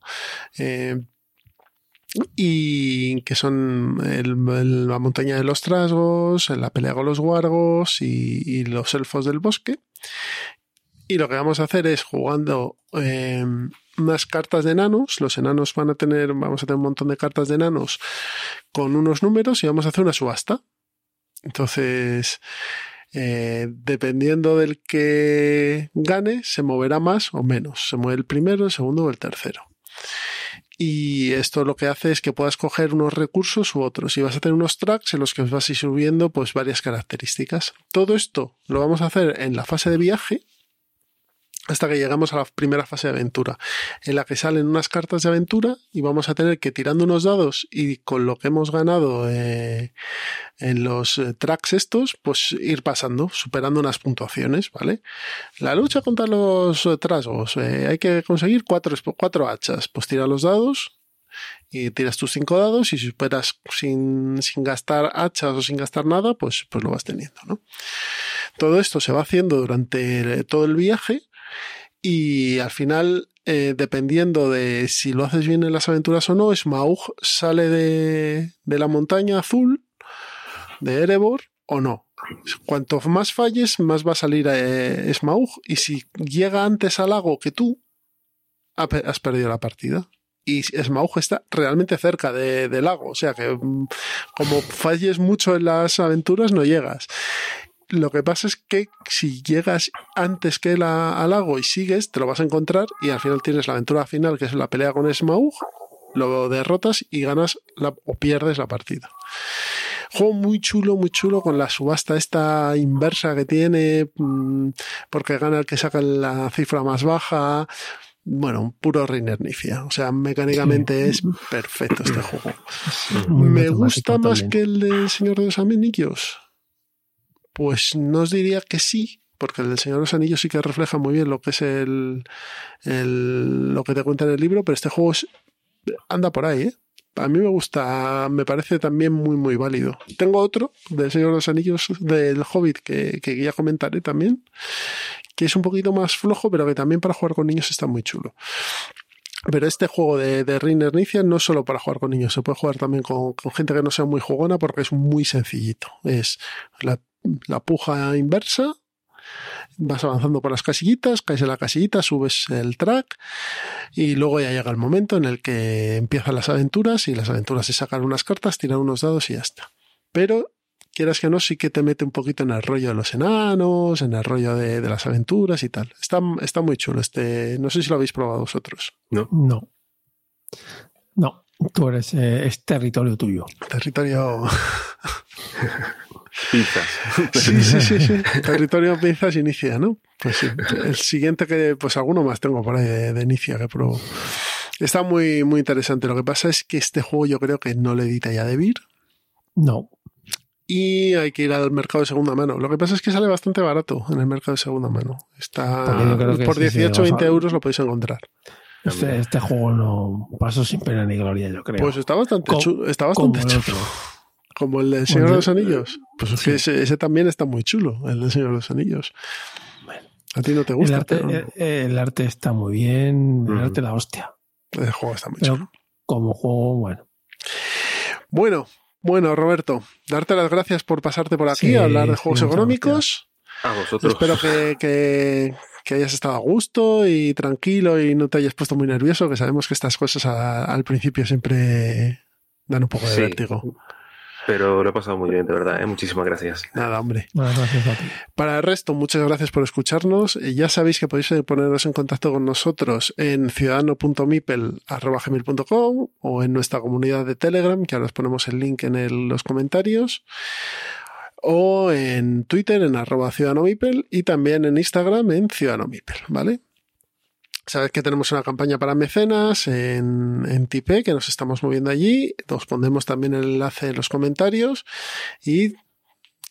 Eh, y que son la montaña de los trasgos, la pelea con los guargos y, los elfos del bosque. Y lo que vamos a hacer es jugando eh, unas cartas de enanos. Los enanos van a tener, vamos a tener un montón de cartas de enanos con unos números y vamos a hacer una subasta. Entonces, eh, dependiendo del que gane, se moverá más o menos. Se mueve el primero, el segundo o el tercero y esto lo que hace es que puedas coger unos recursos u otros y vas a tener unos tracks en los que vas a ir subiendo pues varias características. Todo esto lo vamos a hacer en la fase de viaje hasta que llegamos a la primera fase de aventura, en la que salen unas cartas de aventura y vamos a tener que tirando unos dados y con lo que hemos ganado eh, en los eh, tracks estos, pues ir pasando, superando unas puntuaciones, ¿vale? La lucha contra los eh, trasgos, hay que conseguir cuatro, cuatro hachas, pues tira los dados, y tiras tus cinco dados y si superas sin, sin, gastar hachas o sin gastar nada, pues, pues lo vas teniendo, ¿no? Todo esto se va haciendo durante todo el viaje y al final, eh, dependiendo de si lo haces bien en las aventuras o no, Smaug sale de, de la montaña azul de Erebor o no. Cuanto más falles, más va a salir eh, Smaug. Y si llega antes al lago que tú, has perdido la partida. Y Smaug está realmente cerca del lago. O sea que mm, como falles mucho en las aventuras, no llegas. Lo que pasa es que si llegas antes que al lago y sigues, te lo vas a encontrar y al final tienes la aventura final, que es la pelea con Smaug, lo derrotas y ganas o pierdes la partida. Juego muy chulo, muy chulo con la subasta esta inversa que tiene, mm, porque gana el que saca la cifra más baja. Bueno, un puro reinernicia. O sea, mecánicamente es perfecto este juego. Me gusta más que el de Señor de los Anillos. Pues no os diría que sí, porque el del Señor de los Anillos sí que refleja muy bien lo que es el, lo que te cuenta en el libro, pero este juego anda por ahí, ¿eh? A mí me gusta, me parece también muy, muy válido. Tengo otro del Señor de los Anillos, del Hobbit, que, que ya comentaré también, que es un poquito más flojo, pero que también para jugar con niños está muy chulo. Pero este juego de, de Reiner Nicia no es solo para jugar con niños, se puede jugar también con, con, gente que no sea muy jugona porque es muy sencillito. Es la la puja inversa, vas avanzando por las casillitas, caes en la casillita, subes el track y luego ya llega el momento en el que empiezan las aventuras y las aventuras es sacar unas cartas, tirar unos dados y ya está. Pero quieras que no, sí que te mete un poquito en el rollo de los enanos, en el rollo de, las aventuras y tal. Está, está muy chulo este. No sé si lo habéis probado vosotros. No. No. No. Tú eres, eh, es territorio tuyo. Territorio. Pinzas. Sí, sí, sí, sí. Territorio pinzas inicia, ¿no? Pues sí. El siguiente que, pues alguno más tengo por ahí de, de inicia que pruebo. Está muy, muy interesante. Lo que pasa es que este juego yo creo que no le edita ya Debir. No. Y hay que ir al mercado de segunda mano. Lo que pasa es que sale bastante barato en el mercado de segunda mano. Está por sí, sí, 18 vas a- 20 euros lo podéis encontrar. Este, este juego no pasó sin pena ni gloria, yo creo. Pues está bastante chulo. Está bastante chulo. Como el del Señor de el- los Anillos. Pues es que ese, ese también está muy chulo, el del Señor de los Anillos. A ti no te El gusta, arte, pero eh, el arte está muy bien, el Ujú. arte la hostia. el juego está muy chulo. Como juego, bueno. Bueno, bueno, Roberto, darte las gracias por pasarte por aquí Sí, a hablar de juegos económicos. A vosotros. Espero que, que- que hayas estado a gusto y tranquilo y no te hayas puesto muy nervioso, que sabemos que estas cosas a- al principio siempre dan un poco de Sí. vértigo. Pero lo he pasado muy bien, de verdad. ¿eh? Muchísimas gracias. Nada, hombre. Muchas gracias a ti. Para el resto, muchas gracias por escucharnos. Eh, Ya sabéis que podéis eh, poneros en contacto con nosotros en ciudadano.mipel.com o en nuestra comunidad de Telegram, que ahora os ponemos el link en el- los comentarios, o en Twitter en arroba ciudadanomipel y también en Instagram en ciudadanomipel, ¿vale? Sabéis que tenemos una campaña para mecenas en, en Tipe, que nos estamos moviendo allí. Os pondremos también el enlace en los comentarios y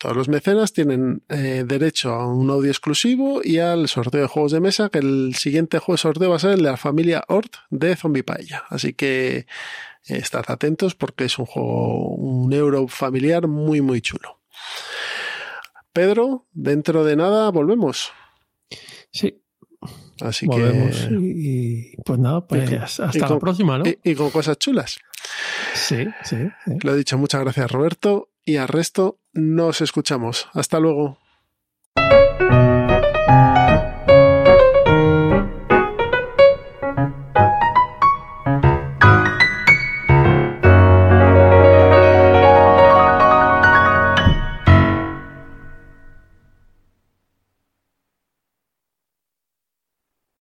todos los mecenas tienen eh, derecho a un audio exclusivo y al sorteo de juegos de mesa, que el siguiente juego de sorteo va a ser el de la familia Ort de Zombie Paella. Así que eh, estad atentos porque es un juego, un euro familiar muy, muy chulo. Pedro, dentro de nada volvemos. Sí, Así volvemos. que. Y, y, pues nada, pues Y hasta la próxima, ¿no? Y, y con cosas chulas. sí, sí, sí. Lo he dicho, muchas gracias Roberto y al resto nos escuchamos. Hasta luego.